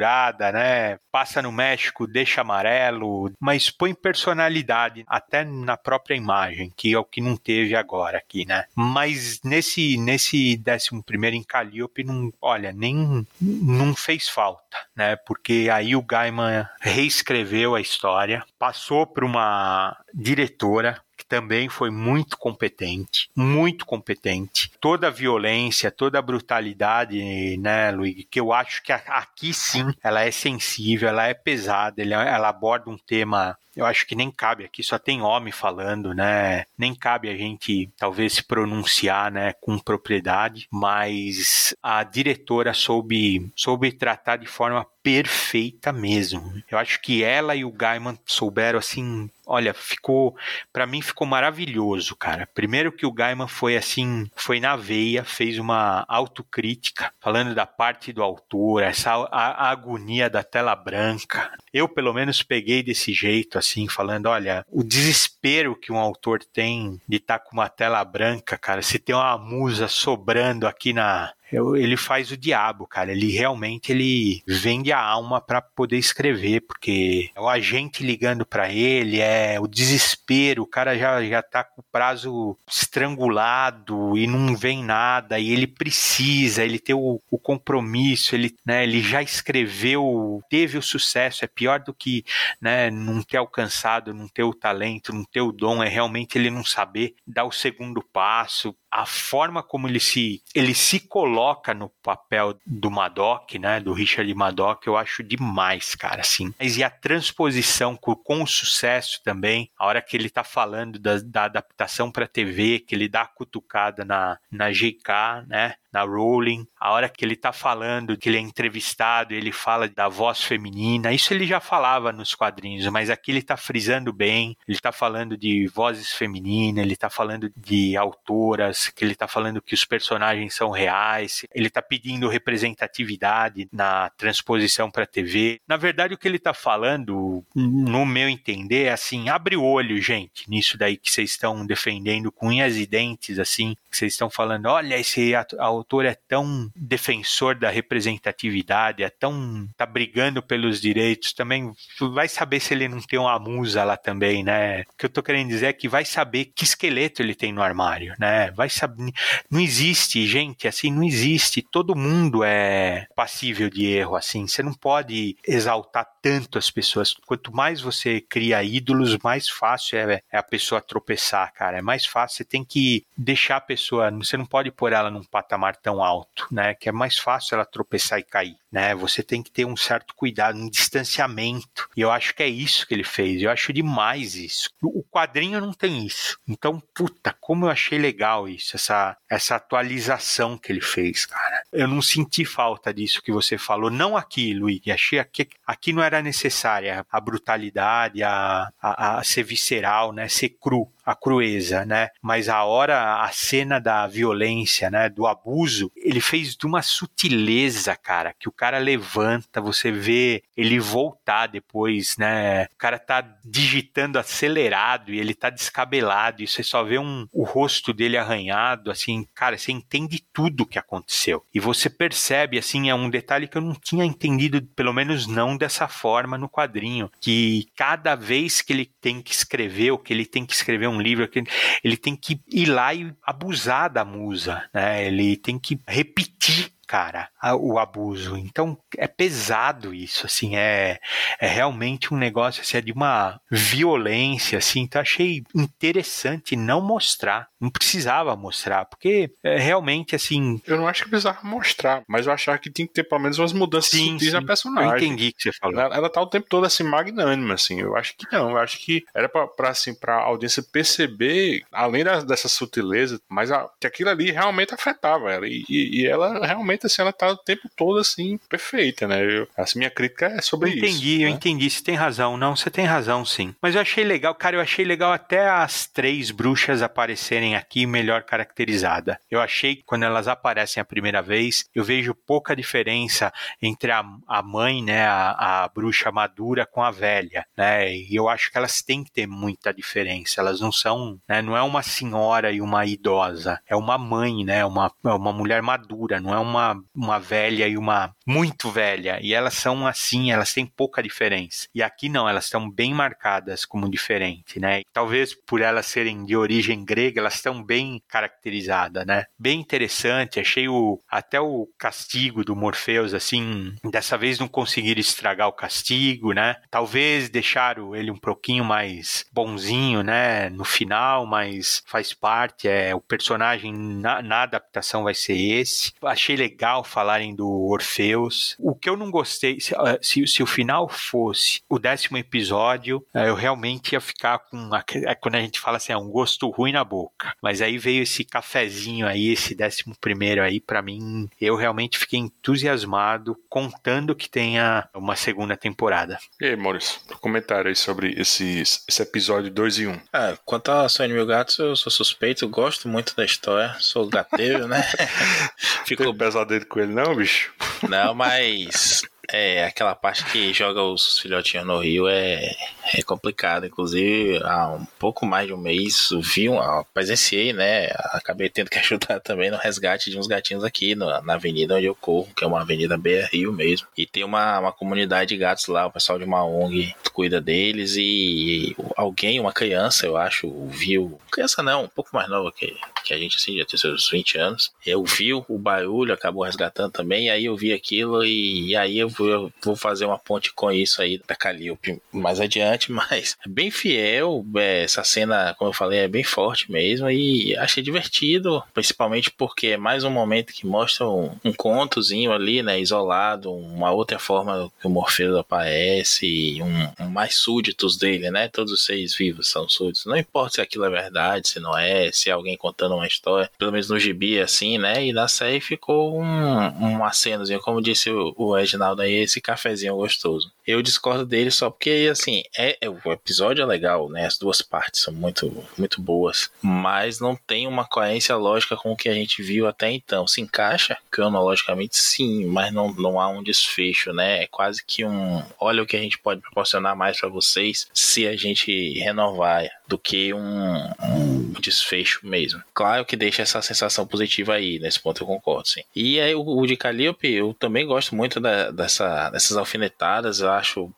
né? Passa no México, deixa amarelo, mas põe personalidade até na própria imagem, que é o que não teve agora aqui, né? Mas nesse nesse 11 primeiro em Calliope não, olha, nem não fez falta, né? Porque aí o Gaiman reescreveu a história, passou para uma diretora também foi muito competente, muito competente. Toda a violência, toda a brutalidade, né, Luiz, que eu acho que aqui sim ela é sensível, ela é pesada, ela, ela aborda um tema eu acho que nem cabe aqui, só tem homem falando, né? Nem cabe a gente talvez se pronunciar, né, com propriedade, mas a diretora soube soube tratar de forma perfeita mesmo. Eu acho que ela e o Gaiman souberam assim, olha, ficou para mim ficou maravilhoso, cara. Primeiro que o Gaiman foi assim, foi na veia, fez uma autocrítica, falando da parte do autor, essa a, a agonia da tela branca. Eu pelo menos peguei desse jeito assim, falando, olha, o desespero que um autor tem de estar tá com uma tela branca, cara, se tem uma musa sobrando aqui na ele faz o diabo, cara. Ele realmente ele vende a alma para poder escrever, porque é o agente ligando para ele, é o desespero, o cara já, já tá com o prazo estrangulado e não vem nada, e ele precisa, ele tem o, o compromisso, ele, né, ele já escreveu, teve o sucesso, é pior do que né, não ter alcançado, não ter o talento, não ter o dom, é realmente ele não saber dar o segundo passo, a forma como ele se ele se coloca no papel do Madoc, né, do Richard Madoc, eu acho demais, cara, assim. Mas e a transposição com, com sucesso também, a hora que ele tá falando da, da adaptação para TV, que ele dá a cutucada na, na GK, né, na Rowling, a hora que ele tá falando, que ele é entrevistado, ele fala da voz feminina, isso ele já falava nos quadrinhos, mas aqui ele tá frisando bem, ele tá falando de vozes femininas, ele tá falando de autoras, que ele tá falando que os personagens são reais, ele tá pedindo representatividade na transposição para TV. Na verdade, o que ele tá falando, no meu entender, é assim, abre o olho, gente, nisso daí que vocês estão defendendo com unhas e dentes, assim, vocês estão falando, olha, esse autor é tão defensor da representatividade, é tão tá brigando pelos direitos, também vai saber se ele não tem uma musa lá também, né? O que eu tô querendo dizer é que vai saber que esqueleto ele tem no armário, né? Vai saber, não existe, gente, assim, não existe. Todo mundo é passível de erro, assim. Você não pode exaltar tanto as pessoas. Quanto mais você cria ídolos, mais fácil é, é a pessoa tropeçar, cara. É mais fácil. Você tem que deixar a pessoa. Você não pode pôr ela num patamar tão alto, né? Que é mais fácil ela tropeçar e cair, né? Você tem que ter um certo cuidado, um distanciamento. E eu acho que é isso que ele fez. Eu acho demais isso. O quadrinho não tem isso. Então, puta, como eu achei legal isso, essa, essa atualização que ele fez, cara. Eu não senti falta disso que você falou. Não aqui, Luiz. Achei aqui, aqui não era necessária a brutalidade, a, a, a ser visceral, né? Ser cru a crueza, né? Mas a hora, a cena da violência, né? Do abuso, ele fez de uma sutileza, cara, que o cara levanta, você vê ele voltar depois, né? O cara tá digitando acelerado e ele tá descabelado e você só vê um, o rosto dele arranhado, assim, cara, você entende tudo o que aconteceu. E você percebe, assim, é um detalhe que eu não tinha entendido, pelo menos não dessa forma no quadrinho, que cada vez que ele tem que escrever, ou que ele tem que escrever um livro, ele tem que ir lá e abusar da musa, né? Ele tem que repetir cara, o abuso. Então é pesado isso, assim, é, é realmente um negócio assim, é de uma violência, assim. Então achei interessante não mostrar, não precisava mostrar, porque é, realmente assim. Eu não acho que precisava mostrar, mas eu achava que tinha que ter pelo menos umas mudanças sim, sutis sim. na personagem. Eu entendi o que você falou. Ela, ela tá o tempo todo assim magnânima, assim. Eu acho que não, eu acho que era pra, pra assim para audiência perceber, além da, dessa sutileza, mas a, que aquilo ali realmente afetava ela e, e, e ela realmente perfeita, assim, ela tá o tempo todo assim, perfeita, né? Eu, essa minha crítica é sobre eu entendi, isso. Entendi, eu né? entendi. Você tem razão. Não, você tem razão, sim. Mas eu achei legal, cara, eu achei legal até as três bruxas aparecerem aqui melhor caracterizada. Eu achei que quando elas aparecem a primeira vez, eu vejo pouca diferença entre a, a mãe, né, a, a bruxa madura com a velha, né? E eu acho que elas têm que ter muita diferença. Elas não são, né, não é uma senhora e uma idosa, é uma mãe, né, uma, é uma mulher madura, não é uma uma, velha e uma muito velha. E elas são assim, elas têm pouca diferença. E aqui não, elas estão bem marcadas como diferente, né? Talvez por elas serem de origem grega, elas estão bem caracterizadas, né? Bem interessante, achei o, até o castigo do Morpheus, assim, dessa vez não conseguiram estragar o castigo, né? Talvez deixaram ele um pouquinho mais bonzinho, né? No final, mas faz parte, é o personagem na, na adaptação vai ser esse. Achei legal falarem do Orfeus. O que eu não gostei, se, ah, se, se o final fosse o décimo episódio, ah, eu realmente ia ficar com. É quando a gente fala assim, é um gosto ruim na boca. Mas aí veio esse cafezinho aí, esse décimo primeiro aí, para mim, eu realmente fiquei entusiasmado, contando que tenha uma segunda temporada. E aí, Maurício, comentário aí sobre esse, esse episódio 2 e 1. Um. Ah, quanto a Sonho Mil Gatos, eu sou suspeito, gosto muito da história, sou gateiro, né? Ficou pesadelo dele com ele, não, bicho? Não, mas é, aquela parte que joga os filhotinhos no rio é, é complicado. Inclusive, há um pouco mais de um mês, vi, um, presenciei, né? Acabei tendo que ajudar também no resgate de uns gatinhos aqui no, na avenida onde eu corro, que é uma avenida BR Rio mesmo. E tem uma, uma comunidade de gatos lá, o pessoal de uma ONG cuida deles e alguém, uma criança, eu acho, viu. Criança não, um pouco mais nova que, que a gente, assim, já tem seus 20 anos. Eu vi o barulho, acabou resgatando também, aí eu vi aquilo e, e aí eu eu vou fazer uma ponte com isso aí da Calliope mais adiante, mas é bem fiel. É, essa cena, como eu falei, é bem forte mesmo e achei divertido, principalmente porque é mais um momento que mostra um, um contozinho ali, né, isolado, uma outra forma que o Morfeu aparece, um, um, mais súditos dele, né? Todos os seis vivos são súditos. Não importa se aquilo é verdade, se não é, se é alguém contando uma história, pelo menos no gibi assim, né? E na série ficou um, uma cenazinha, como disse o, o Reginaldo aí esse cafezinho gostoso. Eu discordo dele só porque, assim, é, é, o episódio é legal, né? As duas partes são muito, muito boas, mas não tem uma coerência lógica com o que a gente viu até então. Se encaixa cronologicamente, sim, mas não, não há um desfecho, né? É quase que um. Olha o que a gente pode proporcionar mais para vocês se a gente renovar do que um, um, desfecho mesmo. Claro que deixa essa sensação positiva aí, nesse ponto eu concordo, sim. E aí o, o de Calliope, eu também gosto muito da, dessa, dessas alfinetadas, eu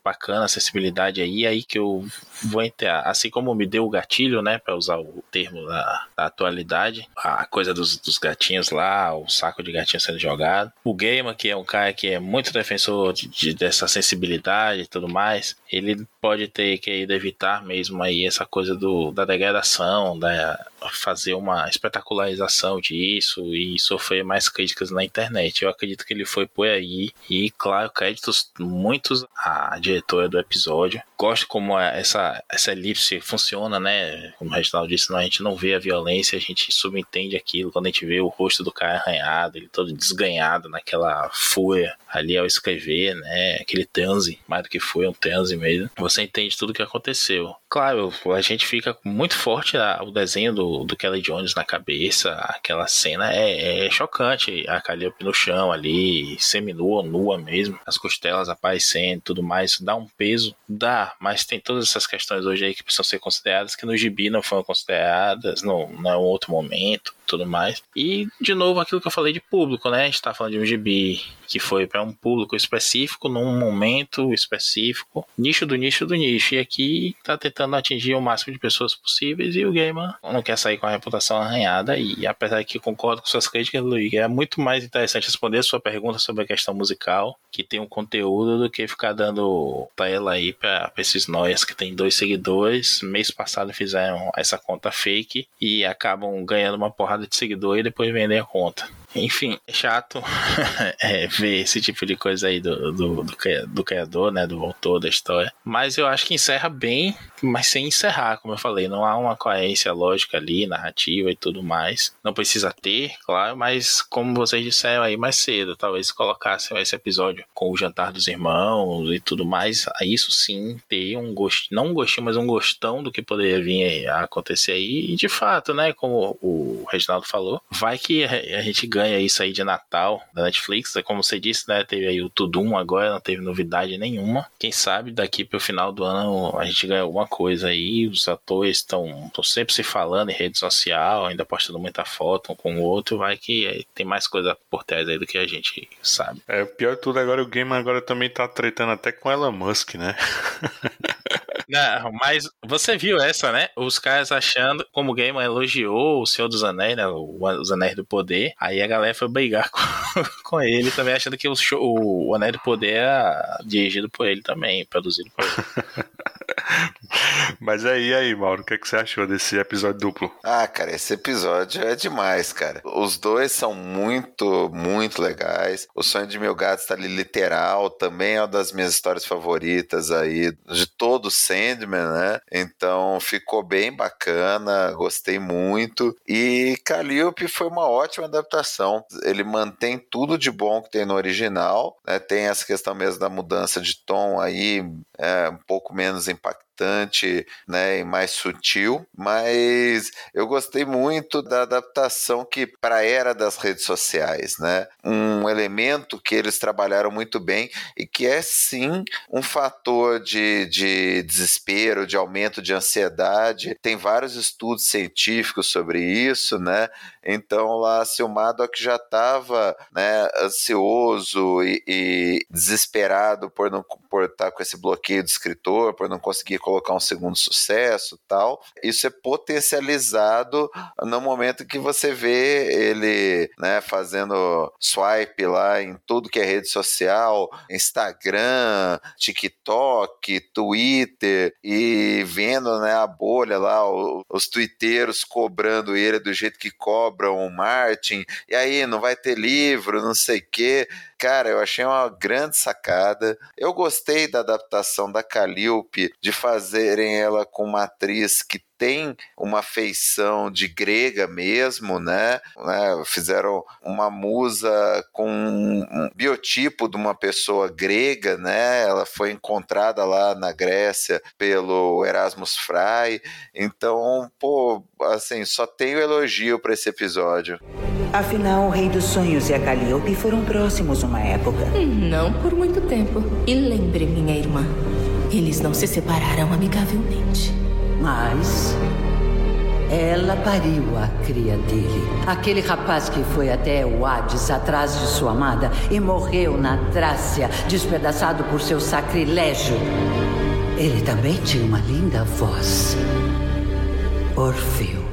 bacana a acessibilidade aí, aí que eu vou entrar. Assim como me deu o gatilho, né, para usar o termo da, da, atualidade, a coisa dos, dos, gatinhos lá, o saco de gatinho sendo jogado. O Gamer, que é um cara que é muito defensor de, de, dessa sensibilidade e tudo mais, ele pode ter que evitar mesmo aí essa coisa do, da degradação, da fazer uma espetacularização disso e sofrer mais críticas na internet. Eu acredito que ele foi por aí e, claro, créditos muitos à diretora do episódio. Gosto como essa, essa elipse funciona, né? Como o Reginaldo disse, a gente não vê a violência, a gente subentende aquilo quando a gente vê o rosto do cara arranhado, ele todo desganhado naquela fúria ali ao escrever, né? Aquele transe, mais do que foi um transe mesmo. Você entende tudo o que aconteceu. Claro, a gente fica muito forte o desenho do, do Kelly Jones na cabeça, aquela cena é, é chocante, a Calliope no chão ali, seminua, nua mesmo, as costelas aparecendo tudo mais, dá um peso, dá, mas tem todas essas questões hoje aí que precisam ser consideradas, que no gibi não foram consideradas, não, não é um outro momento, tudo mais. E, de novo, aquilo que eu falei de público, né? A gente tá falando de um gibi que foi para um público específico, num momento específico, nicho do nicho do nicho. E aqui tá tentando atingir o máximo de pessoas possíveis e o gamer não quer sair com a reputação arranhada. E apesar que concordo com suas críticas, Luiz, é muito mais interessante responder a sua pergunta sobre a questão musical, que tem um conteúdo, do que ficar dando pra ela aí pra, pra esses noias que tem dois seguidores. Mês passado fizeram essa conta fake e acabam ganhando uma porrada de seguidor e depois vendem a conta. Enfim, é chato é, ver esse tipo de coisa aí do, do, do, do, criador, né? Do autor da história. Mas eu acho que encerra bem, mas sem encerrar, como eu falei. Não há uma coerência lógica ali, narrativa e tudo mais. Não precisa ter, claro, mas como vocês disseram aí mais cedo, talvez colocassem esse episódio com o jantar dos irmãos e tudo mais. Isso sim ter um gosto, não um gostinho, mas um gostão do que poderia vir a acontecer aí. E de fato, né? Como o Reginaldo falou, vai que a gente ganha ganha isso aí de Natal da Netflix. É como você disse, né? Teve aí o Tudum agora, não teve novidade nenhuma. Quem sabe daqui pro final do ano a gente ganha alguma coisa aí. Os atores estão sempre se falando em rede social, ainda postando muita foto um com o outro. Vai que é, tem mais coisa por trás aí do que a gente sabe. É, o pior de tudo agora, o game agora também tá tretando até com Elon Musk, né? Não, mas você viu essa, né? Os caras achando, como o Gamer elogiou o Senhor dos Anéis, né? Os Anéis do Poder. Aí a galera foi brigar com, com ele também, achando que o, show, o Anéis do Poder era dirigido por ele também, produzido por ele. Mas aí, aí, Mauro, o que, é que você achou desse episódio duplo? Ah, cara, esse episódio é demais, cara. Os dois são muito, muito legais. O Sonho de Mil Gatos tá ali literal, também é uma das minhas histórias favoritas aí, de todo o Sandman, né? Então ficou bem bacana, gostei muito. E Calliope foi uma ótima adaptação. Ele mantém tudo de bom que tem no original, né? Tem essa questão mesmo da mudança de tom aí, é, um pouco menos impactante né, e mais sutil, mas eu gostei muito da adaptação que para a era das redes sociais, né? Um elemento que eles trabalharam muito bem e que é sim um fator de, de desespero, de aumento de ansiedade. Tem vários estudos científicos sobre isso, né? Então lá, se o Madoc já estava né, ansioso e, e, desesperado por não por estar com esse bloqueio do escritor, por não conseguir colocar um segundo sucesso, tal, isso é potencializado no momento que você vê ele, né, fazendo swipe lá em tudo que é rede social, Instagram, TikTok, Twitter e vendo, né, a bolha lá, os twitteiros cobrando ele do jeito que cobra cobram o Martin, e aí não vai ter livro, não sei o quê. Cara, eu achei uma grande sacada. Eu gostei da adaptação da Calliope, de fazerem ela com uma atriz que tem uma feição de grega mesmo, né? né? Fizeram uma musa com um biotipo de uma pessoa grega, né? Ela foi encontrada lá na Grécia pelo Erasmus Fry. Então, pô, assim, só tenho elogio para esse episódio. Afinal, o Rei dos Sonhos e a Calliope foram próximos uma época. Não por muito tempo. E lembre, minha irmã, eles não se separaram amigavelmente. Mas Ela pariu a cria dele. Aquele rapaz que foi até o Hades atrás de sua amada e morreu na Trácia, despedaçado por seu sacrilégio. Ele também tinha uma linda voz. Orfeu.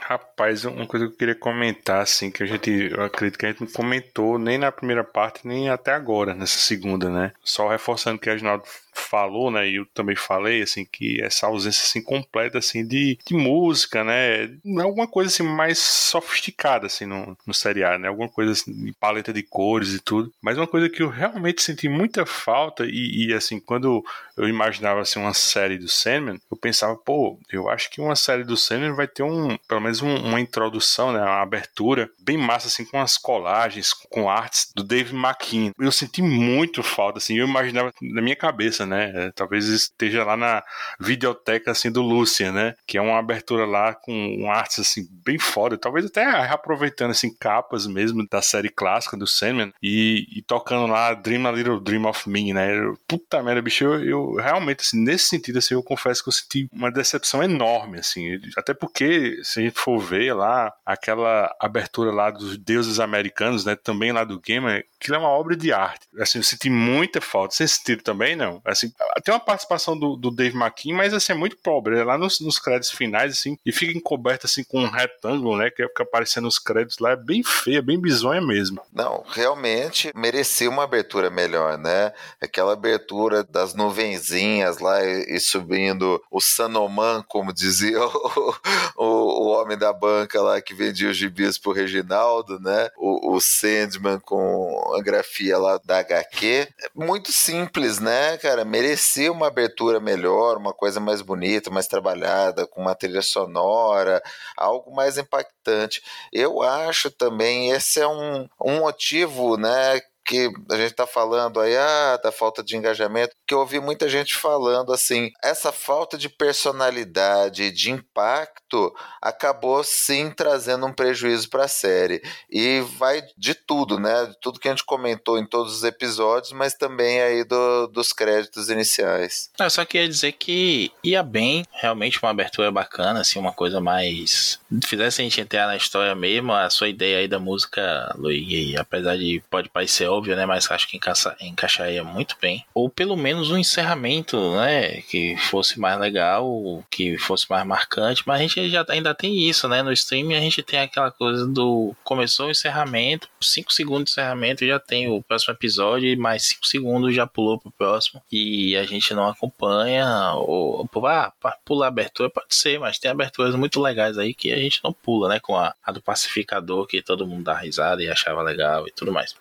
Rapaz, uma coisa que eu queria comentar, assim, que a gente, eu acredito que a gente não comentou nem na primeira parte, nem até agora, nessa segunda, né? Só reforçando que a Reginaldo falou, né, e eu também falei, assim, que essa ausência, assim, completa, assim, de, de música, né, alguma coisa, assim, mais sofisticada, assim, no, no seriado, né, alguma coisa, assim, de paleta de cores e tudo, mas uma coisa que eu realmente senti muita falta e, e assim, quando eu imaginava, assim, uma série do Sandman, eu pensava, pô, eu acho que uma série do Sandman vai ter um, pelo menos um, uma introdução, né, uma abertura bem massa, assim, com as colagens, com artes do Dave McKean. Eu senti muito falta, assim, eu imaginava na minha cabeça, né? É, talvez esteja lá na videoteca assim do Lucian, né? Que é uma abertura lá com artes assim bem foda, talvez até reaproveitando assim capas mesmo da série clássica do Sandman e, e tocando lá Dream a Little Dream of Me, né? Puta merda, bicho, eu, eu, realmente assim, nesse sentido assim, eu confesso que eu senti uma decepção enorme assim, até porque se a gente for ver lá aquela abertura lá dos deuses americanos, né, também lá do Gamer, que é uma obra de arte. Assim, eu senti muita falta. Você sentiu também, não? Assim, tem uma participação do, do Dave McKean, mas assim, é muito pobre. É lá nos, nos créditos finais, assim, e fica encoberto assim com um retângulo, né? Que fica aparecendo nos créditos lá. É bem feia, bem bizonha mesmo. Não, realmente merecia uma abertura melhor, né? Aquela abertura das nuvenzinhas lá e, e subindo o Sanoman, como dizia o, o, o, homem da banca lá que vendia os gibis pro Reginaldo, né? O, o Sandman com a grafia lá da HQ. É muito simples, né, cara? Merecia uma abertura melhor, uma coisa mais bonita, mais trabalhada, com uma trilha sonora, algo mais impactante. Eu acho também esse é um, um motivo, né, que a gente está falando aí ah, da falta de engajamento, que eu ouvi muita gente falando assim, essa falta de personalidade, de impacto, acabou sim trazendo um prejuízo para a série. E vai de tudo, né? De tudo que a gente comentou em todos os episódios, mas também aí do, dos créditos iniciais. Eu só queria dizer que ia bem, realmente uma abertura bacana, assim, uma coisa mais. Fizesse a gente entrar na história mesmo, a sua ideia aí da música, Luigi, apesar de pode parecer óbvio, né? Mas acho que encaixa, encaixaria muito bem. Ou pelo menos um encerramento, né? Que fosse mais legal, que fosse mais marcante. Mas a gente já ainda tem isso, né? No streaming a gente tem aquela coisa do começou o encerramento, 5 segundos de encerramento já tem o próximo episódio, mais 5 segundos já pulou pro próximo. E a gente não acompanha. Ou, ah, pular a abertura pode ser, mas tem aberturas muito legais aí que a gente não pula, né? Com a, a do pacificador, que todo mundo dá risada e achava legal e tudo mais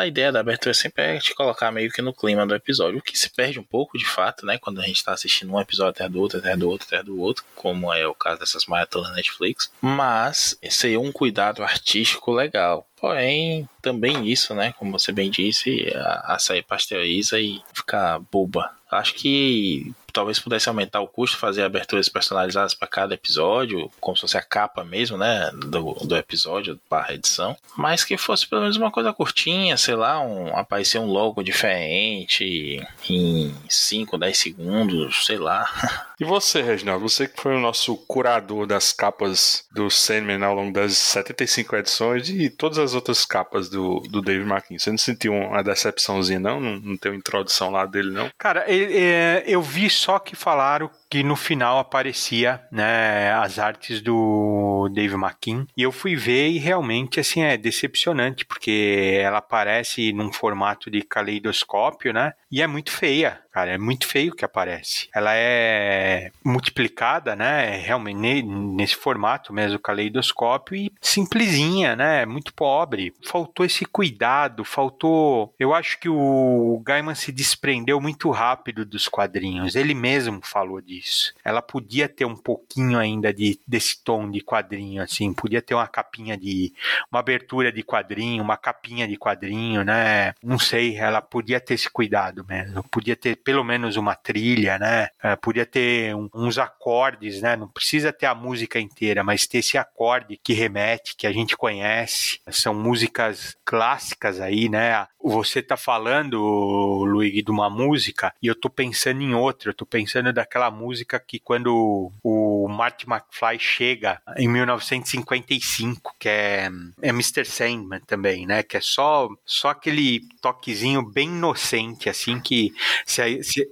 a ideia da abertura sempre é te colocar meio que no clima do episódio, o que se perde um pouco de fato, né? Quando a gente tá assistindo um episódio até do outro, até do outro, até do outro, como é o caso dessas maratonas Netflix. Mas esse é um cuidado artístico legal. Porém, também isso, né? Como você bem disse, a açaí pasteuriza e fica boba. Acho que talvez pudesse aumentar o custo, fazer aberturas personalizadas para cada episódio, como se fosse a capa mesmo, né, do, do episódio barra edição, mas que fosse pelo menos uma coisa curtinha, sei lá, um, aparecer um logo diferente em 5, 10 segundos, sei lá. E você, Reginaldo, você que foi o nosso curador das capas do Sandman ao longo das 75 edições e todas as outras capas do, do Dave McKean, você não sentiu uma decepçãozinha não? Não, não tem uma introdução lá dele não? Cara, é, eu vi só que falaram que no final aparecia né, as artes do Dave McKean e eu fui ver e realmente assim é decepcionante porque ela aparece num formato de caleidoscópio, né? E é muito feia, cara, é muito feio que aparece. Ela é multiplicada, né? Realmente nesse formato mesmo, caleidoscópio e simplesinha, né? Muito pobre. Faltou esse cuidado, faltou. Eu acho que o Gaiman se desprendeu muito rápido dos quadrinhos. Ele mesmo falou disso Ela podia ter um pouquinho ainda de, desse tom de quadrinho, assim, podia ter uma capinha de. uma abertura de quadrinho, uma capinha de quadrinho, né? Não sei, ela podia ter esse cuidado mesmo. Podia ter pelo menos uma trilha, né? É, podia ter um, uns acordes, né? Não precisa ter a música inteira, mas ter esse acorde que remete, que a gente conhece. São músicas clássicas aí, né? Você tá falando, Luigi, de uma música e eu tô pensando em outra. Eu tô pensando daquela música música que quando o Marty McFly chega em 1955, que é, é Mr. Sandman também, né? Que é só, só aquele toquezinho bem inocente, assim, que se, se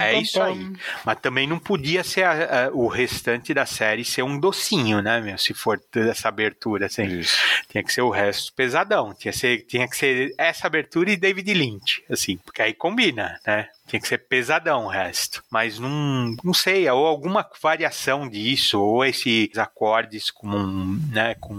é isso aí. Mas também não podia ser a, a, o restante da série ser um docinho, né, meu? Se for essa abertura, assim. Isso. Tinha que ser o resto pesadão. Tinha, ser, tinha que ser essa abertura e David Lynch, assim, porque aí combina, né? Tinha que ser pesadão o resto. Mas não, não sei, ou alguma variação disso, ou esses acordes com, né, com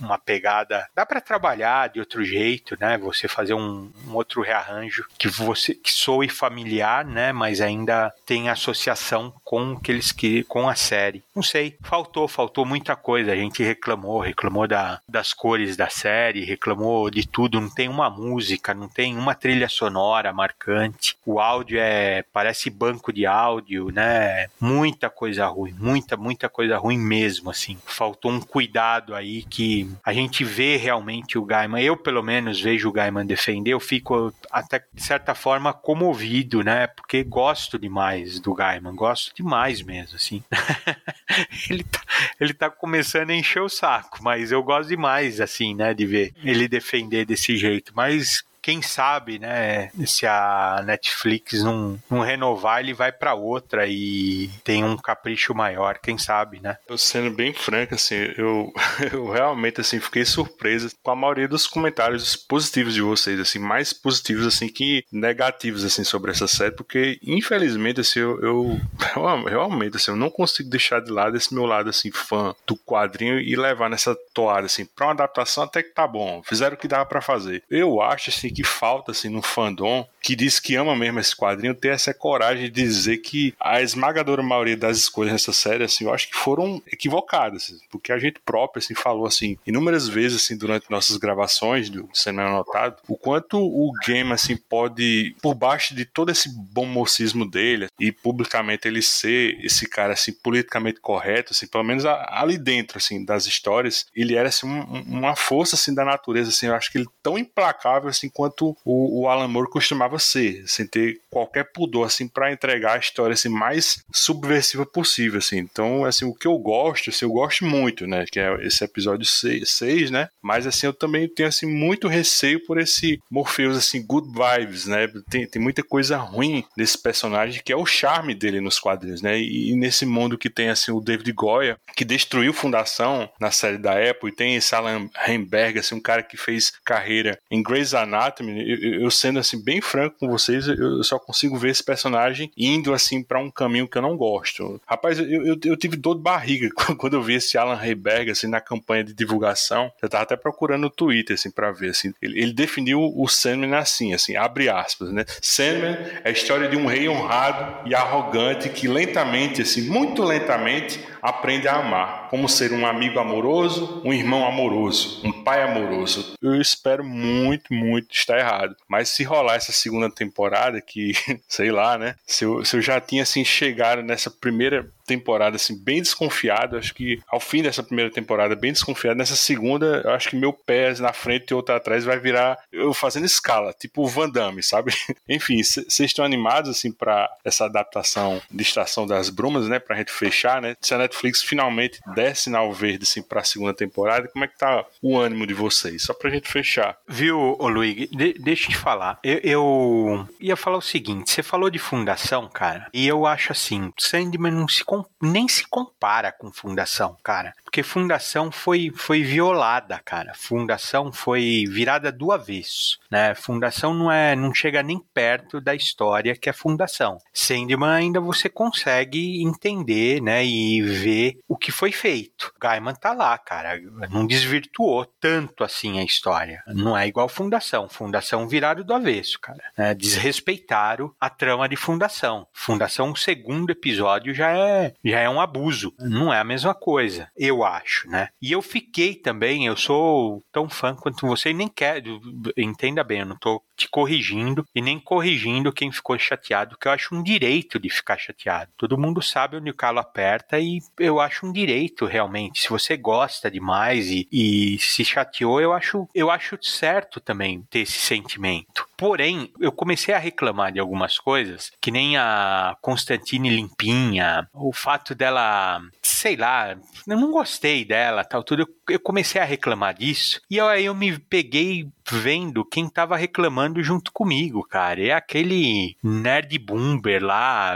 uma pegada. Dá para trabalhar de outro jeito, né? Você fazer um, um, outro rearranjo que você que soe familiar, né? Mas ainda tem associação com aqueles que com a série. Não sei, faltou, faltou muita coisa. A gente reclamou, reclamou da, das cores da série, reclamou de tudo. Não tem uma música, não tem uma trilha sonora marcante. O áudio é parece banco de áudio, né? Muita coisa ruim, muita muita coisa ruim mesmo, assim. Faltou um cuidado aí que a gente vê realmente o Gaiman. Eu pelo menos vejo o Gaiman defender. Eu fico até de certa forma comovido, né? Porque gosto demais do Gaiman, gosto demais mesmo, assim. ele tá, ele tá começando a encher o saco, mas eu gosto demais, assim, né? De ver ele defender desse jeito. Mas quem sabe, né, se a Netflix não, não renovar, ele vai para outra e tem um capricho maior, quem sabe, né? Eu sendo bem franco, assim, eu, eu realmente, assim, fiquei surpreso com a maioria dos comentários positivos de vocês, assim, mais positivos, assim, que negativos, assim, sobre essa série, porque, infelizmente, assim, eu, eu realmente, assim, eu não consigo deixar de lado esse meu lado, assim, fã do quadrinho e levar nessa toada, assim, pra uma adaptação até que tá bom, fizeram o que dava para fazer. Eu acho, assim, que falta assim no fandom que diz que ama mesmo esse quadrinho ter essa coragem de dizer que a esmagadora maioria das escolhas nessa série assim eu acho que foram equivocadas porque a gente próprio assim falou assim inúmeras vezes assim durante nossas gravações do Semana Anotado o quanto o game assim pode por baixo de todo esse bom mocismo dele e publicamente ele ser esse cara assim politicamente correto assim pelo menos ali dentro assim das histórias ele era assim um, uma força assim da natureza assim eu acho que ele tão implacável assim quanto quanto o, o Alan Moore costumava ser, sem ter qualquer pudor assim para entregar a história assim mais subversiva possível, assim. Então, assim, o que eu gosto, assim, eu gosto muito, né, que é esse episódio 6, né? Mas assim, eu também tenho assim muito receio por esse Morpheus assim good vibes, né? Tem, tem muita coisa ruim nesse personagem que é o charme dele nos quadrinhos, né? E, e nesse mundo que tem assim o David Goya, que destruiu Fundação na série da Apple, e tem esse Alan Heimberg, assim, um cara que fez carreira em Grey's Anatomy Anatomy, eu, eu, sendo assim bem franco com vocês, eu só consigo ver esse personagem indo assim para um caminho que eu não gosto. Rapaz, eu, eu, eu, tive dor de barriga quando eu vi esse Alan Heiberg assim na campanha de divulgação. Eu tava até procurando no Twitter assim para ver assim. Ele, ele, definiu o Sandman assim, assim, abre aspas, né? Sandman é a história de um rei honrado e arrogante que lentamente, assim, muito lentamente aprende a amar, como ser um amigo amoroso, um irmão amoroso, um pai amoroso. Eu espero muito, muito estar errado. Mas se rolar essa segunda temporada, que sei lá, né? Se eu, se eu já tinha assim chegado nessa primeira temporada assim bem desconfiado, acho que ao fim dessa primeira temporada bem desconfiado, nessa segunda, eu acho que meu pé na frente e outro atrás vai virar eu fazendo escala, tipo o Van Damme, sabe? Enfim, vocês estão animados assim para essa adaptação de Estação das Brumas, né, pra gente fechar, né? Se a Netflix finalmente der sinal verde assim para a segunda temporada, como é que tá o ânimo de vocês? Só pra gente fechar. Viu, ô Luigi, de deixa eu te falar. Eu, eu ia falar o seguinte, você falou de fundação, cara, e eu acho assim, Sandman não se nem se compara com Fundação, cara. Porque Fundação foi, foi violada, cara. Fundação foi virada do avesso, né? Fundação não é, não chega nem perto da história que é Fundação. Sandman ainda você consegue entender, né, e ver o que foi feito. Gaiman tá lá, cara. Não desvirtuou tanto assim a história. Não é igual Fundação. Fundação virado do avesso, cara. É, desrespeitaram a trama de Fundação. Fundação, o segundo episódio já é já é um abuso. Não é a mesma coisa, eu acho, né? E eu fiquei também, eu sou tão fã quanto você e nem quero, entenda bem, eu não tô te corrigindo e nem corrigindo quem ficou chateado, que eu acho um direito de ficar chateado. Todo mundo sabe onde o calo aperta e eu acho um direito realmente. Se você gosta demais e, e se chateou, eu acho, eu acho certo também ter esse sentimento. Porém, eu comecei a reclamar de algumas coisas, que nem a Constantine limpinha, o fato dela, sei lá, eu não gostei dela, tal, tudo. Eu comecei a reclamar disso, e aí eu me peguei vendo quem tava reclamando junto comigo, cara. É aquele nerd boomer lá,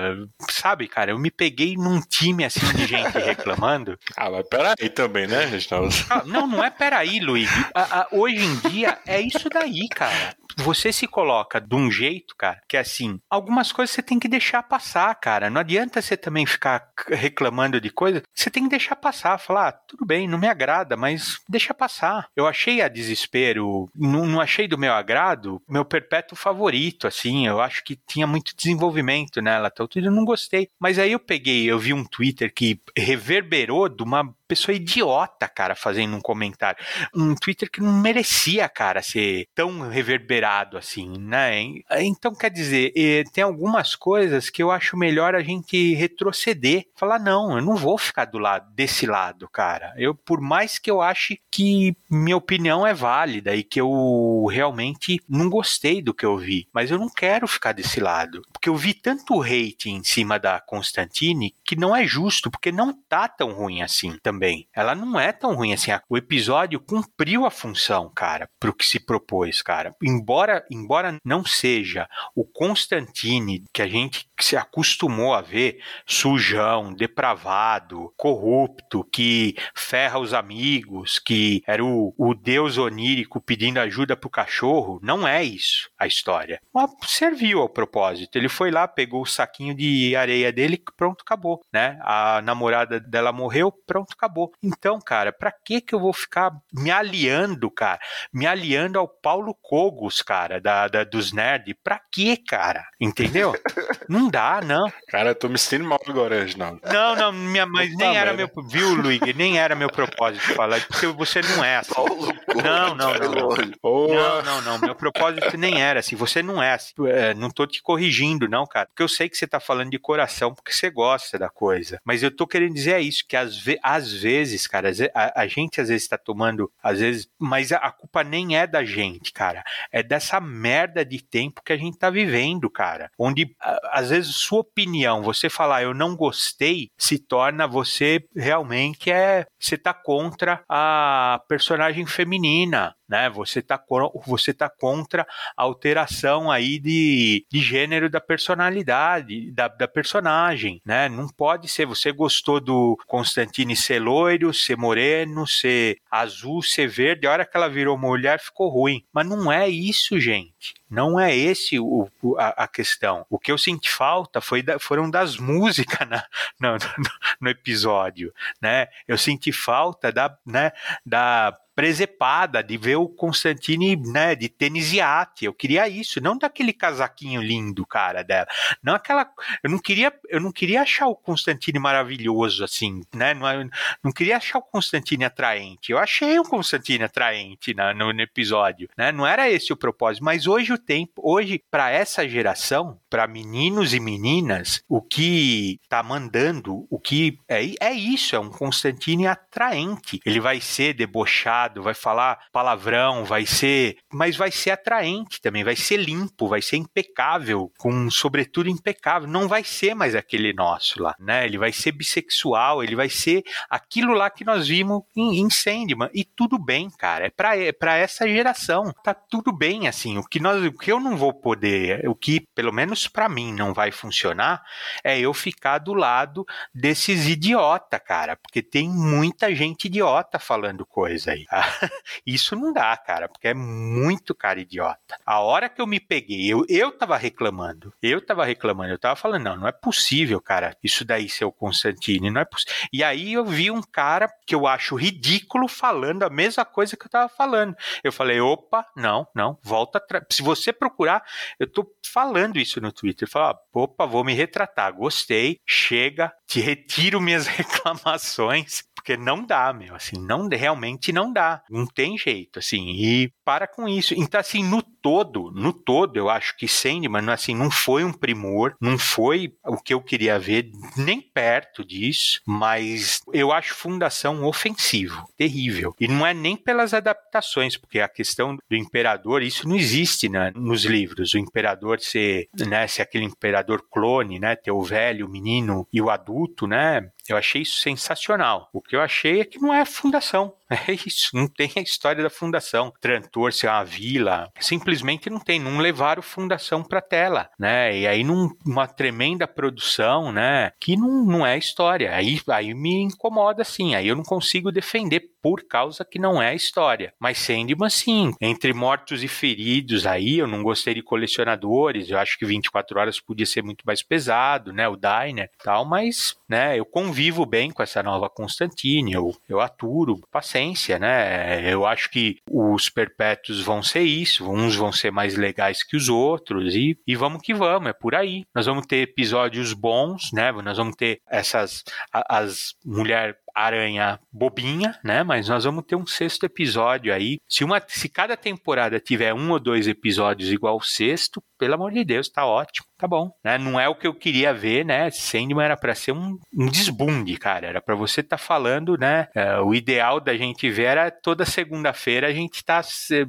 sabe, cara? Eu me peguei num time assim de gente reclamando. Ah, mas peraí também, né, Reginaldo? Ah, não, não é peraí, Luiz. A, a, hoje em dia é isso daí, cara você se coloca de um jeito, cara, que é assim, algumas coisas você tem que deixar passar, cara. Não adianta você também ficar reclamando de coisa. Você tem que deixar passar, falar, ah, tudo bem, não me agrada, mas deixa passar. Eu achei a desespero, não, não achei do meu agrado, meu perpétuo favorito, assim. Eu acho que tinha muito desenvolvimento nela, tal, tudo, eu não gostei. Mas aí eu peguei, eu vi um Twitter que reverberou de uma pessoa idiota, cara, fazendo um comentário. Um Twitter que não merecia, cara, ser tão reverberado assim, né? Então, quer dizer, tem algumas coisas que eu acho melhor a gente retroceder. Falar, não, eu não vou ficar do lado desse lado, cara. Eu, por mais que eu ache que minha opinião é válida e que eu realmente não gostei do que eu vi, mas eu não quero ficar desse lado. Porque eu vi tanto hate em cima da Constantine que não é justo, porque não tá tão ruim assim também. Ela não é tão ruim assim. O episódio cumpriu a função, cara, pro que se propôs, cara. Embora, embora não seja o Constantine que a gente se acostumou a ver, sujão, depravado, corrupto, que ferra os amigos, que era o, o deus onírico pedindo ajuda pro cachorro, não é isso a história. Mas serviu ao propósito. Ele foi lá, pegou o saquinho de areia dele, pronto, acabou, né? A namorada dela morreu, pronto, acabou acabou. Então, cara, pra que que eu vou ficar me aliando, cara? Me aliando ao Paulo Cogos, cara, da, da dos nerds? Pra que, cara? Entendeu? não dá, não. Cara, eu tô me sentindo mal agora, Reginaldo. Não, não, minha, mas nem era meu. Viu, Luigi? Nem era meu propósito falar, porque você não é assim. Paulo não, não, não. Não. não, não, não. Meu propósito nem era assim. Você não é assim. É, não tô te corrigindo, não, cara. Porque eu sei que você tá falando de coração, porque você gosta da coisa. Mas eu tô querendo dizer é isso, que às, ve às vezes, cara, a, a gente às vezes está tomando, às vezes, mas a, a, culpa nem é da gente, cara. É dessa merda de tempo que a gente tá vivendo, cara. Onde, às vezes, sua opinião, você falar eu não gostei, se torna você realmente é. Você tá contra a personagem feminina né? Você está você tá contra a alteração aí de, de gênero da personalidade, da, da personagem, né? Não pode ser, você gostou do Constantine ser loiro, ser moreno, ser azul, ser verde, a hora que ela virou mulher ficou ruim. Mas não é isso, gente. Não é esse o, a, a, questão. O que eu senti falta foi da, foram das músicas na, no, no, no, episódio, né? Eu senti falta da, né, da presepada de ver o Constantine, né, de tênis iate. Eu queria isso, não daquele casaquinho lindo, cara, dela. Não aquela, eu não queria, eu não queria achar o Constantine maravilhoso assim, né? Não, não queria achar o Constantine atraente. Eu achei o Constantine atraente no, no, episódio, né? Não era esse o propósito, mas hoje o tempo, hoje para essa geração, para meninos e meninas, o que tá mandando, o que é, é isso, é um Constantine atraente. Ele vai ser debochado vai falar palavrão, vai ser. Mas vai ser atraente também, vai ser limpo, vai ser impecável, com sobretudo impecável. Não vai ser mais aquele nosso lá, né? Ele vai ser bissexual, ele vai ser aquilo lá que nós vimos em, em Sandman. E tudo bem, cara. É pra, é essa geração. Tá tudo bem, assim. O que, nós, o que eu não vou poder, o que pelo menos para mim não vai funcionar, é eu ficar do lado desses idiota, cara. Porque tem muita gente idiota falando coisa aí. Isso não dá, cara, porque é muito cara idiota. A hora que eu me peguei, eu, eu tava reclamando, eu tava reclamando, eu tava falando, não, não é possível, cara, isso daí ser o Constantine, não é possível. E aí eu vi um cara que eu acho ridículo falando a mesma coisa que eu tava falando. Eu falei, opa, não, não, volta atrás. Se você procurar, eu tô falando isso no Twitter, falar, opa, vou me retratar, gostei, chega, te retiro minhas reclamações, porque não dá, meu, assim, não realmente não dá, não tem jeito, assim, e para com isso. Então, assim, no todo, no todo, eu acho que Sandman, assim, não foi um primor, não foi o que eu queria ver, nem perto disso, mas eu acho Fundação ofensivo, terrível. E não é nem pelas adaptações, porque a questão do imperador, isso não existe né, nos livros. O imperador ser, né, ser aquele imperador clone, né, ter o velho, o menino e o adulto, né, eu achei isso sensacional. O que eu achei é que não é fundação. É isso, não tem a história da fundação. Trantor ser uma vila, simplesmente não tem, não levaram fundação para tela, né? E aí numa tremenda produção, né, que não, não é história. Aí, aí me incomoda assim, aí eu não consigo defender por causa que não é história. Mas Sandman sim, entre mortos e feridos aí, eu não gostei de colecionadores, eu acho que 24 horas podia ser muito mais pesado, né, o Diner e tal, mas, né, eu convivo bem com essa nova Constantine, eu, eu aturo, paciência essência, né? Eu acho que os perpétuos vão ser isso, uns vão ser mais legais que os outros e, e vamos que vamos, é por aí. Nós vamos ter episódios bons, né? Nós vamos ter essas as mulher aranha bobinha, né? Mas nós vamos ter um sexto episódio aí. Se uma, se cada temporada tiver um ou dois episódios igual o sexto, pelo amor de Deus, tá ótimo, tá bom, né? Não é o que eu queria ver, né? Sandman era para ser um, um desbunde, cara. Era para você estar tá falando, né? É, o ideal da gente ver era toda segunda-feira a gente tá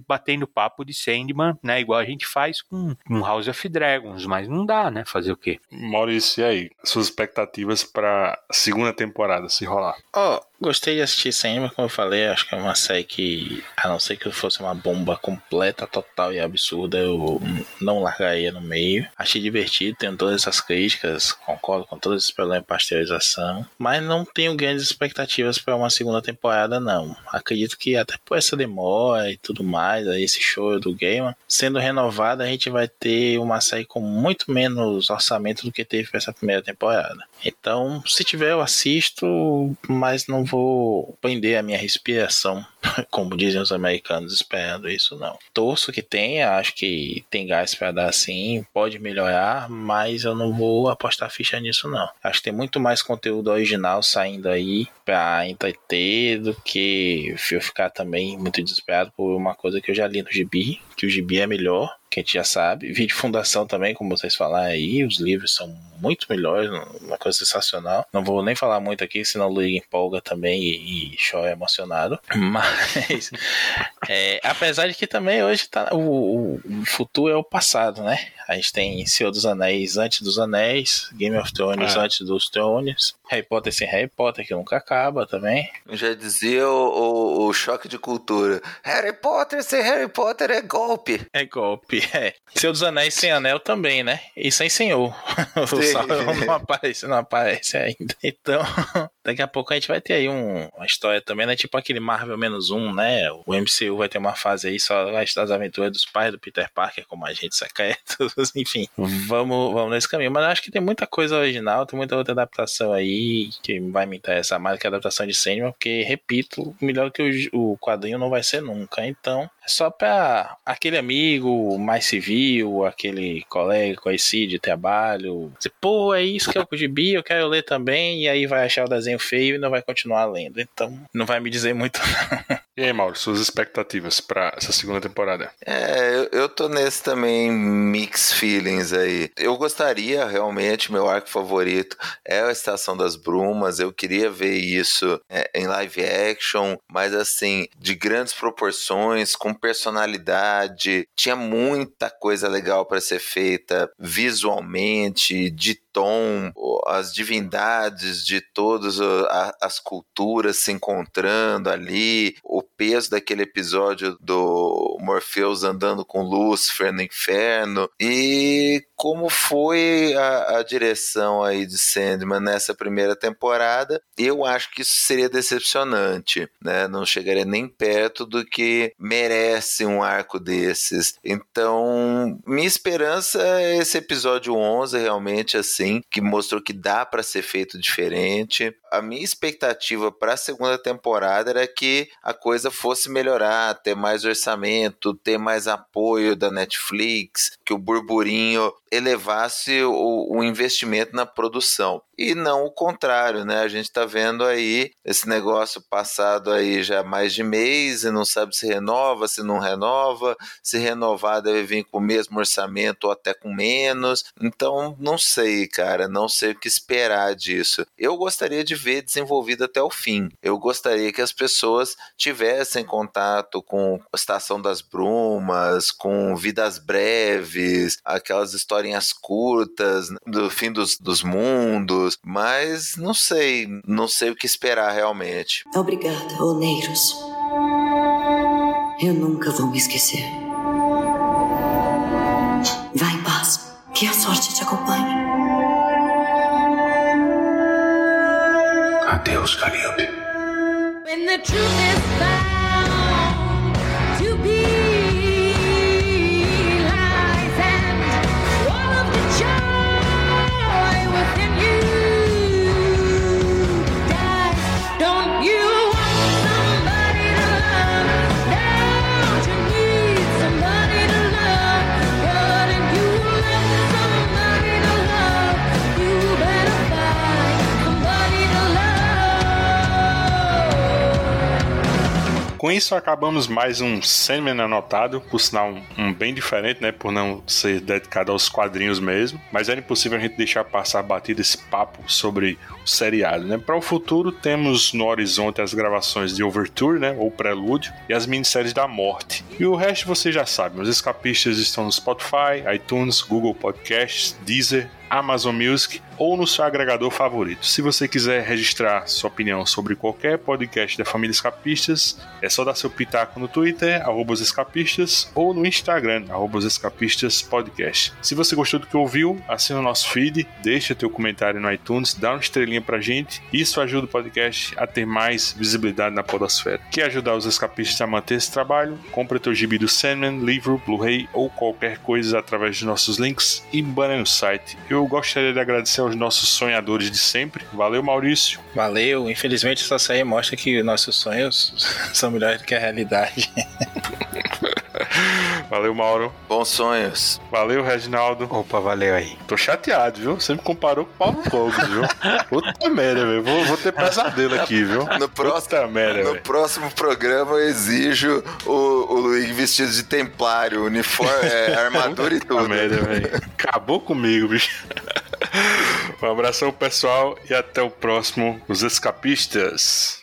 batendo papo de Sandman, né? Igual a gente faz com, com House of Dragons, mas não dá, né? Fazer o quê? Maurício, e aí? Suas expectativas para segunda temporada se rolar? Oh, Gostei de assistir Sandman, como eu falei, acho que é uma série que, a não ser que fosse uma bomba completa, total e absurda, eu não largaria no meio. Achei divertido, tenho todas essas críticas, concordo com todos esses problemas de pasteurização, mas não tenho grandes expectativas para uma segunda temporada, não. Acredito que até por essa demora e tudo mais, aí esse show do Game, sendo renovada, a gente vai ter uma série com muito menos orçamento do que teve para essa primeira temporada. Então, se tiver, eu assisto, mas não vou prender a minha respiração, como dizem os americanos, esperando isso, não. Torço que tenha, acho que tem gás para dar sim, pode melhorar, mas eu não vou apostar ficha nisso, não. Acho que tem muito mais conteúdo original saindo aí para entreter do que eu ficar também muito desesperado por uma coisa que eu já li no gibi, que o gibi é melhor que a gente já sabe. Vídeo Fundação também, como vocês falaram aí, os livros são muito melhores, uma coisa sensacional. Não vou nem falar muito aqui, senão o Luiz empolga também e, e chora emocionado. Mas, é, apesar de que também hoje tá, o, o, futuro é o passado, né? A gente tem Senhor dos Anéis antes dos Anéis, Game of Thrones é. antes dos Thrones, Harry Potter sem Harry Potter, que nunca acaba também. Já dizia o, o, o choque de cultura: Harry Potter sem Harry Potter é golpe. É golpe, é. Senhor dos Anéis sem anel também, né? E sem senhor. o Sauron não aparece, não aparece ainda. Então, daqui a pouco a gente vai ter aí um, uma história também, né? Tipo aquele Marvel menos um, né? O MCU vai ter uma fase aí só das aventuras dos pais do Peter Parker como agentes secretos, enfim. Vamos, vamos nesse caminho. Mas acho que tem muita coisa original, tem muita outra adaptação aí que vai me interessar mais que a adaptação de Sandman, porque, repito, melhor que o, o quadrinho não vai ser nunca. Então, só pra aquele amigo mais civil, aquele colega conhecido de trabalho, dizer, pô, é isso que é o gibi, eu quero ler também, e aí vai achar o desenho feio e não vai continuar lendo. Então, não vai me dizer muito. e aí, Mauro, suas expectativas para essa segunda temporada? É, eu, eu tô nesse também mix feelings aí. Eu gostaria realmente, meu arco favorito é a Estação das Brumas, eu queria ver isso é, em live action, mas assim, de grandes proporções, com personalidade, tinha muita coisa legal para ser feita visualmente, de tom, as divindades de todas as culturas se encontrando ali, o peso daquele episódio do Morpheus andando com Lúcifer no inferno e como foi a, a direção aí de Sandman nessa primeira temporada, eu acho que isso seria decepcionante, né? Não chegaria nem perto do que merece um arco desses. Então, minha esperança é esse episódio 11 realmente assim, que mostrou que dá para ser feito diferente. A minha expectativa para a segunda temporada era que a coisa fosse melhorar, ter mais orçamento, ter mais apoio da Netflix, que o burburinho elevasse o, o investimento na produção. E não o contrário, né? A gente está vendo aí esse negócio passado aí já mais de mês e não sabe se renova, se não renova, se renovar deve vir com o mesmo orçamento ou até com menos. Então, não sei, cara, não sei o que esperar disso. Eu gostaria de ver desenvolvido até o fim. Eu gostaria que as pessoas tivessem contato com a Estação das Brumas, com Vidas Breves, aquelas historinhas curtas do fim dos, dos mundos, mas não sei, não sei o que esperar realmente. Obrigada, Oneiros. Eu nunca vou me esquecer. Vá em paz. Que a sorte te acompanhe. देव उसका नहीं होती Com isso, acabamos mais um Sandman anotado, por sinal um, bem diferente, né? Por não ser dedicado aos quadrinhos mesmo. Mas era impossível a gente deixar passar batido esse papo sobre o seriado, né? Para o futuro, temos no horizonte as gravações de Overture, né? Ou Prelúdio, e as minisséries da morte. E o resto você já sabe, os escapistas estão no Spotify, iTunes, Google Podcasts, Deezer, Amazon Music ou no seu agregador favorito. Se você quiser registrar sua opinião sobre qualquer podcast da família Escapistas, é só dar seu pitaco no Twitter, arroba escapistas, ou no Instagram, arroba escapistas podcast. Se você gostou do que ouviu, assina o nosso feed, deixa teu comentário no iTunes, dá uma estrelinha pra gente. Isso ajuda o podcast a ter mais visibilidade na podosfera. Quer ajudar os escapistas a manter esse trabalho? Compre teu gibi do Sandman, livro, Blu-ray ou qualquer coisa através de nossos links e banner no site. Eu gostaria de agradecer aos nossos sonhadores de sempre. Valeu, Maurício. Valeu. Infelizmente, essa série mostra que nossos sonhos são melhores do que a realidade. Valeu, Mauro. Bons sonhos. Valeu, Reginaldo. Opa, valeu aí. Tô chateado, viu? Você me comparou com o Paulo Fogos, viu? Puta merda, velho. Vou, vou ter pesadelo aqui, viu? No próximo, Puta merda, no velho. próximo programa eu exijo o, o Luigi vestido de templário, uniforme, é, armadura e Puta tudo. merda, velho. Acabou comigo, bicho. Um abração, pessoal, e até o próximo Os Escapistas.